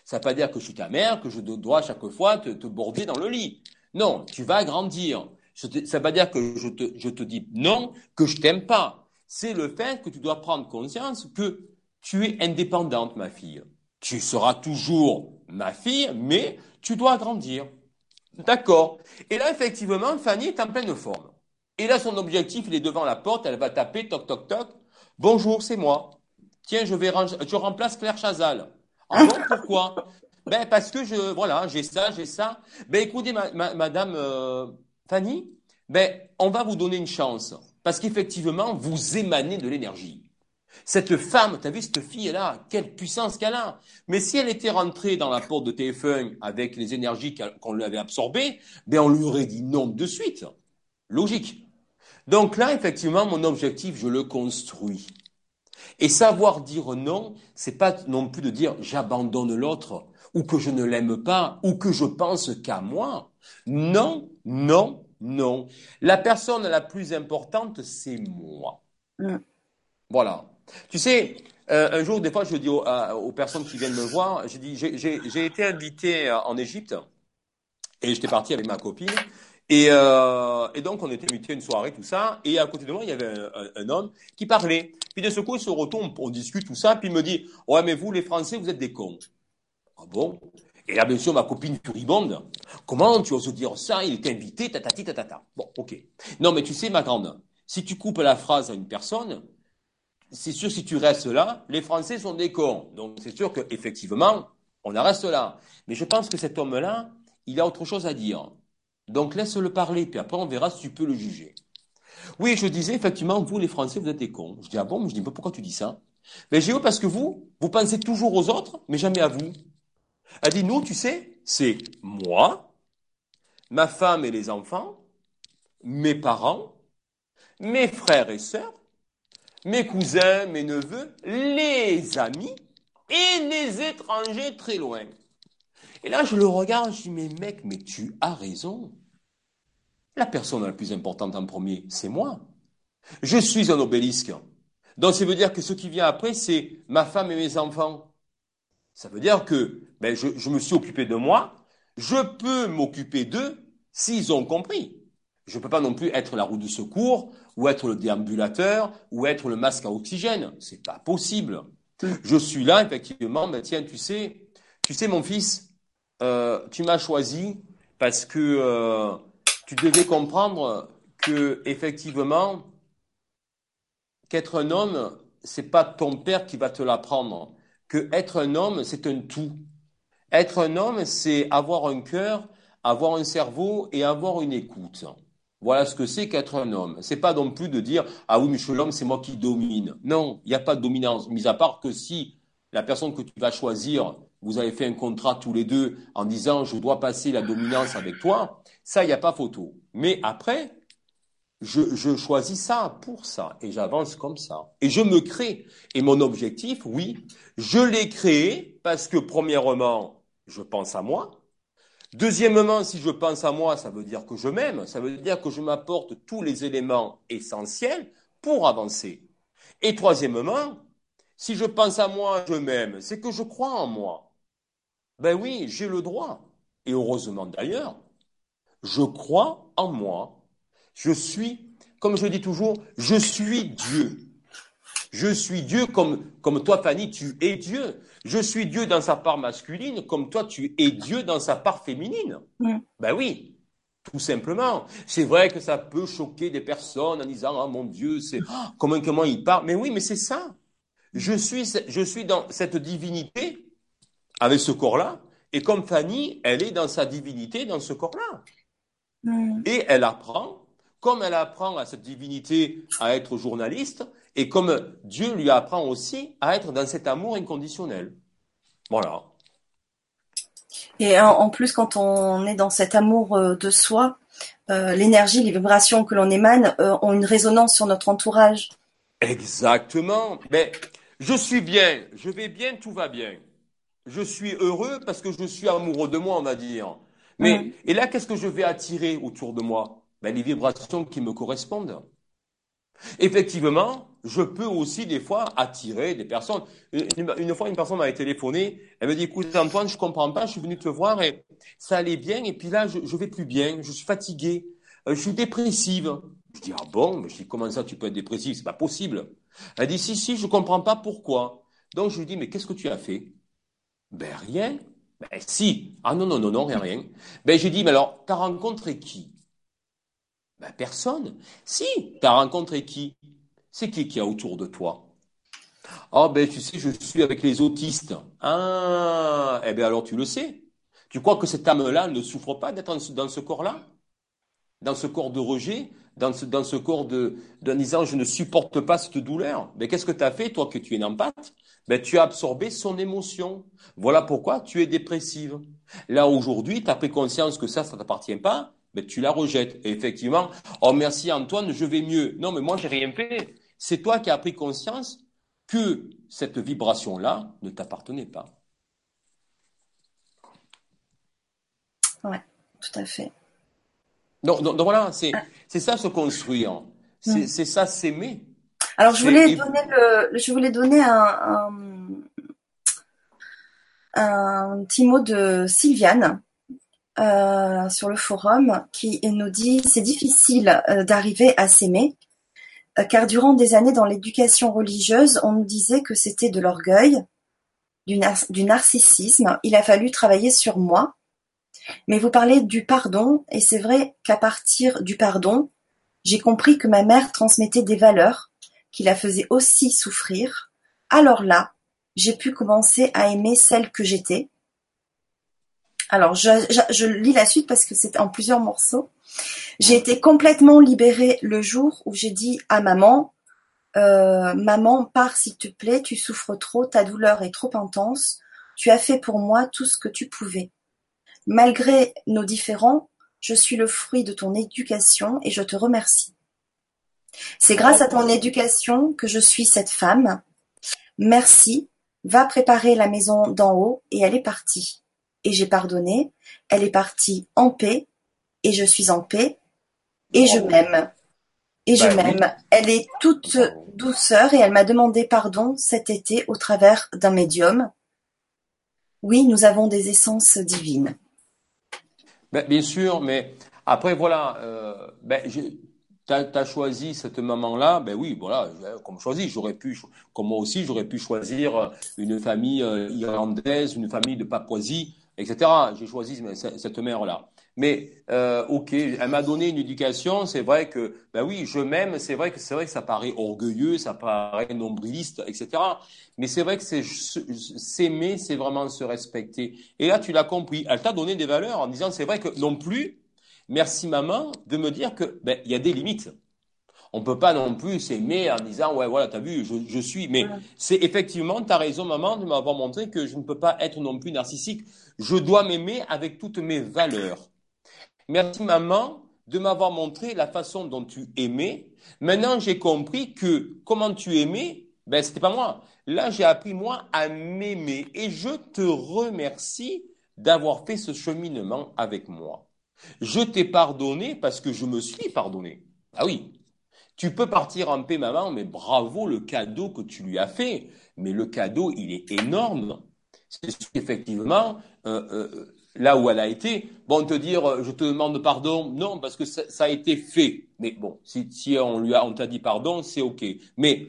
Ça ne veut pas dire que je suis ta mère, que je dois chaque fois te, te border dans le lit. Non, tu vas grandir. Ça ne veut pas dire que je te, je te dis non, que je t'aime pas c'est le fait que tu dois prendre conscience que tu es indépendante, ma fille. Tu seras toujours ma fille, mais tu dois grandir. D'accord. Et là, effectivement, Fanny est en pleine forme. Et là, son objectif, il est devant la porte, elle va taper, toc, toc, toc. Bonjour, c'est moi. Tiens, je vais remplace Claire Chazal. Pourquoi? Ben parce que je, voilà, j'ai ça, j'ai ça. Ben écoutez, Madame euh, Fanny, ben on va vous donner une chance. Parce qu'effectivement, vous émanez de l'énergie. Cette femme, tu as vu cette fille-là, quelle puissance qu'elle a. Mais si elle était rentrée dans la porte de TF1 avec les énergies qu'on lui avait absorbées, ben on lui aurait dit non de suite. Logique. Donc là, effectivement, mon objectif, je le construis. Et savoir dire non, c'est pas non plus de dire j'abandonne l'autre, ou que je ne l'aime pas, ou que je pense qu'à moi. Non, non, non. La personne la plus importante, c'est moi. Mm. Voilà. Tu sais, euh, un jour, des fois, je dis aux, aux, personnes qui viennent me voir, je dis, j'ai été invité en Égypte et j'étais parti avec ma copine. Et, euh, et, donc, on était invité une soirée, tout ça. Et à côté de moi, il y avait un, un, homme qui parlait. Puis de ce coup, il se retourne, on discute, tout ça. Puis il me dit, ouais, mais vous, les Français, vous êtes des cons. Ah bon? Et là, bien sûr, ma copine furibonde. Comment tu oses dire ça? Il est invité, tatati, tatata. Bon, ok. Non, mais tu sais, ma grande, si tu coupes la phrase à une personne, c'est sûr, si tu restes là, les Français sont des cons. Donc, c'est sûr qu'effectivement, on en reste là. Mais je pense que cet homme-là, il a autre chose à dire. Donc, laisse-le parler, puis après, on verra si tu peux le juger. Oui, je disais, effectivement, vous, les Français, vous êtes des cons. Je dis, ah bon, mais je dis, pourquoi tu dis ça? Mais j'ai parce que vous, vous pensez toujours aux autres, mais jamais à vous. Elle dit, nous, tu sais, c'est moi, ma femme et les enfants, mes parents, mes frères et sœurs, mes cousins, mes neveux, les amis et les étrangers très loin. Et là, je le regarde, je dis, mais mec, mais tu as raison. La personne la plus importante en premier, c'est moi. Je suis un obélisque. Donc, ça veut dire que ce qui vient après, c'est ma femme et mes enfants. Ça veut dire que ben, je, me suis occupé de moi, je peux m'occuper d'eux s'ils ont compris. Je ne peux pas non plus être la roue de secours, ou être le déambulateur, ou être le masque à oxygène. C'est pas possible. Je suis là, effectivement, mais tiens, tu sais, tu sais, mon fils, euh, tu m'as choisi parce que euh, tu devais comprendre que, effectivement, qu'être un homme, c'est pas ton père qui va te l'apprendre. Que être un homme, c'est un tout. Être un homme, c'est avoir un cœur, avoir un cerveau et avoir une écoute. Voilà ce que c'est qu'être un homme. C'est pas non plus de dire ah oui, mais je suis l'homme, c'est moi qui domine. Non, il n'y a pas de dominance. Mis à part que si la personne que tu vas choisir, vous avez fait un contrat tous les deux en disant je dois passer la dominance avec toi, ça, il n'y a pas photo. Mais après, je, choisis ça pour ça et j'avance comme ça. Et je me crée. Et mon objectif, oui, je l'ai créé parce que premièrement, je pense à moi. Deuxièmement, si je pense à moi, ça veut dire que je m'aime, ça veut dire que je m'apporte tous les éléments essentiels pour avancer. Et troisièmement, si je pense à moi, je m'aime, c'est que je crois en moi. Ben oui, j'ai le droit. Et heureusement d'ailleurs, je crois en moi. Je suis, comme je dis toujours, je suis Dieu. Je suis Dieu comme, comme toi, Fanny, tu es Dieu. Je suis Dieu dans sa part masculine, comme toi, tu es Dieu dans sa part féminine. Ben oui, tout simplement. C'est vrai que ça peut choquer des personnes en disant, ah mon Dieu, c'est comment, comment il parle. Mais oui, mais c'est ça. Je suis, je suis dans cette divinité avec ce corps-là. Et comme Fanny, elle est dans sa divinité dans ce corps-là. Et elle apprend, comme elle apprend à cette divinité à être journaliste, et comme Dieu lui apprend aussi à être dans cet amour inconditionnel. Voilà. Et en plus, quand on est dans cet amour euh, de soi, euh, l'énergie, les vibrations que l'on émane euh, ont une résonance sur notre entourage. Exactement. Mais je suis bien, je vais bien, tout va bien. Je suis heureux parce que je suis amoureux de moi, on va dire. Mais et là, qu'est-ce que je vais attirer autour de moi? Ben, Les vibrations qui me correspondent. Effectivement, je peux aussi des fois attirer des personnes. Une, fois, une personne m'a téléphoné, elle me dit, écoute Antoine, je comprends pas, je suis venu te voir et ça allait bien, et puis là, je, je vais plus bien, je suis fatigué, euh, je suis dépressive. Je dis, ah bon, mais je dis, comment ça tu peux être dépressive C'est pas possible. Elle dit, si, si, je comprends pas pourquoi. Donc je lui dis, mais qu'est-ce que tu as fait? Ben rien. Ben si. Ah non, non, non, non, rien, rien. Ben j'ai dit, mais alors, t'as rencontré qui? Ben, personne. Si, tu as rencontré qui? C'est qui qui a autour de toi? Ah, ben tu sais, je suis avec les autistes. Ah, eh bien alors tu le sais. Tu crois que cette âme-là ne souffre pas d'être dans ce corps-là? Dans ce corps de rejet? Dans ce, dans ce corps de, d'un disant je ne supporte pas cette douleur? Mais qu'est-ce que tu as fait, toi, que tu es une empathe? Ben, tu as absorbé son émotion. Voilà pourquoi tu es dépressive. Là, aujourd'hui, tu as pris conscience que ça, ça t'appartient pas mais tu la rejettes. Et effectivement, oh merci Antoine, je vais mieux. Non, mais moi, j'ai rien fait. C'est toi qui as pris conscience que cette vibration-là ne t'appartenait pas. Ouais, tout à fait. Donc, donc, voilà, c'est, c'est ça se construire. C'est, mm. c'est ça s'aimer. Alors je voulais donner le, je voulais donner un, un, petit mot de Sylviane euh, sur le forum qui nous dit c'est difficile euh, d'arriver à s'aimer euh, car durant des années dans l'éducation religieuse on nous disait que c'était de l'orgueil, du, du narcissisme. Il a fallu travailler sur moi. Mais vous parlez du pardon et c'est vrai qu'à partir du pardon, j'ai compris que ma mère transmettait des valeurs qui la faisaient aussi souffrir, alors là, j'ai pu commencer à aimer celle que j'étais. Alors, je, lis la suite parce que c'est en plusieurs morceaux. J'ai été complètement libérée le jour où j'ai dit à maman, euh, maman, pars s'il te plaît, tu souffres trop, ta douleur est trop intense, tu as fait pour moi tout ce que tu pouvais. Malgré nos différends, je suis le fruit de ton éducation et je te remercie. C'est grâce à ton éducation que je suis cette femme. Merci, va préparer la maison d'en haut et elle est partie. Et j'ai pardonné, elle est partie en paix et je suis en paix et je m'aime. Et je bah m'aime. Elle est toute douceur et elle m'a demandé pardon cet été au travers d'un médium. Oui, nous avons des essences divines. Ben, bien sûr, mais après, voilà, euh, ben, tu as, choisi cette maman-là, ben oui, voilà, comme choisi, j'aurais pu, comme moi aussi, j'aurais pu choisir une famille euh, irlandaise, une famille de Papouasie, etc. J'ai choisi cette mère-là. Mais euh, ok, elle m'a donné une éducation. C'est vrai que, ben oui, je m'aime. C'est vrai que c'est vrai que ça paraît orgueilleux, ça paraît nombriliste, etc. Mais c'est vrai que c'est s'aimer, c'est vraiment se respecter. Et là, tu l'as compris. Elle t'a donné des valeurs en disant, c'est vrai que non plus, merci maman de me dire que ben il y a des limites. On peut pas non plus s'aimer en disant ouais voilà t'as vu je, je, suis. Mais c'est effectivement t'as raison maman de m'avoir montré que je ne peux pas être non plus narcissique. Je dois m'aimer avec toutes mes valeurs. Merci maman de m'avoir montré la façon dont tu aimais. Maintenant j'ai compris que comment tu aimais ben c'était pas moi. Là j'ai appris moi à m'aimer. Et je te remercie d'avoir fait ce cheminement avec moi. Je t'ai pardonné parce que je me suis pardonné. Ah oui, tu peux partir en paix, maman, mais bravo le cadeau que tu lui as fait. Mais le cadeau, il est énorme. C'est effectivement euh, euh, là où elle a été. Bon, te dire, euh, je te demande pardon, non, parce que ça, a été fait. Mais bon, si, si on lui a, on t'a dit pardon, c'est ok. Mais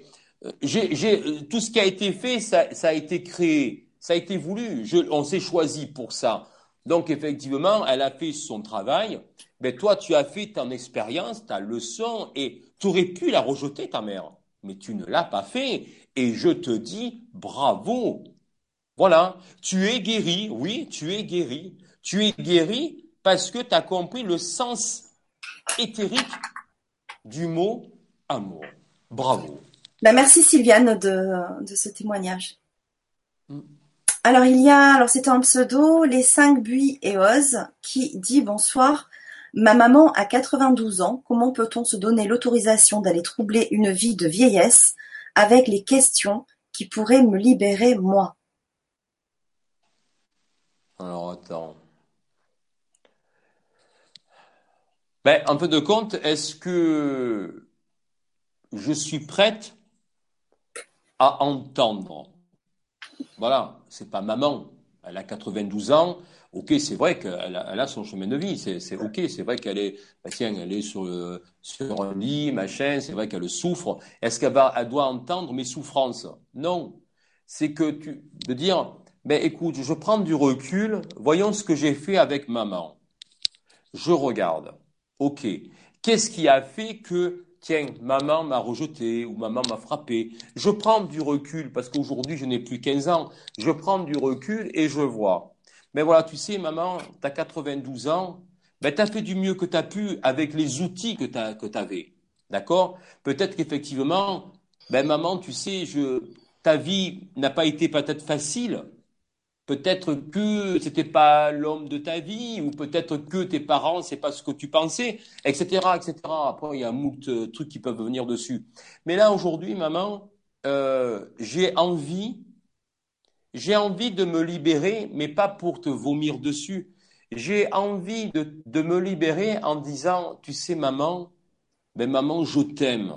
j'ai, tout ce qui a été fait, ça, ça, a été créé, ça a été voulu. Je, on s'est choisi pour ça. Donc effectivement, elle a fait son travail, mais toi tu as fait ton expérience, ta leçon, et tu aurais pu la rejeter, ta mère, mais tu ne l'as pas fait, et je te dis bravo. Voilà, tu es guéri, oui, tu es guéri. Tu es guéri parce que tu as compris le sens éthérique du mot amour. Bravo. Ben merci Sylviane de, de ce témoignage. Mm. Alors il y a, alors c'est un pseudo, les cinq buis et Oz, qui dit bonsoir. Ma maman a 92 ans. Comment peut-on se donner l'autorisation d'aller troubler une vie de vieillesse avec les questions qui pourraient me libérer moi? Alors attends. Ben, en peu de compte, est-ce que je suis prête à entendre? Voilà, c'est pas maman. Elle a 92 ans. Ok, c'est vrai qu'elle a, son chemin de vie. C'est ok, c'est vrai qu'elle est, bah, tiens, elle est sur, sur un lit, machin. C'est vrai qu'elle souffre. Est-ce qu'elle va, elle doit entendre mes souffrances? Non. C'est que tu, de dire, ben écoute, je prends du recul. Voyons ce que j'ai fait avec maman. Je regarde. Ok. Qu'est-ce qui a fait que tiens, maman m'a rejeté ou maman m'a frappé? Je prends du recul parce qu'aujourd'hui je n'ai plus 15 ans. Je prends du recul et je vois. Mais voilà, tu sais, maman, tu as 92 ans, ben, tu as fait du mieux que tu as pu avec les outils que tu avais. D'accord? Peut-être qu'effectivement, ben, maman, tu sais, je, ta vie n'a pas été peut-être facile, Peut-être que c'était pas l'homme de ta vie, ou peut-être que tes parents, c'est pas ce que tu pensais, etc., etc. Après, il y a moult euh, trucs qui peuvent venir dessus. Mais là, aujourd'hui, maman, euh, j'ai envie, j'ai envie de me libérer, mais pas pour te vomir dessus. J'ai envie de, de me libérer en disant, tu sais, maman, ben maman, je t'aime.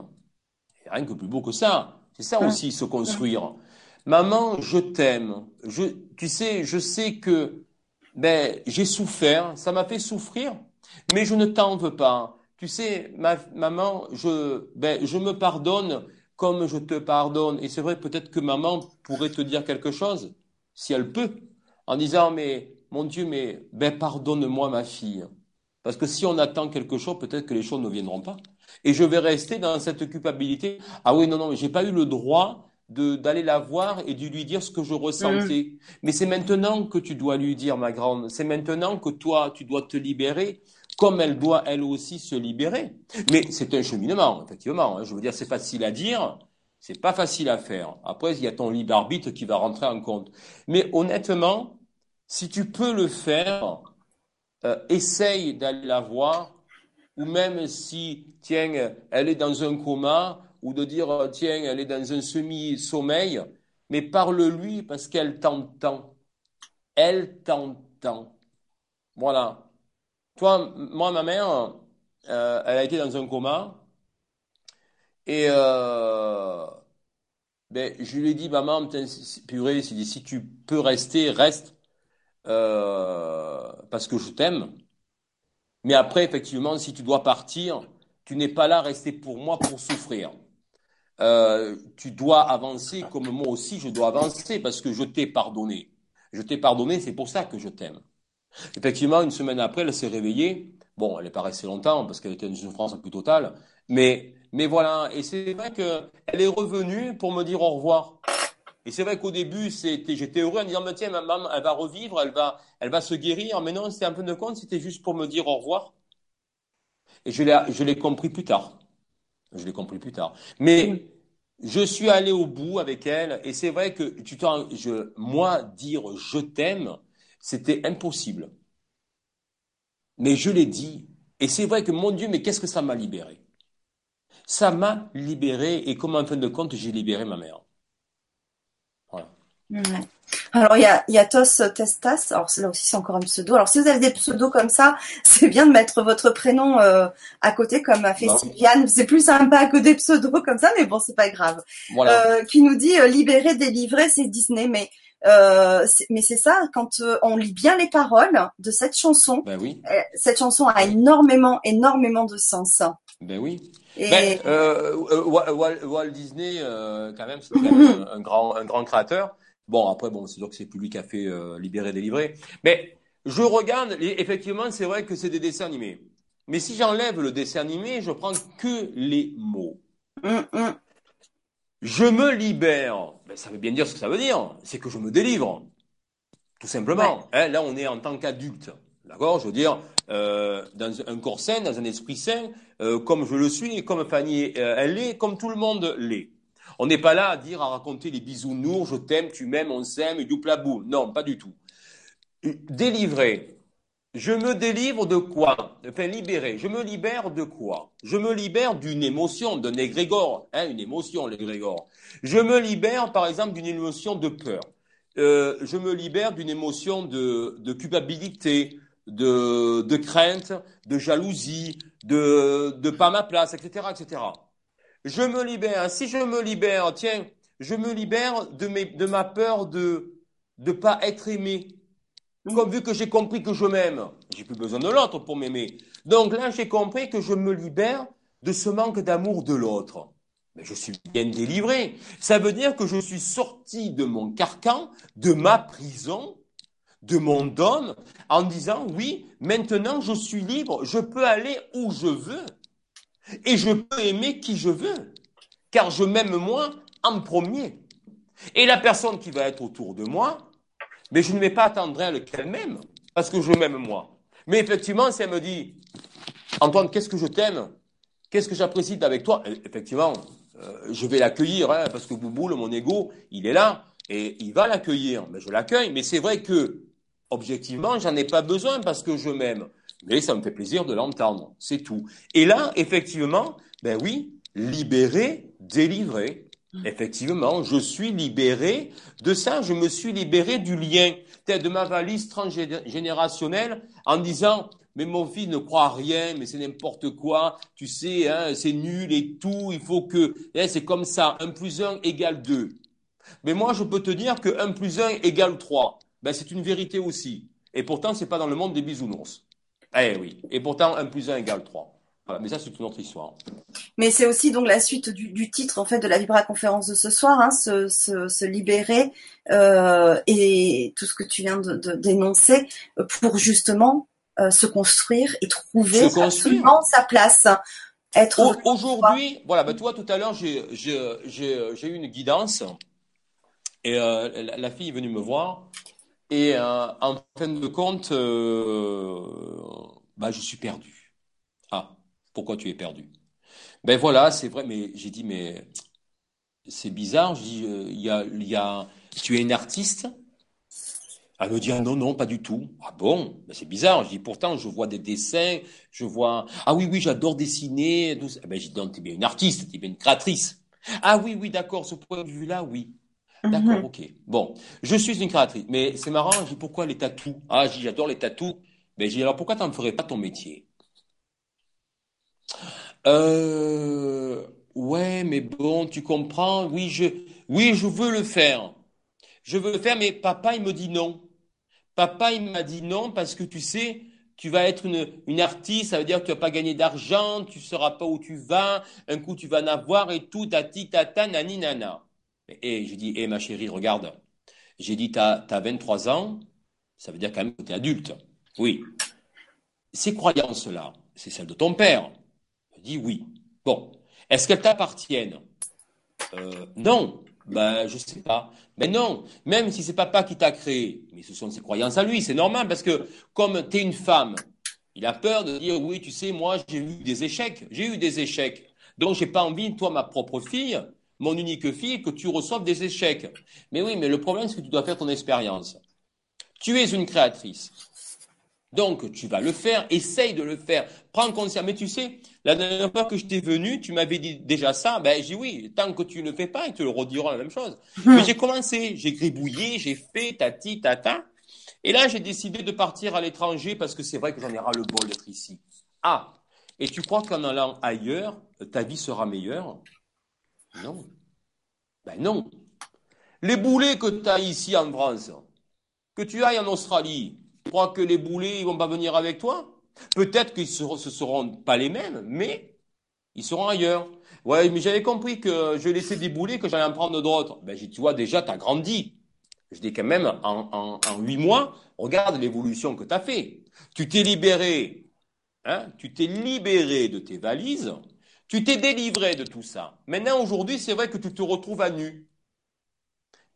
Rien que plus beau que ça. C'est ça aussi, se construire. Maman, je t'aime. Je, tu sais, je sais que ben, j'ai souffert, ça m'a fait souffrir, mais je ne t'en veux pas. Tu sais, ma, maman, je, ben, je me pardonne comme je te pardonne. Et c'est vrai, peut-être que maman pourrait te dire quelque chose, si elle peut, en disant, mais mon Dieu, mais ben, pardonne-moi ma fille. Parce que si on attend quelque chose, peut-être que les choses ne viendront pas. Et je vais rester dans cette culpabilité. Ah oui, non, non, mais j'ai pas eu le droit d'aller la voir et de lui dire ce que je ressentais. Mm. Mais c'est maintenant que tu dois lui dire, ma grande. C'est maintenant que toi, tu dois te libérer, comme elle doit elle aussi se libérer. Mais c'est un cheminement, effectivement. Hein. Je veux dire, c'est facile à dire, c'est pas facile à faire. Après, il y a ton libre arbitre qui va rentrer en compte. Mais honnêtement, si tu peux le faire, euh, essaye d'aller la voir, ou même si, tiens, elle est dans un coma, ou de dire, tiens, elle est dans un semi-sommeil, mais parle-lui parce qu'elle t'entend. Elle t'entend. Voilà. Toi, moi, ma mère, euh, elle a été dans un coma, et euh, ben, je lui ai dit, maman, purée, si tu peux rester, reste, parce que je t'aime. Mais après, effectivement, si tu dois partir, tu n'es pas là rester pour moi pour souffrir. Euh, tu dois avancer comme moi aussi je dois avancer parce que je t'ai pardonné. Je t'ai pardonné, c'est pour ça que je t'aime. Effectivement, une semaine après, elle s'est réveillée. Bon, elle n'est pas restée longtemps parce qu'elle était une souffrance plus totale. Mais, mais voilà. Et c'est vrai qu'elle est revenue pour me dire au revoir. Et c'est vrai qu'au début, j'étais heureux en disant, mais tiens, ma maman, elle va revivre, elle va, elle va se guérir. Mais non, c'était un peu de compte, c'était juste pour me dire au revoir. Et je l'ai, je l'ai compris plus tard. Je l'ai compris plus tard. Mais je suis allé au bout avec elle. Et c'est vrai que tu je, moi, dire je t'aime, c'était impossible. Mais je l'ai dit. Et c'est vrai que mon Dieu, mais qu'est-ce que ça m'a libéré? Ça m'a libéré et comme en fin de compte, j'ai libéré ma mère. Alors il y a, y a Tos Testas, alors là aussi c'est encore un pseudo. Alors si vous avez des pseudos comme ça, (laughs) c'est bien de mettre votre prénom euh, à côté comme a fait Sylviane. C'est plus sympa que des pseudos comme ça, mais bon c'est pas grave. Euh, qui nous dit euh, libérer, délivrer, c'est Disney, mais mais c'est ça quand on lit bien les paroles de cette chanson. Ben oui. cette chanson a énormément, énormément de sens. Ben oui. Ben, Walt, Disney, quand même, c'est (laughs) un grand, un grand créateur. Bon, après, bon, c'est sûr que c'est plus lui qui a fait euh, Libérer, Délivrer. Mais je regarde, et effectivement, c'est vrai que c'est des dessins animés. Mais si j'enlève le dessin animé, je prends que les mots. Hum, hum. Je me libère. Ben, ça veut bien dire ce que ça veut dire. C'est que je me délivre. Tout simplement. Hein, là, on est en tant qu'adulte. D'accord? Je veux dire, euh, dans un corps sain, dans un esprit sain, euh, comme je le suis, comme Fanny, euh, elle l'est, comme tout le monde l'est. On n'est pas là à dire, à raconter les bisounours, je t'aime, tu m'aimes, on s'aime, douplabou. Non, pas du tout. Délivrer. Je me délivre de quoi? Enfin, libérer. Je me libère de quoi? Je me libère d'une émotion, d'un égrégore. Hein, une émotion, l'égrégore. Je me libère, par exemple, d'une émotion de peur. Euh, je me libère d'une émotion de, culpabilité, de, crainte, de jalousie, de, de pas ma place, etc., etc. Je me libère. Si je me libère, tiens, je me libère de ma peur de ne pas être aimé. Comme vu que j'ai compris que je m'aime, j'ai plus besoin de l'autre pour m'aimer. Donc là, j'ai compris que je me libère de ce manque d'amour de l'autre. Mais je suis bien délivré. Ça veut dire que je suis sorti de mon carcan, de ma prison, de mon dôme, en disant oui, maintenant je suis libre, je peux aller où je veux. Et je peux aimer qui je veux, car je m'aime moi en premier. Et la personne qui va être autour de moi, mais je ne vais pas attendre elle qu'elle m'aime, parce que je m'aime moi. Mais effectivement, si elle me dit, Antoine, qu'est-ce que je t'aime? Qu'est-ce que j'apprécie avec toi? Effectivement, euh, je vais l'accueillir, hein, parce que Bouboule, mon ego, il est là, et il va l'accueillir. Mais je l'accueille, mais c'est vrai que, objectivement, j'en ai pas besoin parce que je m'aime mais ça me fait plaisir de l'entendre, c'est tout. Et là, effectivement, ben oui, libéré, délivré. Effectivement, je suis libéré de ça, je me suis libéré du lien, de ma valise transgénérationnelle en disant, mais mon fils ne croit à rien, mais c'est n'importe quoi, tu sais, hein, c'est nul et tout, il faut que, hein, c'est comme ça, 1 plus 1 égale 2. Mais moi, je peux te dire que 1 plus 1 égale 3. Ben, c'est une vérité aussi. Et pourtant, c'est pas dans le monde des bisounours. Eh oui. Et pourtant, 1 plus 1 égale 3. Voilà, mais ça, c'est une autre histoire. Mais c'est aussi donc la suite du, du, titre en fait de la Vibra conférence de ce soir, hein, se, se, se, libérer euh, et tout ce que tu viens de, dénoncer pour justement euh, se construire et trouver absolument sa place. Être aujourd'hui, voilà, bah, toi tout à l'heure j'ai eu une guidance et euh, la, la, fille est venue me voir et en fin de compte, bah, je suis perdu. Pourquoi tu es perdu Ben voilà, c'est vrai, mais j'ai dit, mais c'est bizarre. Je dis, euh, il y, a, y a, tu es une artiste? Elle me dit, ah non, non, pas du tout. Ah bon? Ben, C'est bizarre. Je dis, pourtant, je vois des dessins, je vois. Ah oui, oui, j'adore dessiner. Ben, j'ai dit, non, tu es bien une artiste, tu es bien une créatrice. Ah oui, oui, d'accord, ce point de vue-là, oui. D'accord, mhm. ok. Bon, je suis une créatrice, mais c'est marrant, je dis pourquoi les tatous? Ah, j'adore les tatous. Mais j'ai alors pourquoi tu n'en ferais pas ton métier? Euh, ouais, mais bon, tu comprends, oui, je, oui, je veux le faire. Je veux le faire, mais papa, il me dit non. Papa, il m'a dit non parce que tu sais, tu vas être une, une artiste, ça veut dire que tu vas pas gagner d'argent, tu sauras pas où tu vas, un coup tu vas en avoir et tout, tati, tata, nani, nana. Et j'ai dit, hé ma chérie, regarde. J'ai dit, tu as, 23 ans, ça veut dire quand même que tu es adulte. Oui. Ces croyances-là, c'est celles de ton père. Oui. Bon. Est-ce qu'elles t'appartiennent? Euh, Non. Ben, je sais pas. Mais non. Même si c'est papa qui t'a créé, mais ce sont ses croyances à lui, c'est normal parce que comme tu es une femme, il a peur de dire oui, tu sais, moi j'ai eu des échecs, j'ai eu des échecs. Donc j'ai pas envie, toi, ma propre fille, mon unique fille, que tu reçoives des échecs. Mais oui, mais le problème, c'est que tu dois faire ton expérience. Tu es une créatrice. Donc, tu vas le faire, essaye de le faire, prends conscience. Mais tu sais, la dernière fois que je t'ai venu, tu m'avais dit déjà ça, ben, j'ai dit oui, tant que tu ne fais pas, ils te le rediront la même chose. Mais j'ai commencé, j'ai gribouillé, j'ai fait tati, tata. Et là, j'ai décidé de partir à l'étranger parce que c'est vrai que j'en ai ras le bol d'être ici. Ah. Et tu crois qu'en allant ailleurs, ta vie sera meilleure? Non. Ben non. Les boulets que tu as ici en France, que tu ailles en Australie, crois que les boulets, ils vont pas venir avec toi Peut-être qu'ils ne seront pas les mêmes, mais ils seront ailleurs. Ouais, mais j'avais compris que je laissais des boulets, que j'allais en prendre d'autres. Ben, tu vois, déjà, tu as grandi. Je dis quand même, en, huit mois, regarde l'évolution que tu as fait. Tu t'es libéré, hein, tu t'es libéré de tes valises, tu t'es délivré de tout ça. Maintenant, aujourd'hui, c'est vrai que tu te retrouves à nu.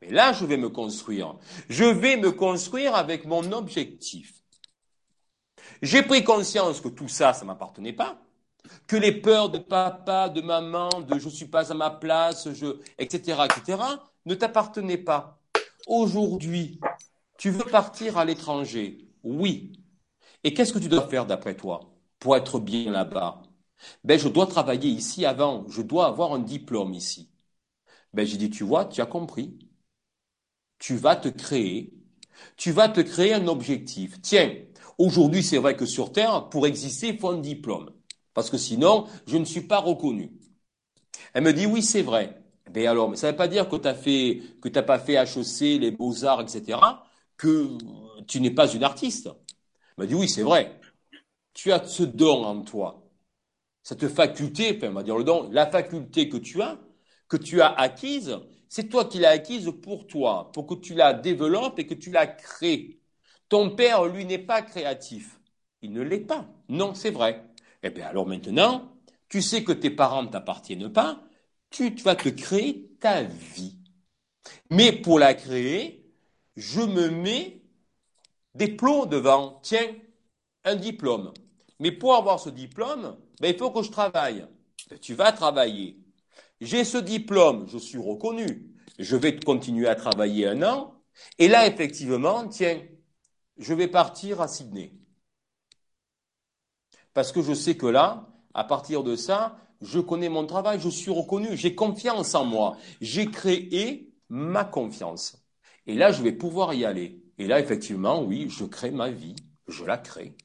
Mais là, je vais me construire. Je vais me construire avec mon objectif. J'ai pris conscience que tout ça, ça m'appartenait pas. Que les peurs de papa, de maman, de je suis pas à ma place, etc., etc., ne t'appartenaient pas. Aujourd'hui, tu veux partir à l'étranger? Oui. Et qu'est-ce que tu dois faire d'après toi pour être bien là-bas? Ben, je dois travailler ici avant, je dois avoir un diplôme ici. Ben, j'ai dit, tu vois, tu as compris. Tu vas te créer, tu vas te créer un objectif. Tiens, aujourd'hui, c'est vrai que sur Terre, pour exister, il faut un diplôme. Parce que sinon, je ne suis pas reconnu. Elle me dit, oui, c'est vrai. Ben alors, mais ça ne veut pas dire que tu as fait, que tu n'as pas fait HEC, les beaux-arts, etc., que tu n'es pas une artiste. Elle me dit, oui, c'est vrai. Tu as ce don en toi cette faculté, enfin, on va dire le don, la faculté que tu as, que tu as acquise, c'est toi qui l'as acquise pour toi, pour que tu la développes et que tu la crées. Ton père, lui, n'est pas créatif. Il ne l'est pas. Non, c'est vrai. Eh bien, alors maintenant, tu sais que tes parents ne t'appartiennent pas, tu vas te créer ta vie. Mais pour la créer, je me mets des plots devant. Tiens, un diplôme. Mais pour avoir ce diplôme, ben, il faut que je travaille. Ben, tu vas travailler. J'ai ce diplôme, je suis reconnu. Je vais continuer à travailler un an. Et là, effectivement, tiens, je vais partir à Sydney. Parce que je sais que là, à partir de ça, je connais mon travail, je suis reconnu, j'ai confiance en moi. J'ai créé ma confiance. Et là, je vais pouvoir y aller. Et là, effectivement, oui, je crée ma vie, je la crée.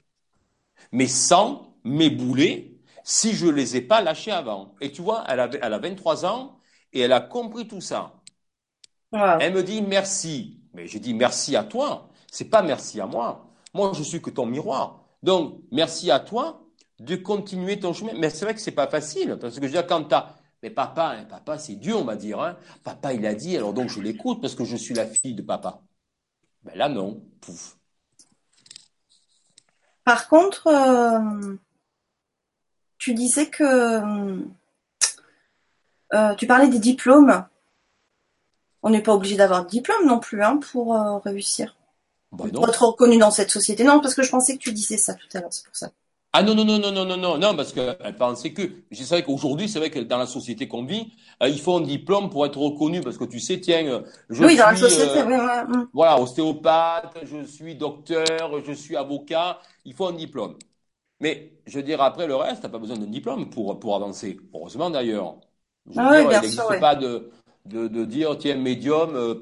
mes sangs, mes boulets, si je les ai pas lâchés avant. Et tu vois, elle, avait, elle a 23 ans et elle a compris tout ça. Elle me dit merci. Mais j'ai dit merci à toi. C'est pas merci à moi. Moi, je suis que ton miroir. Donc, merci à toi de continuer ton chemin. Mais c'est vrai que c'est pas facile. Parce que je veux dire, quand t'as, mais papa, hein, papa, c'est Dieu, on va dire, hein. Papa, il a dit, alors donc je l'écoute parce que je suis la fille de papa. Ben là, non. Pouf. Par contre, euh, tu disais que euh, tu parlais des diplômes. On n'est pas obligé d'avoir de diplôme non plus hein, pour euh, réussir. Bah pour être reconnu dans cette société. Non, parce que je pensais que tu disais ça tout à l'heure, c'est pour ça. Ah non, non, non, non, non, non, non, non, parce qu'elle pensait que. Je savais qu'aujourd'hui, c'est vrai que dans la société qu'on vit, euh, il faut un diplôme pour être reconnu, parce que tu sais, tiens, je oui, suis. dans la société, oui, oui. Mm. Voilà, ostéopathe, je suis docteur, je suis avocat, il faut un diplôme. Mais je veux dire, après le reste, t'as pas besoin d'un diplôme pour, pour avancer. Heureusement d'ailleurs. Ah oui, il n'existe pas de, de, de, dire, tiens, médium, euh,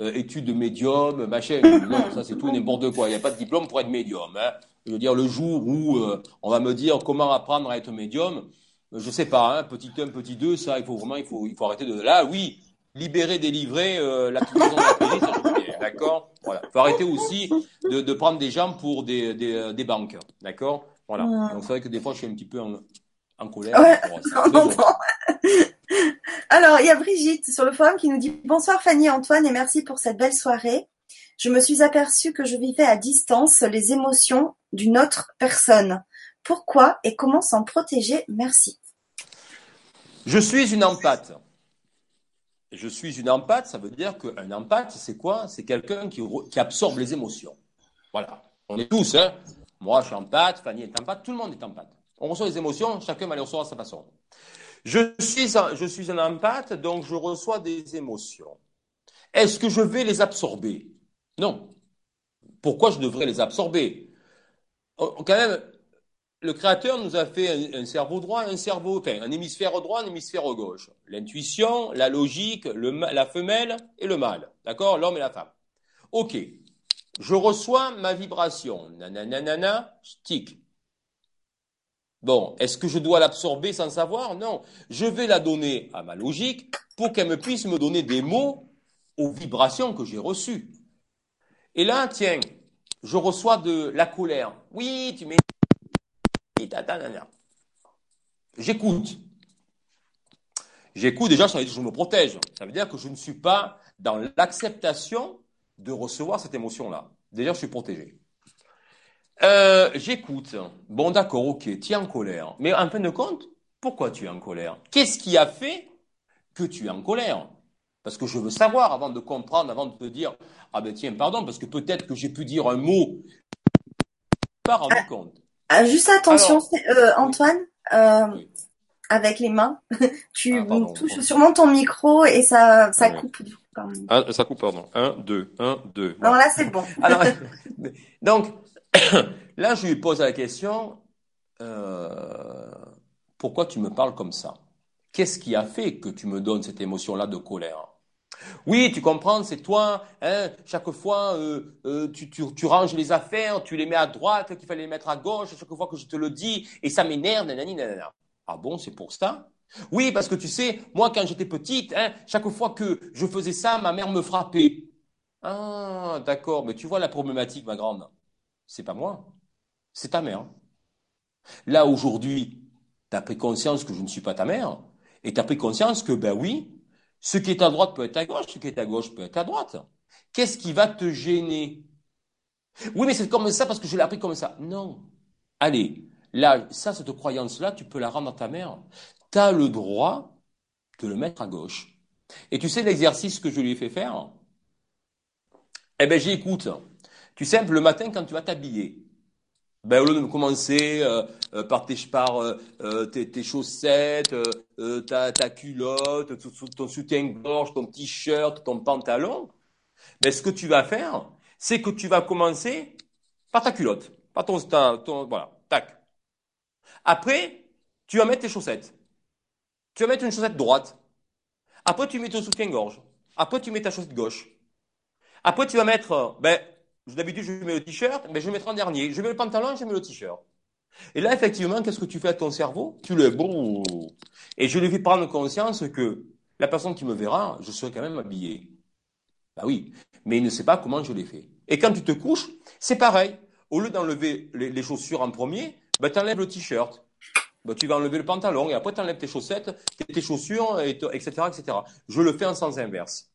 euh, étude de médium, machin. non, (laughs) ça c'est tout n'importe quoi. Il n'y a pas de diplôme pour être médium. Hein. Je veux dire, le jour où euh, on va me dire comment apprendre à être médium, je sais pas, hein, petit 1, petit 2, ça, il faut vraiment, il faut, il faut arrêter de... Là, oui, libérer, délivrer, euh, la maison de la ça je d'accord? Voilà. Il faut arrêter aussi de, de, prendre des gens pour des, des, des banques, d'accord? Voilà. Donc c'est vrai que des fois, je suis un petit peu en, en colère. Ouais, (laughs) (laughs) Alors, il y a Brigitte sur le forum qui nous dit Bonsoir Fanny et Antoine et merci pour cette belle soirée. Je me suis aperçue que je vivais à distance les émotions d'une autre personne. Pourquoi et comment s'en protéger? Merci. Je suis une empathe. Je suis une empathe, ça veut dire qu'un empathe, c'est quoi? C'est quelqu'un qui, absorbe les émotions. Voilà. On est tous, hein Moi, je suis empathe, Fanny est empathe, tout le monde est empathe. On reçoit les émotions, chacun va les recevoir à sa façon. Je suis, un, je suis un empathe, donc je reçois des émotions. Est-ce que je vais les absorber? Non. Pourquoi je devrais les absorber? Oh, Quand même, le Créateur nous a fait un, cerveau droit, un cerveau, un hémisphère droit, un hémisphère gauche. L'intuition, la logique, le, la femelle et le mâle. D'accord? L'homme et la femme. Ok. Je reçois ma vibration. Nanana, je tic. Bon, est-ce que je dois l'absorber sans savoir? Non. Je vais la donner à ma logique pour qu'elle me puisse me donner des mots aux vibrations que j'ai reçues. Et là, tiens, je reçois de la colère. Oui, tu mets... J'écoute. J'écoute déjà, ça veut dire que je me protège. Ça veut dire que je ne suis pas dans l'acceptation de recevoir cette émotion-là. Déjà, je suis protégé. Euh, j'écoute. Bon, d'accord, ok, tu es en colère. Mais en fin de compte, pourquoi tu es en colère? Qu'est-ce qui a fait que tu es en colère? Parce que je veux savoir avant de comprendre, avant de te dire, ah ben tiens, pardon, parce que peut-être que j'ai pu dire un mot, pas rendu ah, compte. Ah, juste attention, euh, Antoine, euh, avec les mains, (laughs) tu ah, touches sûrement ton micro et ça, ça coupe du coup. Ça coupe, pardon. Un, deux, un, deux. Non, là c'est bon. (laughs) Alors, (laughs) donc, (coughs) Là, je lui pose la question, euh, pourquoi tu me parles comme ça? Qu'est-ce qui a fait que tu me donnes cette émotion-là de colère? Oui, tu comprends, c'est toi, hein, chaque fois euh, euh, tu, tu, ranges les affaires, tu les mets à droite, qu'il fallait les mettre à gauche, chaque fois que je te le dis, et ça m'énerve, nanani, nanana. Ah bon, c'est pour ça? Oui, parce que tu sais, moi quand j'étais petite, hein, chaque fois que je faisais ça, ma mère me frappait. Ah, d'accord, mais tu vois la problématique, ma grande c'est pas moi, c'est ta mère. Là, aujourd'hui, tu as pris conscience que je ne suis pas ta mère, et tu as pris conscience que, ben oui, ce qui est à droite peut être à gauche, ce qui est à gauche peut être à droite. Qu'est-ce qui va te gêner? Oui, mais c'est comme ça parce que je l'ai appris comme ça. Non. Allez, là, ça, cette croyance-là, tu peux la rendre à ta mère. Tu as le droit de le mettre à gauche. Et tu sais l'exercice que je lui ai fait faire? Eh ben, j'écoute. Tu sais, le matin, quand tu vas t'habiller, ben, au lieu de commencer euh, euh, par, tes, euh, tes, chaussettes, ta, ta, culotte, ton, soutien-gorge, ton t-shirt, ton pantalon, ben, ce que tu vas faire, c'est que tu vas commencer par ta culotte, par ton, ton, voilà, tac. Après, tu vas mettre tes chaussettes. Tu vas mettre une chaussette droite. Après, tu mets ton soutien-gorge. Après, tu mets ta chaussette gauche. Après, tu vas mettre, ben, D'habitude, je mets le t-shirt, mais je vais mettre en dernier. Je mets le pantalon, je mets le t-shirt. Et là, effectivement, qu'est-ce que tu fais à ton cerveau? Tu le bon. Et je lui fais prendre conscience que la personne qui me verra, je serai quand même habillé. Bah oui, mais il ne sait pas comment je l'ai fait. Et quand tu te couches, c'est pareil. Au lieu d'enlever les, chaussures en premier, bah, tu enlèves le t-shirt. Bah, tu vas enlever le pantalon et après tu enlèves tes chaussettes, tes chaussures, etc., etc. Je le fais en sens inverse.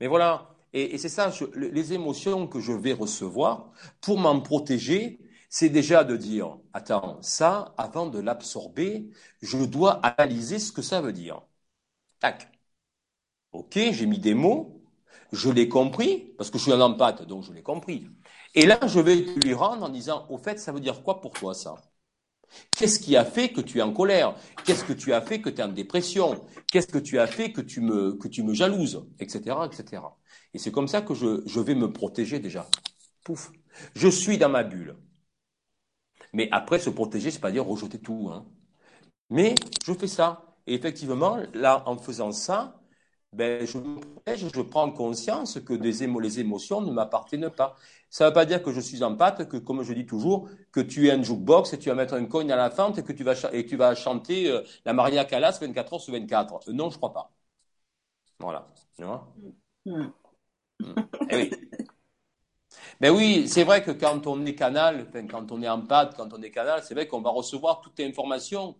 Mais voilà. Et, c'est ça, les émotions que je vais recevoir, pour m'en protéger, c'est déjà de dire, attends, ça, avant de l'absorber, je dois analyser ce que ça veut dire. Tac. Ok, j'ai mis des mots, je l'ai compris, parce que je suis un empathe, donc je l'ai compris. Et là, je vais lui rendre en disant, au fait, ça veut dire quoi pour toi ça? Qu'est-ce qui a fait que tu es en colère? Qu'est-ce que tu as fait que tu es en dépression? Qu'est-ce que tu as fait que tu me, jalouses? Etc. etc. Et c'est comme ça que je, je vais me protéger déjà. Pouf. Je suis dans ma bulle. Mais après, se protéger, c'est pas dire rejeter tout. Hein. Mais je fais ça. Et effectivement, là, en faisant ça, ben, je me protège, je prends conscience que les émotions ne m'appartiennent pas. Ça ne veut pas dire que je suis en pâte, que comme je dis toujours, que tu es un jukebox et tu vas mettre un coin à la fente et que tu vas, et tu vas chanter euh, la Maria Callas 24 heures sur 24. Euh, non, je crois pas. Voilà. Tu vois? Eh oui. Mais oui, c'est vrai que quand on est canal, quand on est en pâte, quand on est canal, c'est vrai qu'on va recevoir toutes les informations.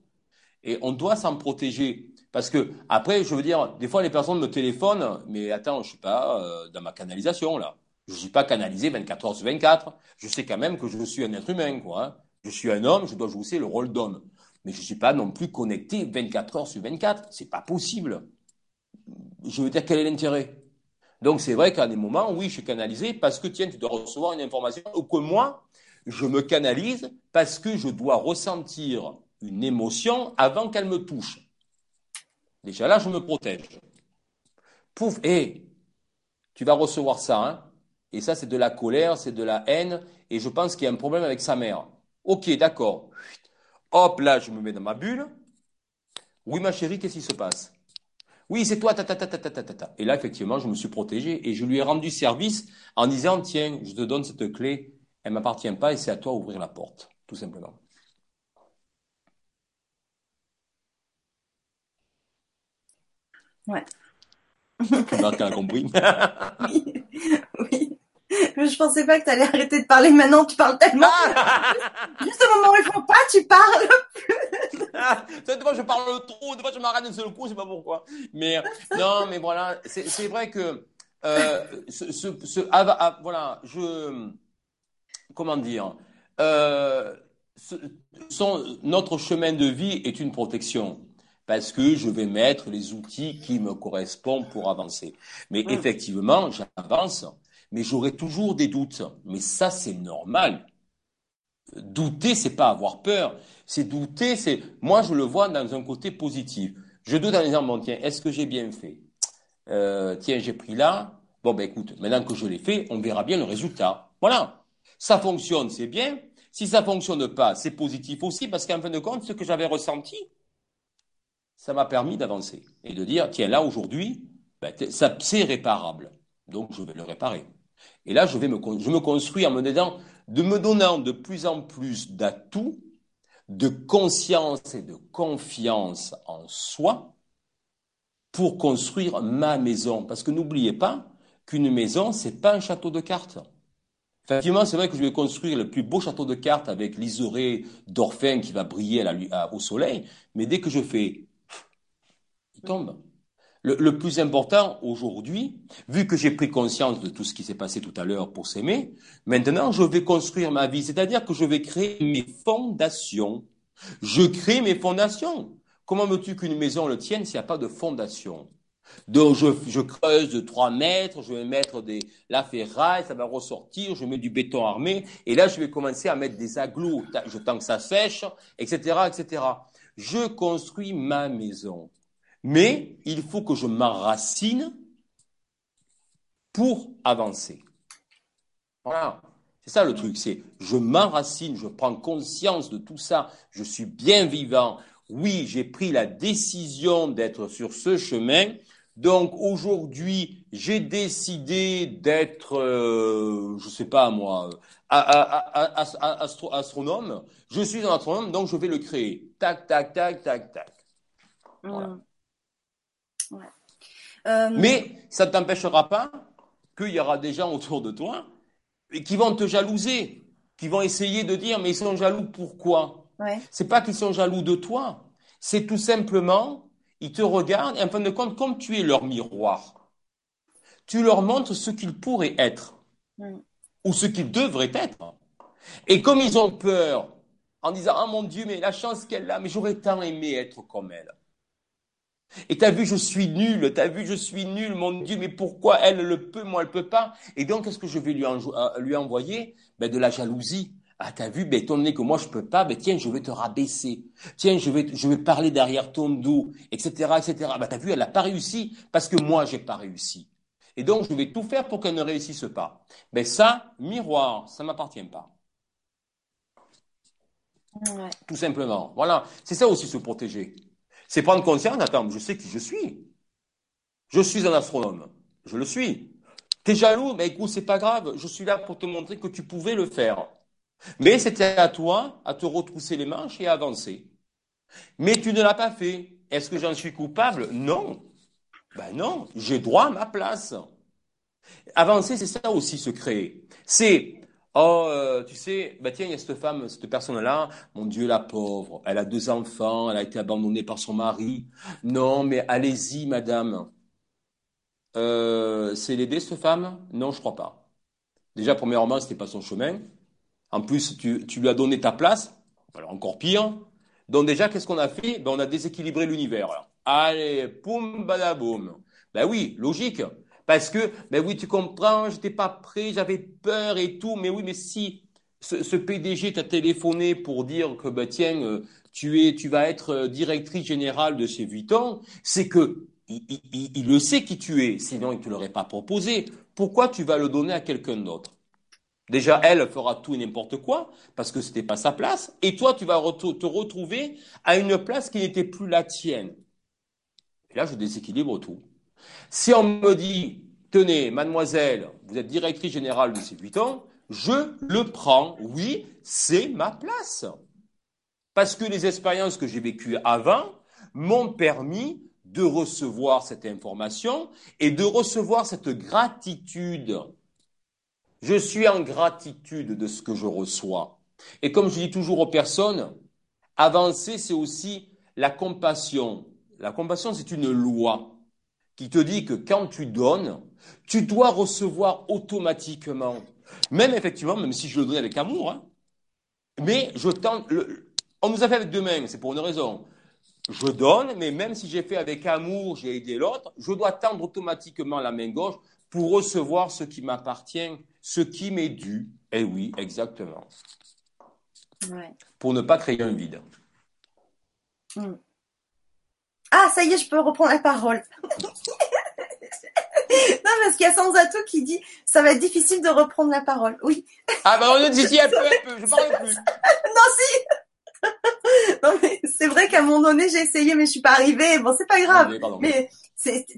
Et on doit s'en protéger. Parce que, après, je veux dire, des fois, les personnes me téléphonent, mais attends, je suis pas euh, dans ma canalisation, là. Je ne suis pas canalisé 24 heures sur 24. Je sais quand même que je suis un être humain, quoi. Hein. Je suis un homme, je dois jouer le rôle d'homme. Mais je ne suis pas non plus connecté 24 heures sur 24. C'est pas possible. Je veux dire, quel est l'intérêt? Donc c'est vrai qu'à des moments, oui, je suis canalisé parce que tiens, tu dois recevoir une information, ou que moi, je me canalise parce que je dois ressentir une émotion avant qu'elle me touche. Déjà là, je me protège. Pouf, hé, tu vas recevoir ça, hein Et ça, c'est de la colère, c'est de la haine, et je pense qu'il y a un problème avec sa mère. Ok, d'accord. Hop, là, je me mets dans ma bulle. Oui, ma chérie, qu'est-ce qui se passe? Oui, c'est toi, ta, ta, ta, ta, ta, ta, ta. Et là, effectivement, je me suis protégé et je lui ai rendu service en disant, tiens, je te donne cette clé, elle m'appartient pas et c'est à toi d'ouvrir la porte, tout simplement. Ouais. Tu as compris. (laughs) oui. oui. Je pensais pas que tu allais arrêter de parler maintenant, tu parles tellement. Ah Juste au moment où il faut pas, tu parles ah, des (laughs) fois je parle trop, des fois je m'arrête d'un seul coup, je sais pas pourquoi. Mais non, mais voilà, c'est vrai que euh, ce, ce, ce ah, ah, voilà, je comment dire, euh, son, notre chemin de vie est une protection parce que je vais mettre les outils qui me correspondent pour avancer. Mais mm. effectivement, j'avance mais j'aurai toujours des doutes. Mais ça, c'est normal. Douter, c'est pas avoir peur. C'est douter, c'est, moi, je le vois dans un côté positif. Je doute en disant, bon, tiens, est-ce que j'ai bien fait? Euh, tiens, j'ai pris là. Bon, ben, écoute, maintenant que je l'ai fait, on verra bien le résultat. Voilà. Ça fonctionne, c'est bien. Si ça fonctionne pas, c'est positif aussi, parce qu'en fin de compte, ce que j'avais ressenti, ça m'a permis d'avancer et de dire, tiens, là, aujourd'hui, ben, c'est réparable. Donc, je vais le réparer. Et là, je, vais me, je me construis en me donnant, de me donnant de plus en plus d'atouts, de conscience et de confiance en soi pour construire ma maison. Parce que n'oubliez pas qu'une maison, c'est pas un château de cartes. Effectivement, c'est vrai que je vais construire le plus beau château de cartes avec l'isoré d'Orphin qui va briller au soleil, mais dès que je fais, Le, plus important aujourd'hui, vu que j'ai pris conscience de tout ce qui s'est passé tout à l'heure pour s'aimer, maintenant je vais construire ma vie, c'est-à-dire que je vais créer mes fondations. Je crée mes fondations. Comment veux-tu qu'une maison le tienne s'il n'y a pas de fondation? Donc je, je, creuse de 3 mètres, je vais mettre des, la ferraille, ça va ressortir, je mets du béton armé, et là je vais commencer à mettre des aglos, je tends que ça sèche, etc., etc. Je construis ma maison. Mais il faut que je m'enracine pour avancer. Voilà. C'est ça le truc, c'est je m'enracine, je prends conscience de tout ça, je suis bien vivant. Oui, j'ai pris la décision d'être sur ce chemin. Donc aujourd'hui, j'ai décidé d'être, euh, je sais pas moi, astronome. Je suis un astronome, donc je vais le créer. Tac, tac, tac, tac, tac. Voilà. Ouais. Euh, Mais ça ne t'empêchera pas qu'il y aura des gens autour de toi qui vont te jalouser, qui vont essayer de dire mais ils sont jaloux pourquoi ouais. C'est pas qu'ils sont jaloux de toi, c'est tout simplement ils te regardent et en fin de compte comme tu es leur miroir, tu leur montres ce qu'ils pourraient être mm. ou ce qu'ils devraient être. Et comme ils ont peur en disant ah mon Dieu mais la chance qu'elle a mais j'aurais tant aimé être comme elle. Et t'as vu, je suis nul, t'as vu, je suis nul, mon Dieu, mais pourquoi elle le peut, moi elle peut pas? Et donc, qu'est-ce que je vais lui, euh, lui envoyer? Ben, De la jalousie. Ah, t'as vu, ben, étant donné que moi je peux pas, ben, tiens, je vais te rabaisser. Tiens, je vais, je vais parler derrière ton dos, etc., etc. Ben, t'as vu, elle n'a pas réussi parce que moi j'ai pas réussi. Et donc, je vais tout faire pour qu'elle ne réussisse pas. Ben, ça, miroir, ça m'appartient pas. Ouais. Tout simplement. Voilà. C'est ça aussi se protéger. C'est prendre conscience, attends, je sais qui je suis. Je suis un astronome. Je le suis. T'es jaloux, mais écoute, c'est pas grave. Je suis là pour te montrer que tu pouvais le faire. Mais c'était à toi à te retrousser les manches et à avancer. Mais tu ne l'as pas fait. Est-ce que j'en suis coupable? Non. Ben non, j'ai droit à ma place. Avancer, c'est ça aussi se créer. C'est Oh, euh, tu sais, bah tiens, il y a cette femme, cette personne-là, mon Dieu, la pauvre, elle a deux enfants, elle a été abandonnée par son mari. Non, mais allez-y, madame. Euh, c'est l'aider, cette femme? Non, je crois pas. Déjà, premièrement, c'était pas son chemin. En plus, tu, tu lui as donné ta place. Alors, encore pire. Donc déjà, qu'est-ce qu'on a fait? Ben, On a déséquilibré l'univers. Allez, poum, badaboum. Ben oui, logique. Parce que, ben oui, tu comprends, j'étais pas prêt, j'avais peur et tout, mais oui, mais si ce, PDG t'a téléphoné pour dire que, ben tiens, euh, tu es, tu vas être euh, directrice générale de chez Vuitton, c'est que il, le sait qui tu es, sinon il te l'aurait pas proposé. Pourquoi tu vas le donner à quelqu'un d'autre? Déjà, elle fera tout et n'importe quoi parce que c'était pas sa place, et toi, tu vas te retrouver à une place qui n'était plus la tienne. Et là, je déséquilibre tout. Si on me dit, tenez, mademoiselle, vous êtes directrice générale de ces huit ans, je le prends. Oui, c'est ma place. Parce que les expériences que j'ai vécues avant m'ont permis de recevoir cette information et de recevoir cette gratitude. Je suis en gratitude de ce que je reçois. Et comme je dis toujours aux personnes, avancer, c'est aussi la compassion. La compassion, c'est une loi qui te dit que quand tu donnes, tu dois recevoir automatiquement. Même effectivement, même si je le donne avec amour, hein, mais je tente. on nous a fait avec deux mains, c'est pour une raison. Je donne, mais même si j'ai fait avec amour, j'ai aidé l'autre, je dois tendre automatiquement la main gauche pour recevoir ce qui m'appartient, ce qui m'est dû. Eh oui, exactement. Pour ne pas créer un vide. Hmm. Ah, ça y est, je peux reprendre la parole. (laughs) parce qu'il y a Sansato qui dit ça va être difficile de reprendre la parole. Oui. Ah bah on dit si un peu, un peu, je parle plus. (laughs) non si. (laughs) non mais c'est vrai qu'à un moment donné j'ai essayé mais je suis pas arrivée. Bon c'est pas grave. Mais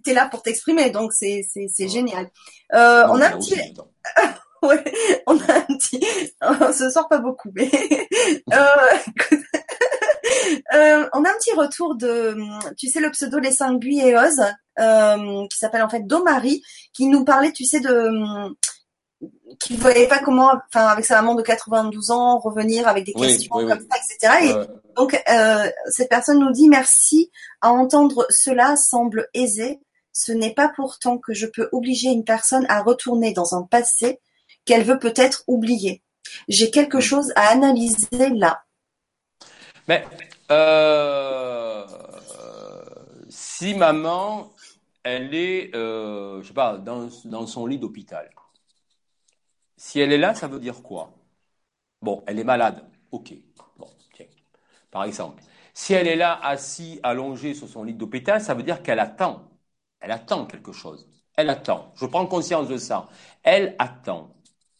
t'es là pour t'exprimer donc c'est c'est c'est génial. Euh, on a un petit. (laughs) ouais, on a un petit. On se sort pas beaucoup mais. euh, euh, on a un petit retour de, tu sais, le pseudo Les Cinq et euh, qui s'appelle en fait Domari, qui nous parlait, tu sais, de qui ne voyait pas comment, enfin, avec sa maman de 92 ans, revenir avec des questions comme ça, etc. Et donc, euh, cette personne nous dit merci à entendre cela semble aisé. Ce n'est pas pourtant que je peux obliger une personne à retourner dans un passé qu'elle veut peut-être oublier. J'ai quelque chose à analyser là. Mais euh, si maman, elle est, euh, je sais pas, dans, son lit d'hôpital, si elle est là, ça veut dire quoi? Bon, elle est malade, ok. Bon, tiens. Par exemple, si elle est là, assise, allongée sur son lit d'hôpital, ça veut dire qu'elle attend. Elle attend quelque chose. Elle attend. Je prends conscience de ça. Elle attend.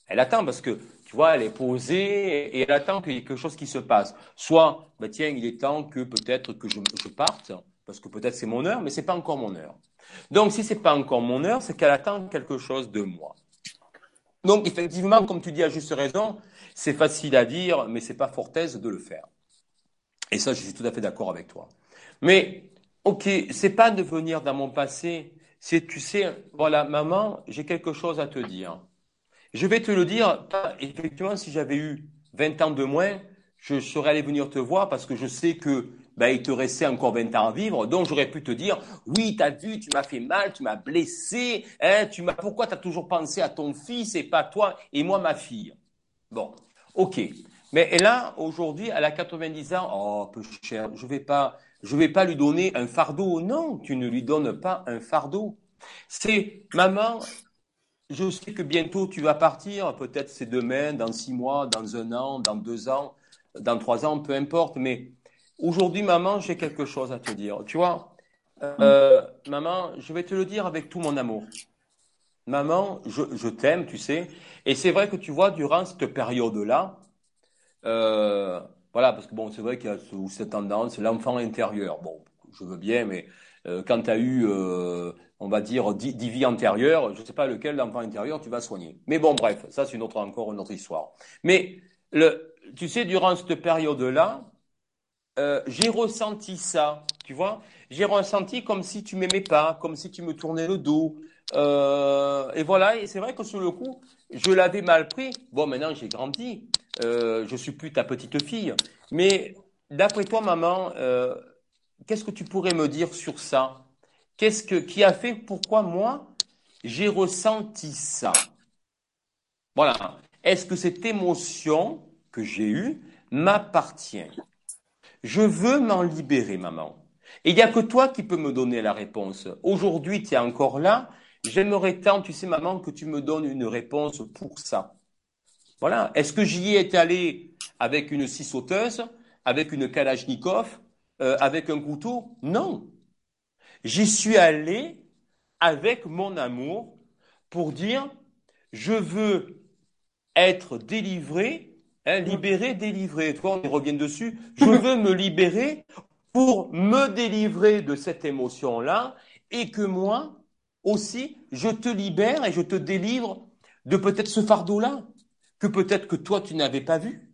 Elle attend parce que tu vois, elle est posée et elle attend qu'il y ait quelque chose qui se passe. Soit, bah tiens, il est temps que peut-être que je, parte, parce que peut-être c'est mon heure, mais c'est pas encore mon heure. Donc, si c'est pas encore mon heure, c'est qu'elle attend quelque chose de moi. Donc, effectivement, comme tu dis à juste raison, c'est facile à dire, mais c'est pas fort aise de le faire. Et ça, je suis tout à fait d'accord avec toi. Mais, ok, c'est pas de venir dans mon passé, c'est, tu sais, voilà, maman, j'ai quelque chose à te dire. Je vais te le dire, effectivement, si j'avais eu 20 ans de moins, je serais allé venir te voir parce que je sais que ben, il te restait encore 20 ans à vivre, donc j'aurais pu te dire, oui, t'as vu, tu m'as fait mal, tu m'as blessé, hein, tu m'as, pourquoi t'as toujours pensé à ton fils et pas toi et moi ma fille? Bon, ok. Mais là, aujourd'hui, elle a 90 ans, oh, peu cher, je vais pas, je vais pas lui donner un fardeau. Non, tu ne lui donnes pas un fardeau. C'est, maman, je sais que bientôt tu vas partir, peut-être c'est demain, dans six mois, dans un an, dans deux ans, dans trois ans, peu importe, mais Aujourd'hui, maman, j'ai quelque chose à te dire. Tu vois, euh, maman, je vais te le dire avec tout mon amour. Maman, je, t'aime, tu sais. Et c'est vrai que tu vois, durant cette période-là, euh, voilà, parce que bon, c'est vrai qu'il y a cette tendance, l'enfant intérieur. Bon, je veux bien, mais euh, quand tu as eu, on va dire, dix, vies antérieures, je ne sais pas lequel l'enfant intérieur tu vas soigner. Mais bon, bref, ça c'est une autre, encore une autre histoire. Mais le, tu sais, durant cette période-là, euh, j'ai ressenti ça, tu vois. J'ai ressenti comme si tu m'aimais pas, comme si tu me tournais le dos. Euh, et voilà, et c'est vrai que sur le coup, je l'avais mal pris. Bon, maintenant j'ai grandi, euh, je suis plus ta petite fille. Mais d'après toi, maman, euh, qu'est-ce que tu pourrais me dire sur ça? Qu'est-ce que qui a fait pourquoi moi j'ai ressenti ça? Voilà. Est-ce que cette émotion que j'ai eue m'appartient? Je veux m'en libérer, maman. Et il n'y a que toi qui peux me donner la réponse. Aujourd'hui, tu es encore là. J'aimerais tant, tu sais, maman, que tu me donnes une réponse pour ça. Voilà. Est-ce que j'y ai allé avec une scie sauteuse, avec une kalachnikov, euh, avec un couteau? Non. J'y suis allé avec mon amour pour dire, je veux être délivré Hein, libérer, délivrer. Toi, on revient dessus. Je veux me libérer pour me délivrer de cette émotion-là et que moi aussi, je te libère et je te délivre de peut-être ce fardeau-là que peut-être que toi, tu n'avais pas vu.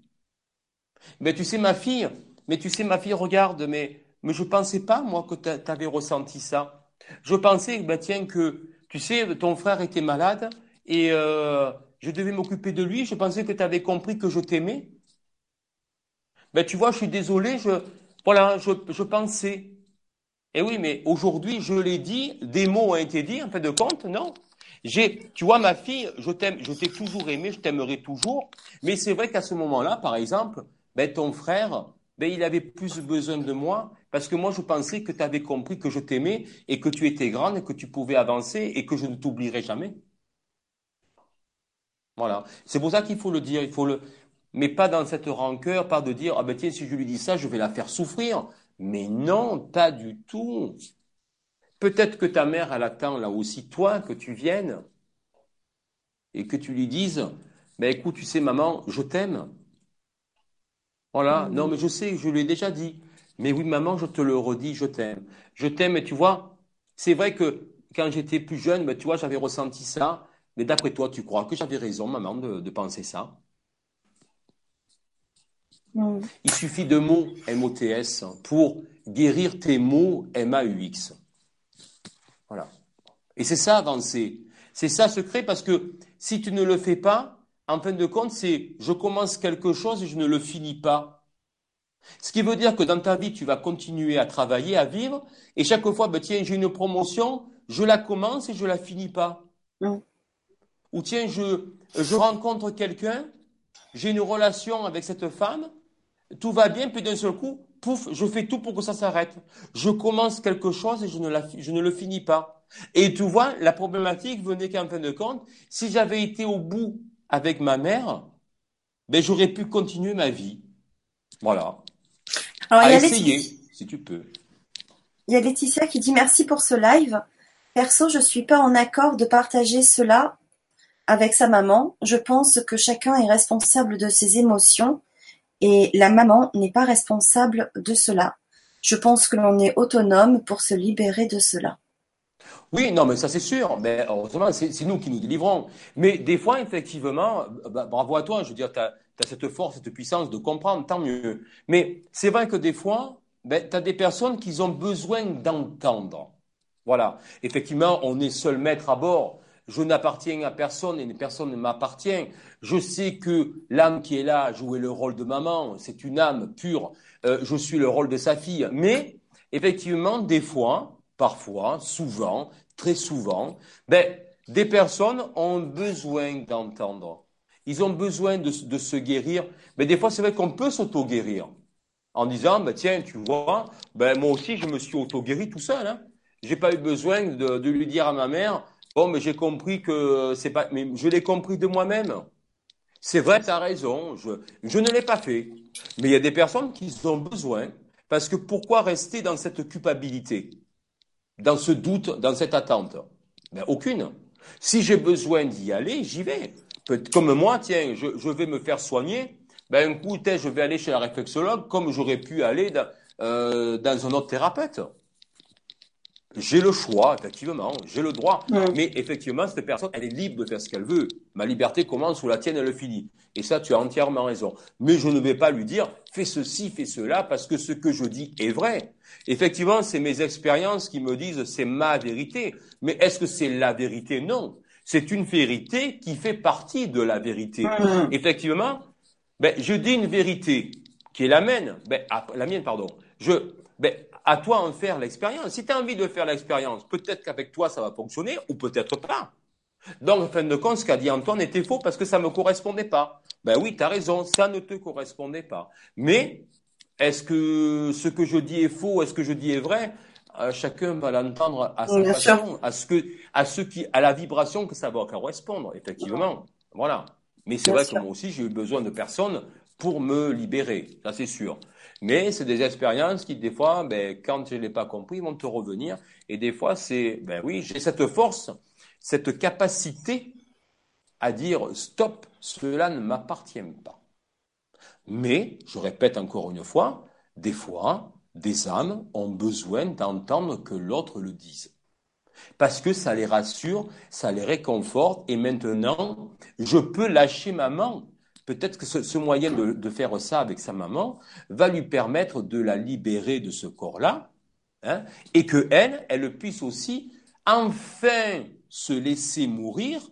Mais tu sais, ma fille, mais tu sais, ma fille, regarde, mais, mais je pensais pas, moi, que tu avais ressenti ça. Je pensais, ben, tiens, que, tu sais, ton frère était malade et, euh, je devais m'occuper de lui, je pensais que tu avais compris que je t'aimais. Ben, tu vois, je suis désolé, je, voilà, je, je pensais. Et oui, mais aujourd'hui, je l'ai dit, des mots ont été dits, en fait de compte, non? J'ai, tu vois, ma fille, je t'aime, je t'ai toujours aimé, je t'aimerai toujours. Mais c'est vrai qu'à ce moment-là, par exemple, ben, ton frère, ben, il avait plus besoin de moi parce que moi, je pensais que tu avais compris que je t'aimais et que tu étais grande et que tu pouvais avancer et que je ne t'oublierai jamais. Voilà. C'est pour ça qu'il faut le dire, il faut le, mais pas dans cette rancœur, pas de dire, ah ben tiens, si je lui dis ça, je vais la faire souffrir. Mais non, pas du tout. Peut-être que ta mère, elle attend là aussi toi que tu viennes et que tu lui dises, ben écoute, tu sais, maman, je t'aime. Voilà. Non, mais je sais, je lui ai déjà dit. Mais oui, maman, je te le redis, je t'aime. Je t'aime, et tu vois, c'est vrai que quand j'étais plus jeune, ben, tu vois, j'avais ressenti ça. Mais d'après toi, tu crois que j'avais raison, maman, de, penser ça? Il suffit de mots M-O-T-S pour guérir tes mots M-A-U-X. Voilà. Et c'est ça avancer. C'est ça secret parce que si tu ne le fais pas, en fin de compte, c'est je commence quelque chose et je ne le finis pas. Ce qui veut dire que dans ta vie, tu vas continuer à travailler, à vivre, et chaque fois, ben, tiens, j'ai une promotion, je la commence et je la finis pas ou tiens, je, je rencontre quelqu'un, j'ai une relation avec cette femme, tout va bien, puis d'un seul coup, pouf, je fais tout pour que ça s'arrête. Je commence quelque chose et je ne, la, je ne le finis pas. Et tu vois, la problématique venait qu'en fin de compte, si j'avais été au bout avec ma mère, ben j'aurais pu continuer ma vie. Voilà. Alors, à essayer, si tu peux. Il y a Laetitia qui dit merci pour ce live. Perso, je suis pas en accord de partager cela avec sa maman, je pense que chacun est responsable de ses émotions et la maman n'est pas responsable de cela. Je pense que l'on est autonome pour se libérer de cela. Oui, non, mais ça c'est sûr. Mais heureusement, c'est nous qui nous délivrons. Mais des fois, effectivement, bah, bravo à toi. Je veux dire, tu as, cette force, cette puissance de comprendre, tant mieux. Mais c'est vrai que des fois, ben, tu as des personnes qui ont besoin d'entendre. Voilà. Effectivement, on est seul maître à bord. Je n'appartiens à personne et personne ne m'appartient. Je sais que l'âme qui est là jouait le rôle de maman. C'est une âme pure. Euh, je suis le rôle de sa fille. Mais effectivement, des fois, parfois, souvent, très souvent, ben, des personnes ont besoin d'entendre. Ils ont besoin de, se guérir. Mais des fois, c'est vrai qu'on peut s'auto-guérir en disant, ben, tiens, tu vois, ben, moi aussi, je me suis auto-guéri tout seul. Hein. J'ai pas eu besoin de, lui dire à ma mère, bon, mais j'ai compris que c'est pas, mais je l'ai compris de moi-même. C'est vrai, tu as raison, je, je ne l'ai pas fait. Mais il y a des personnes qui ont besoin, parce que pourquoi rester dans cette culpabilité dans ce doute, dans cette attente? Ben, Aucune. Si j'ai besoin d'y aller, j'y vais. Comme moi, tiens, je, vais me faire soigner, ben un coup, je vais aller chez la réflexologue comme j'aurais pu aller dans, euh, dans un autre thérapeute. J'ai le choix, effectivement, j'ai le droit. Mais effectivement, cette personne, elle est libre de faire ce qu'elle veut. Ma liberté commence où la tienne, elle finit. Et ça, tu as entièrement raison. Mais je ne vais pas lui dire, fais ceci, fais cela, parce que ce que je dis est vrai. Effectivement, c'est mes expériences qui me disent, c'est ma vérité. Mais est-ce que c'est la vérité? Non. C'est une vérité qui fait partie de la vérité. Effectivement, ben, je dis une vérité qui est la mienne, ben, la mienne, pardon. Je, ben, à toi en faire l'expérience. Si tu as envie de faire l'expérience, peut-être qu'avec toi ça va fonctionner ou peut-être pas. Donc, en fin de compte, ce qu'a dit Antoine était faux parce que ça ne me correspondait pas. Ben oui, tu as raison, ça ne te correspondait pas. Mais, est-ce que ce que je dis est faux, est-ce que je dis est vrai euh, Chacun va l'entendre à sa façon, à ce que, à ce qui, à la vibration que ça va correspondre, effectivement. Voilà. Mais c'est vrai que moi aussi, j'ai eu besoin de personnes pour me libérer, ça c'est sûr. Mais c'est des expériences qui, des fois, ben, quand je ne l'ai pas compris, vont te revenir. Et des fois, c'est, ben oui, j'ai cette force, cette capacité à dire stop, cela ne m'appartient pas. Mais, je répète encore une fois, des fois, des âmes ont besoin d'entendre que l'autre le dise. Parce que ça les rassure, ça les réconforte, et maintenant, je peux lâcher maman peut-être que ce, moyen de, faire ça avec sa maman va lui permettre de la libérer de ce corps-là, hein, et que elle, elle puisse aussi enfin se laisser mourir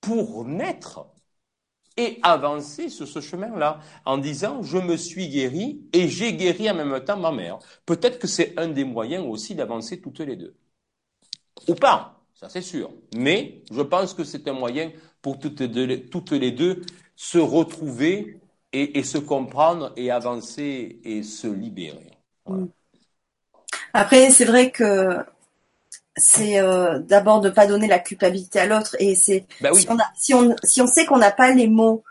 pour naître et avancer sur ce chemin-là en disant je me suis guéri et j'ai guéri en même temps ma mère. Peut-être que c'est un des moyens aussi d'avancer toutes les deux. Ou pas, ça c'est sûr. Mais je pense que c'est un moyen pour toutes les deux se retrouver et, se comprendre et avancer et se libérer. Mm. Après, c'est vrai que c'est euh, d'abord de ne pas donner la culpabilité à l'autre et c'est bah si, on si, on, si on sait qu'on n'a pas les mots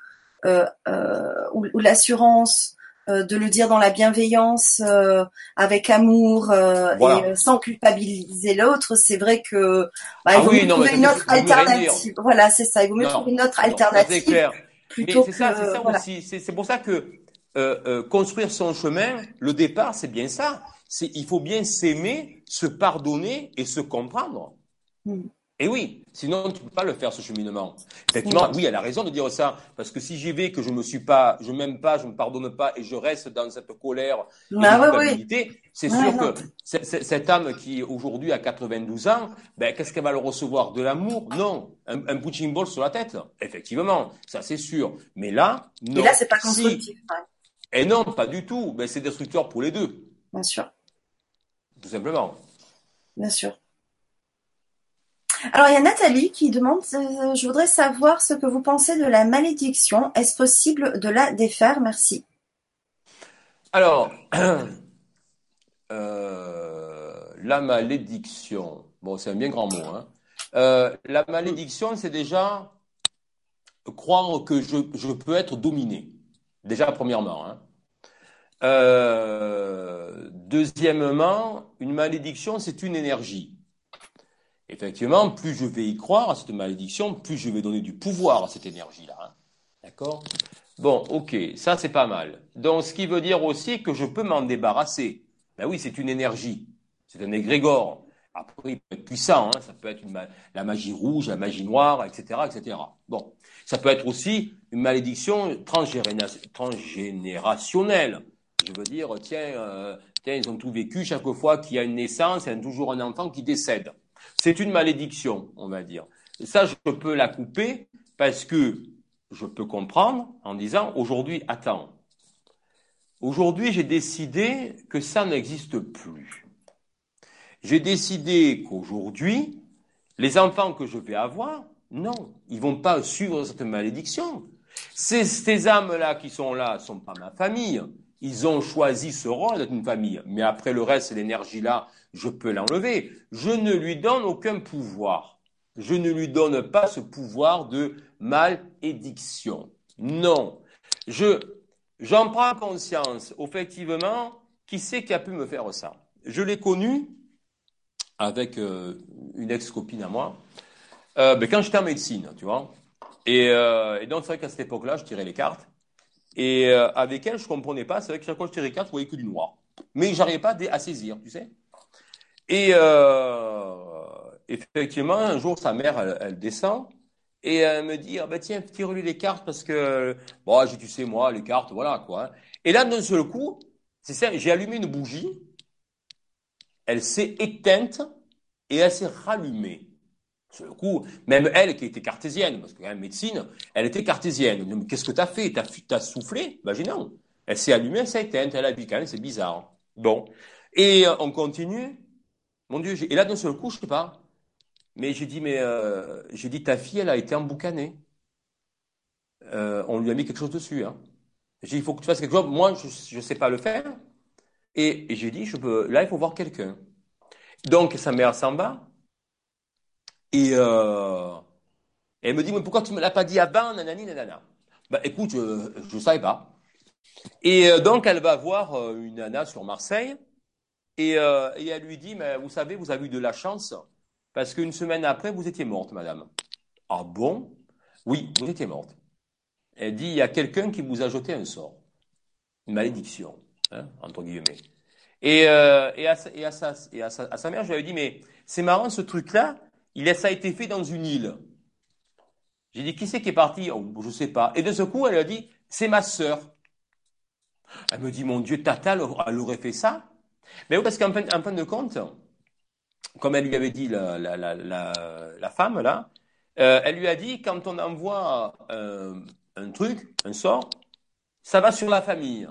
euh, euh, ou, l'assurance de le dire dans la bienveillance, avec amour et sans culpabiliser l'autre, c'est vrai que bah, il ah vaut trouver une autre alternative. Voilà, c'est ça. Il vaut mieux trouver une autre alternative. C'est ça, c'est ça aussi. C'est pour ça que euh, euh, construire son chemin, le départ, c'est bien ça. Il faut bien s'aimer, se pardonner et se comprendre. Mm. Et oui, sinon tu ne peux pas le faire ce cheminement. Effectivement, oui, elle a raison de dire ça, parce que si j'y vais, que je me suis pas, je m'aime pas, je me pardonne pas, et je reste dans cette colère et ah, c'est sûr que cette âme qui aujourd'hui a 92 ans, ben qu'est-ce qu'elle va le recevoir? De l'amour? Non, un, un punching ball sur la tête? Effectivement, ça c'est sûr. Mais là, non. Et là, c'est pas constructif. Et non, pas du tout. Ben c'est destructeur pour les deux. Bien sûr. Tout simplement. Bien sûr. Alors il y a Nathalie qui demande euh, je voudrais savoir ce que vous pensez de la malédiction. Est-ce possible de la défaire? Merci. Alors (clears throat) euh, la malédiction. C'est un bien grand mot. Hein. Euh, la malédiction, c'est déjà croire que je, peux être dominé. Déjà, premièrement. Hein. deuxièmement, une malédiction, c'est une énergie. Effectivement, plus je vais y croire à cette malédiction, plus je vais donner du pouvoir à cette énergie-là. Hein. D'accord? Bon, ok, ça c'est pas mal. Donc, ce qui veut dire aussi que je peux m'en débarrasser. Ben oui, c'est une énergie. C'est un égrégore. Après, il peut être puissant, hein. ça peut être la magie rouge, la magie noire, etc., etc. Bon, ça peut être aussi une malédiction transgénérationnelle. Je veux dire, tiens, euh, tiens, ils ont tout vécu. Chaque fois qu'il y a une naissance, il y a toujours un enfant qui décède. C'est une malédiction, on va dire. ça, je peux la couper parce que je peux comprendre en disant aujourd'hui, attends. Aujourd'hui, j'ai décidé que ça n'existe plus. J'ai décidé qu'aujourd'hui, les enfants que je vais avoir, non, ils vont pas suivre cette malédiction. Ces, ces âmes-là qui sont là sont pas ma famille. Ils ont choisi ce rôle d'être une famille. Mais après le reste, l'énergie-là, je peux l'enlever. Je ne lui donne aucun pouvoir. Je ne lui donne pas ce pouvoir de malédiction. Non. Je, j'en prends conscience, effectivement, qui c'est qui a pu me faire ça? Je l'ai connu avec euh, une ex-copine à moi, euh, ben, quand j'étais en médecine, tu vois. Et, euh, et donc, c'est vrai qu'à cette époque-là, je tirais les cartes. Et avec elle, je comprenais pas. C'est vrai que chaque fois que je tirais les cartes, je voyais que du noir. Mais j'arrivais pas à saisir, tu sais. Et euh, effectivement, un jour, sa mère, elle, elle descend et elle me dit, ah ben tiens, tire-lui les cartes parce que, bon, tu sais, moi, les cartes, voilà, quoi. Hein. Et là, d'un seul coup, c'est ça, j'ai allumé une bougie elle s'est éteinte et elle s'est rallumée. Sur le coup, même elle qui était cartésienne, parce que quand même médecine, elle était cartésienne. Qu'est-ce que tu as fait Tu as soufflé? Ben non. Elle s'est allumée, elle s'est éteinte, elle a dit quand même, c'est bizarre. Bon. Et euh, on continue. Mon Dieu, et là d'un seul coup, je sais pas. Mais j'ai dit, mais euh, j'ai dit, ta fille, elle a été emboucanée. Euh, on lui a mis quelque chose dessus. Hein. J'ai dit, il faut que tu fasses quelque chose. Moi, je ne sais pas le faire. Et, j'ai dit, là, il faut voir quelqu'un. Donc, sa mère s'en va. Et euh, elle me dit, mais pourquoi tu me l'as pas dit avant, nanani, nanana? Bah, écoute, je ne savais pas. Et donc, elle va voir une nana sur Marseille. Et, euh, et elle lui dit, mais vous savez, vous avez eu de la chance parce qu'une semaine après, vous étiez morte, madame. Ah bon? Oui, vous étiez morte. Elle dit, il y a quelqu'un qui vous a jeté un sort, une malédiction. Hein, entre guillemets. Et, euh, et, à, et, à, sa, et à, sa, à, sa, mère, je lui ai dit, mais c'est marrant ce truc-là, il ça a été fait dans une île. J'ai dit, qui c'est qui est parti? Oh, Je sais pas. Et de ce coup, elle a dit, c'est ma sœur. Elle me dit, mon Dieu, Tata, elle aurait fait ça? Mais oui, parce qu'en fin, de compte, comme elle lui avait dit la, la, la, femme, là, euh, elle lui a dit, quand on envoie euh, un truc, un sort, ça va sur la famille.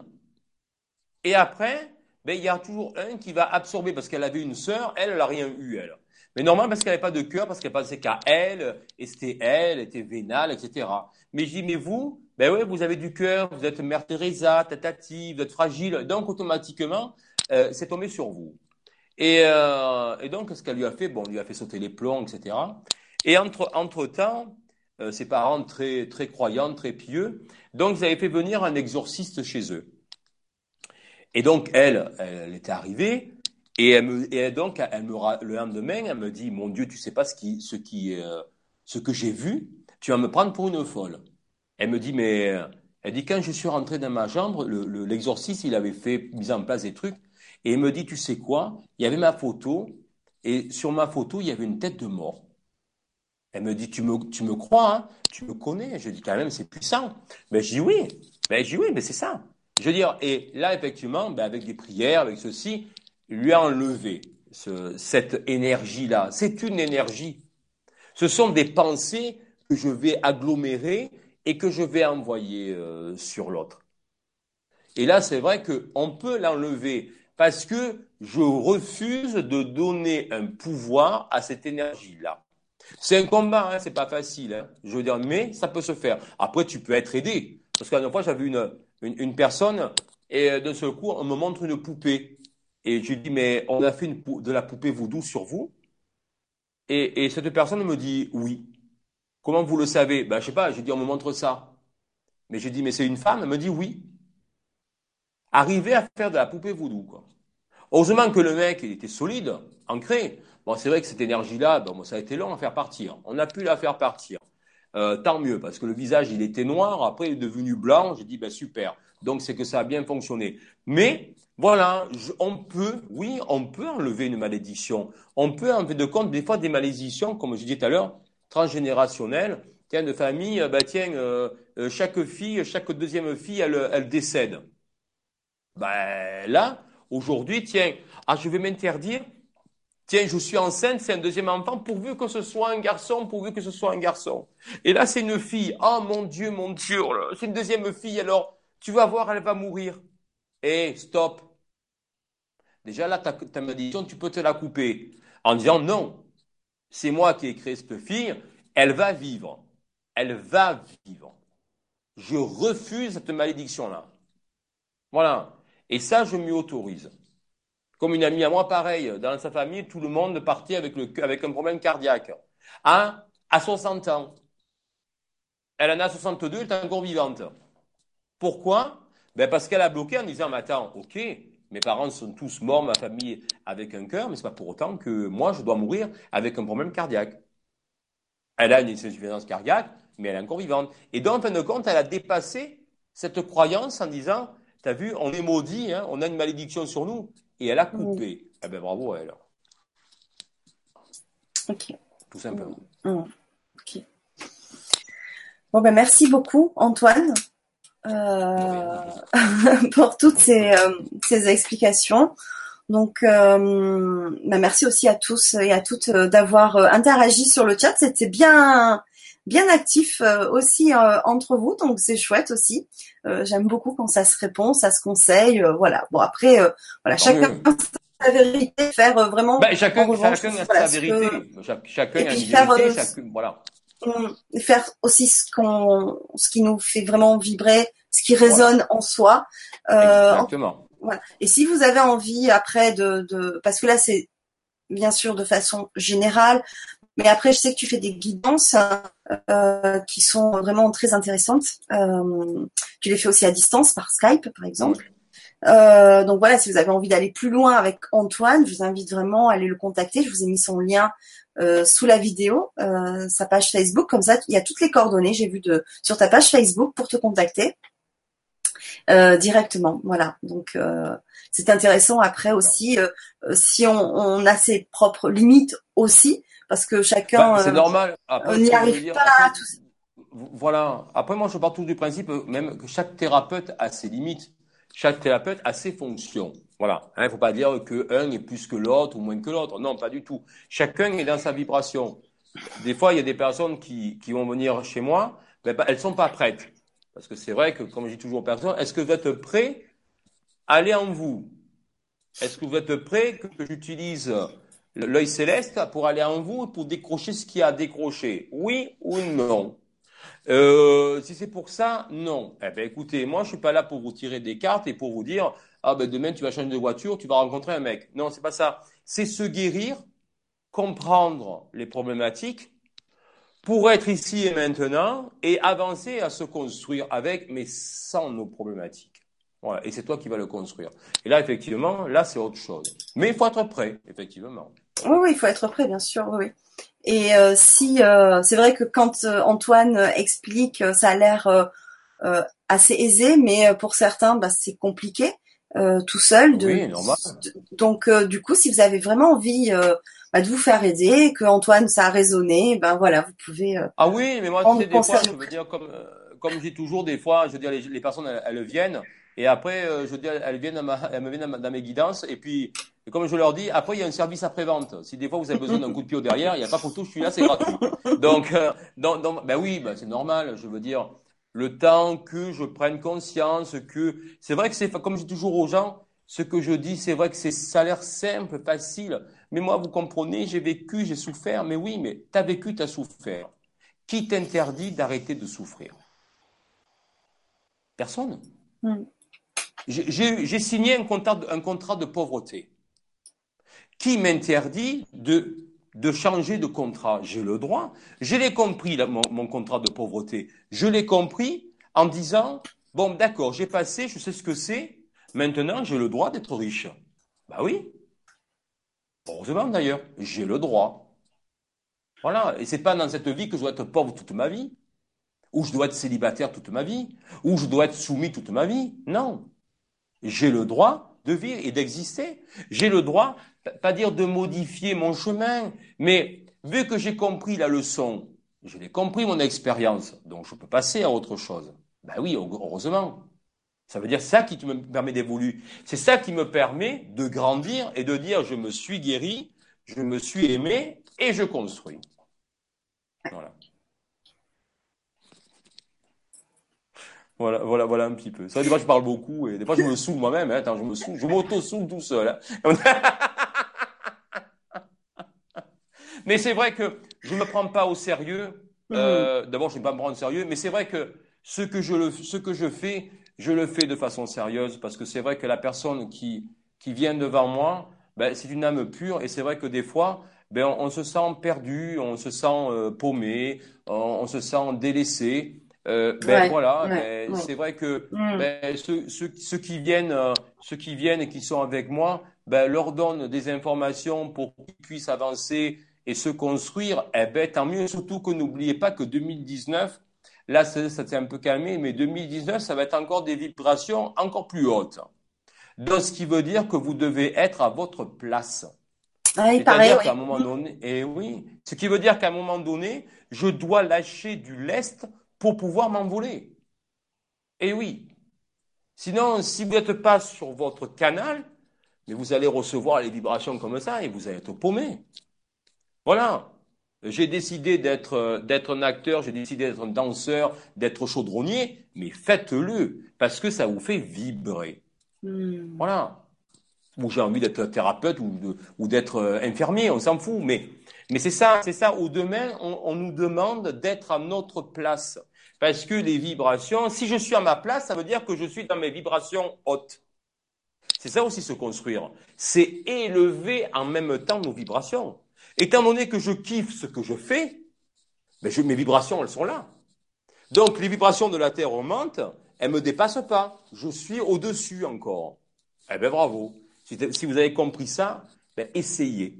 Et après, ben, il y a toujours un qui va absorber parce qu'elle avait une sœur, elle, elle n'a rien eu, elle. Mais normalement, parce qu'elle n'avait pas de cœur, parce qu'elle pensait qu'à elle, et c'était elle, était vénale, etc. Mais je dis, mais vous, ben oui, vous avez du cœur, vous êtes Mère Teresa, tatati, vous êtes fragile, donc automatiquement, euh, c'est tombé sur vous. Et, euh, et donc, ce qu'elle lui a fait, bon, on lui a fait sauter les plombs, etc. Et entre, entre temps, euh, ses parents très, très croyants, très pieux, donc ils avaient fait venir un exorciste chez eux. Et donc, elle, elle était arrivée, et, donc, elle me, le lendemain, elle me dit, mon Dieu, tu sais pas ce qui, ce qui, ce que j'ai vu, tu vas me prendre pour une folle. Elle me dit, mais, elle dit, quand je suis rentré dans ma chambre, l'exorciste, le, il avait fait, mis en place des trucs, et elle me dit, tu sais quoi, il y avait ma photo, et sur ma photo, il y avait une tête de mort. Elle me dit, tu me, tu me crois, hein? Tu me connais? Je dis, quand même, c'est puissant. Mais je dis oui. Mais je dis oui, mais c'est ça. Je veux dire, et là, effectivement, ben avec des prières, avec ceci, lui a enlevé ce, cette énergie-là. C'est une énergie. Ce sont des pensées que je vais agglomérer et que je vais envoyer euh, sur l'autre. Et là, c'est vrai qu'on peut l'enlever parce que je refuse de donner un pouvoir à cette énergie-là. C'est un combat, hein, c'est pas facile. Hein. Je veux dire, mais ça peut se faire. Après, tu peux être aidé. Parce qu'à une fois, j'avais une, une, une, personne et euh, d'un seul coup, on me montre une poupée. Et je lui dis, mais on a fait de la poupée voodoo sur vous et, et, cette personne me dit, oui. Comment vous le savez? Ben, je sais pas, j'ai dit, on me montre ça. Mais j'ai dit, mais c'est une femme? Elle me dit, oui. Arriver à faire de la poupée voodoo, quoi. Heureusement que le mec, il était solide, ancré. Bon, c'est vrai que cette énergie-là, bon, ça a été long à faire partir. On a pu la faire partir. Euh, tant mieux, parce que le visage, il était noir, après il est devenu blanc. J'ai dit, ben super. Donc c'est que ça a bien fonctionné. Mais voilà, on peut, oui, on peut enlever une malédiction. On peut enlever de compte des fois des malédictions, comme je disais tout à l'heure, transgénérationnelles. Tiens, de famille, bah tiens, euh, euh, chaque fille, chaque deuxième fille, elle, elle décède. Ben là, aujourd'hui, tiens, ah, je vais m'interdire. Tiens, je suis enceinte, c'est un deuxième enfant, pourvu que ce soit un garçon, pourvu que ce soit un garçon. Et là, c'est une fille. Ah, mon Dieu, mon Dieu, c'est une deuxième fille, alors, tu vas voir, elle va mourir. Eh, stop. Déjà là, ta, ta malédiction, tu peux te la couper en disant non, c'est moi qui ai créé cette fille, elle va vivre. Elle va vivre. Je refuse cette malédiction-là. Voilà. Et ça, je m'y autorise. Comme une amie à moi, pareil, dans sa famille, tout le monde partait avec, un problème cardiaque. À, à 60 ans. Elle en a 62, elle est encore vivante. Pourquoi? Ben Parce qu'elle a bloqué en disant, mais attends, ok, mes parents sont tous morts, ma famille avec un cœur, mais c'est pas pour autant que moi je dois mourir avec un problème cardiaque. Elle a une insuffisance cardiaque, mais elle est encore vivante. Et donc, en fin de compte, elle a dépassé cette croyance en disant, t'as vu, on est maudit, hein, on a une malédiction sur nous, et elle a coupé. Eh ben bravo à elle. Ok. Tout simplement. Ok. Bon ben merci beaucoup Antoine euh, (laughs) pour toutes ces, euh, ces explications. Donc, euh, bah, merci aussi à tous et à toutes d'avoir interagi sur le chat. C'était bien, bien actif aussi entre vous, donc c'est chouette aussi. J'aime beaucoup quand ça se répond, ça se conseille. voilà. Bon après, voilà, chacun sa vérité, faire vraiment. Ben, chacun, chacun a sa vérité. chacun a une vérité. Chacun, voilà. Faire aussi ce qu'on, ce qui nous fait vraiment vibrer, ce qui résonne en soi. Exactement. Voilà. Et si vous avez envie après de, de parce que là c'est bien sûr de façon générale, mais après je sais que tu fais des guidances euh, qui sont vraiment très intéressantes. Euh, tu les fais aussi à distance par Skype par exemple. Euh, donc voilà, si vous avez envie d'aller plus loin avec Antoine, je vous invite vraiment à aller le contacter. Je vous ai mis son lien euh, sous la vidéo, euh, sa page Facebook. Comme ça, il y a toutes les coordonnées. J'ai vu de sur ta page Facebook pour te contacter. Euh, directement. Voilà. Donc euh, c'est intéressant après aussi euh, si on, on, a ses propres limites aussi parce que chacun bah, c'est normal. on n'y arrive pas. à tout... Voilà. Après moi je pars tout du principe même que chaque thérapeute a ses limites. Chaque thérapeute a ses fonctions. Voilà. Il hein, ne faut pas dire que un est plus que l'autre ou moins que l'autre. Non, pas du tout. Chacun est dans sa vibration. Des fois, il y a des personnes qui, qui vont venir chez moi, ben, elles sont pas prêtes. Parce que c'est vrai que, comme je dis toujours aux personnes, est-ce que vous êtes prêt à aller en vous? Est-ce que vous êtes prêt que j'utilise l'œil céleste pour aller en vous, pour décrocher ce qu'il y a à décrocher Oui ou non? Euh, si c'est pour ça, non. Eh ben écoutez, moi je suis pas là pour vous tirer des cartes et pour vous dire ah ben demain tu vas changer de voiture, tu vas rencontrer un mec. Non, c'est pas ça. C'est se guérir, comprendre les problématiques pour être ici et maintenant et avancer à se construire avec, mais sans nos problématiques. Voilà. Et c'est toi qui vas le construire. Et là, effectivement, là, c'est autre chose. Mais il faut être prêt, effectivement. Oui, oui, il faut être prêt, bien sûr, oui. Et euh, si euh, c'est vrai que quand euh, Antoine explique, ça a l'air assez aisé, mais pour certains, bah, c'est compliqué tout seul. De, oui, normal. donc, du coup, si vous avez vraiment envie bah, de vous faire aider, que Antoine ça a résonné, ben voilà, vous pouvez. Euh, ah oui, mais moi tu sais des fois, je veux dire comme euh, comme j'ai toujours des fois, je veux dire les, les personnes elles, elles, viennent et après euh, je dire elles viennent ma, elles me viennent dans mes guidances et puis comme je leur dis, après il y a un service après vente. Si des fois vous avez besoin d'un coup de pied au derrière, il n'y a pas photo, je suis là, c'est gratuit. Donc, donc ben oui, ben c'est normal, je veux dire le temps que je prenne conscience que c'est vrai que c'est comme je dis toujours aux gens, ce que je dis, c'est vrai que c'est ça a l'air simple, facile. Mais moi, vous comprenez, j'ai vécu, j'ai souffert. Mais oui, mais tu as vécu, tu as souffert. Qui t'interdit d'arrêter de souffrir? Personne. Mm. J'ai signé un contrat, un contrat de pauvreté. Qui m'interdit de, de changer de contrat J'ai le droit. Je l'ai compris, mon, mon contrat de pauvreté. Je l'ai compris en disant, bon, d'accord, j'ai passé, je sais ce que c'est, Maintenant, j'ai le droit d'être riche. Bah oui. Heureusement d'ailleurs, j'ai le droit. Voilà. Et c'est pas dans cette vie que je dois être pauvre toute ma vie. ou je dois être célibataire toute ma vie, ou je dois être soumis toute ma vie. Non. J'ai le droit de vivre et d'exister. J'ai le droit, pas dire de modifier mon chemin, mais vu que j'ai compris la leçon, je l'ai compris mon expérience, donc je peux passer à autre chose. Ben oui, heureusement. Ça veut dire ça qui me permet d'évoluer. C'est ça qui me permet de grandir et de dire je me suis guéri, je me suis aimé et je construis. Voilà. Voilà, voilà, voilà un petit peu. Ça, des fois, je parle beaucoup et des fois, je me saoule moi-même. Hein. Attends, je me saoule, je m'auto-saoule tout seul. Hein. (laughs) mais c'est vrai que je ne me prends pas au sérieux. Euh, mhm. D'abord, je ne vais pas me prendre au sérieux, mais c'est vrai que ce que je le, ce que je fais, je le fais de façon sérieuse parce que c'est vrai que la personne qui, qui vient devant moi, ben, c'est une âme pure et c'est vrai que des fois, ben, on, se sent perdu, on se sent euh, paumé, on, se sent délaissé. Euh, ben voilà, ben, c'est vrai que mm. ben, ceux, ceux, ceux, qui viennent, euh, ceux qui viennent et qui sont avec moi, ben, leur donne des informations pour qu'ils puissent avancer et se construire. Eh ben tant mieux. Surtout que n'oubliez pas que 2019, là ça, ça s'est un peu calmé, mais 2019 ça va être encore des vibrations encore plus hautes. Donc ce qui veut dire que vous devez être à votre place. Ah, C'est-à-dire qu'à un moment donné, et eh oui, ce qui veut dire qu'à un moment donné, je dois lâcher du lest pour pouvoir m'envoler. Et oui. Sinon, si vous n'êtes pas sur votre canal, mais vous allez recevoir les vibrations comme ça et vous allez être paumé. Voilà. J'ai décidé d'être d'être un acteur, j'ai décidé d'être un danseur, d'être chaudronnier, mais faites-le parce que ça vous fait vibrer. Hmm. Voilà. Ou j'ai envie d'être thérapeute ou, ou d'être euh, infirmier, on s'en fout, mais mais c'est ça, c'est ça. Ou demain, on, on nous demande d'être à notre place. Parce que les vibrations, si je suis à ma place, ça veut dire que je suis dans mes vibrations hautes. C'est ça aussi se construire. C'est élever en même temps nos vibrations. Étant donné que je kiffe ce que je fais, ben mes vibrations, elles sont là. Donc les vibrations de la Terre augmentent, elles ne me dépassent pas. Je suis au-dessus encore. Eh bien bravo. Si, vous avez compris ça, ben essayez.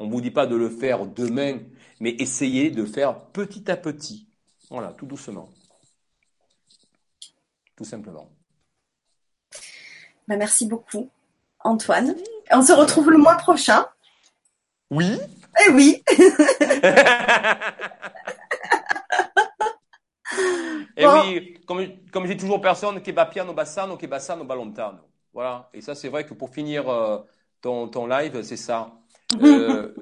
On ne vous dit pas de le faire demain, mais essayez de faire petit à petit. Voilà, tout doucement. Tout simplement. Ben, merci beaucoup, Antoine. On se retrouve le mois prochain. Oui. Eh oui. (laughs) Et oui, comme, comme j'ai toujours personne qui va piano bassano, qui bassano balontano. Voilà. Et ça, c'est vrai que pour finir euh, ton, ton live, c'est ça. Euh,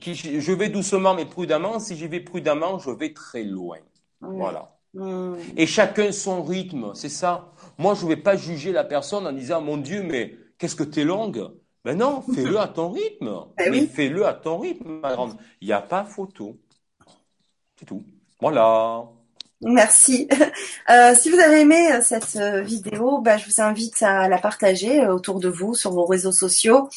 qui, je vais doucement mais prudemment. Si j'y vais prudemment, je vais très loin. Voilà. Et chacun son rythme, c'est ça. Moi, je ne vais pas juger la personne en disant, mon Dieu, mais qu'est-ce que tu es longue? Ben non, fais-le à ton rythme. Eh mais fais-le à ton rythme, ma grande. Il n'y a pas photo. C'est tout. Voilà. Merci. (laughs) Euh, si vous avez aimé euh, cette euh, vidéo, bah, je vous invite à la partager autour de vous sur vos réseaux sociaux,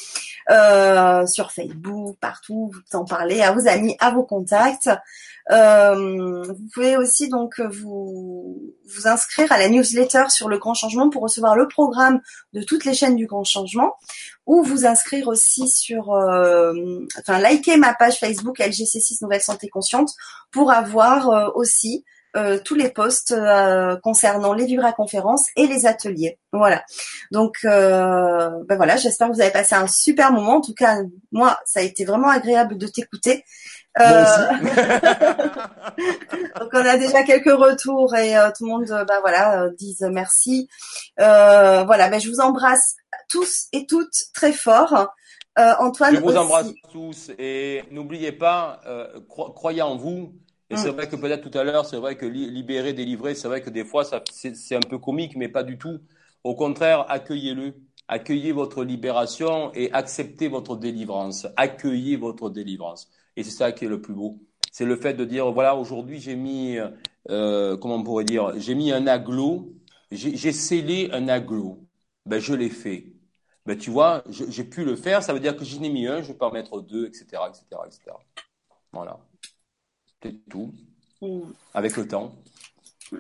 sur Facebook, partout, vous en parler à vos amis, à vos contacts. vous pouvez aussi donc vous vous inscrire à la newsletter sur le Grand Changement pour recevoir le programme de toutes les chaînes du Grand Changement, ou vous inscrire aussi sur, enfin liker ma page Facebook LGC6 Nouvelle Santé Consciente pour avoir aussi euh, tous les posts euh, concernant les vibra-conférences et les ateliers. Voilà. Donc, euh, ben voilà, j'espère que vous avez passé un super moment. En tout cas, moi, ça a été vraiment agréable de t'écouter. Euh, (laughs) (laughs) donc, on a déjà quelques retours et tout le monde, ben voilà, disent merci. voilà, ben je vous embrasse tous et toutes très fort. Antoine. Je vous embrasse tous et n'oubliez pas, croyez en vous et c'est vrai que peut-être tout à l'heure, c'est vrai que libérer, délivrer, c'est vrai que des fois, c'est un peu comique, mais pas du tout. Au contraire, accueillez-le. Accueillez votre libération et acceptez votre délivrance. Accueillez votre délivrance. Et c'est ça qui est le plus beau. C'est le fait de dire, voilà, aujourd'hui, j'ai mis, euh, comment on pourrait dire, j'ai mis un aglo, j'ai scellé un aglo. Ben, je l'ai fait. Ben, tu vois, j'ai pu le faire, ça veut dire que j'en ai mis un, je peux en mettre deux, etc., etc., etc. Voilà. C'est tout. Avec le temps. (clears throat)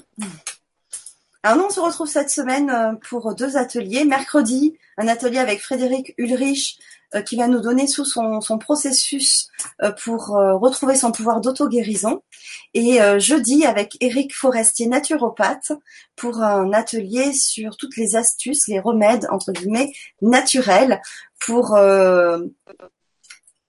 Alors nous, on se retrouve cette semaine euh, pour deux ateliers. Mercredi, un atelier avec Frédéric Ulrich euh, qui va nous donner sous son, processus euh, pour retrouver son pouvoir d'auto-guérison. Et jeudi, avec Eric Forestier, naturopathe, pour un atelier sur toutes les astuces, les remèdes, entre guillemets, naturels pour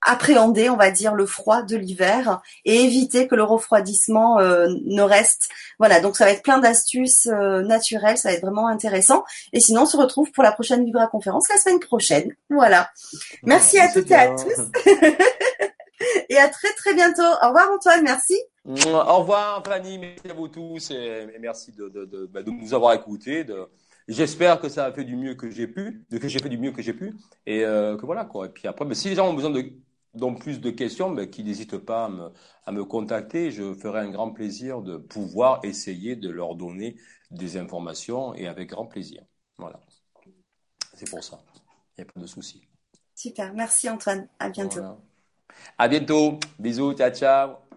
appréhender, on va dire, le froid de l'hiver et éviter que le refroidissement euh, ne reste. Voilà, donc ça va être plein d'astuces euh, naturelles, ça va être vraiment intéressant. Et sinon, on se retrouve pour la prochaine Vibra conférence la semaine prochaine. Voilà. Merci à toutes et à tous. (laughs) et à très très bientôt. Au revoir Antoine, merci. Au revoir Fanny, merci à vous tous et merci de, de, de, bah, de nous avoir écoutés. J'espère que ça a fait du mieux que j'ai pu, que j'ai fait du mieux que j'ai pu, et euh, que voilà quoi. Et puis après, mais si les gens ont besoin de donc plus de questions, mais qui n'hésitent pas à me, à me, contacter. Je ferai un grand plaisir de pouvoir essayer de leur donner des informations et avec grand plaisir. Voilà. C'est pour ça. Il n'y a pas de souci. Super. Merci Antoine. À bientôt. À bientôt. Bisous. Ciao, ciao.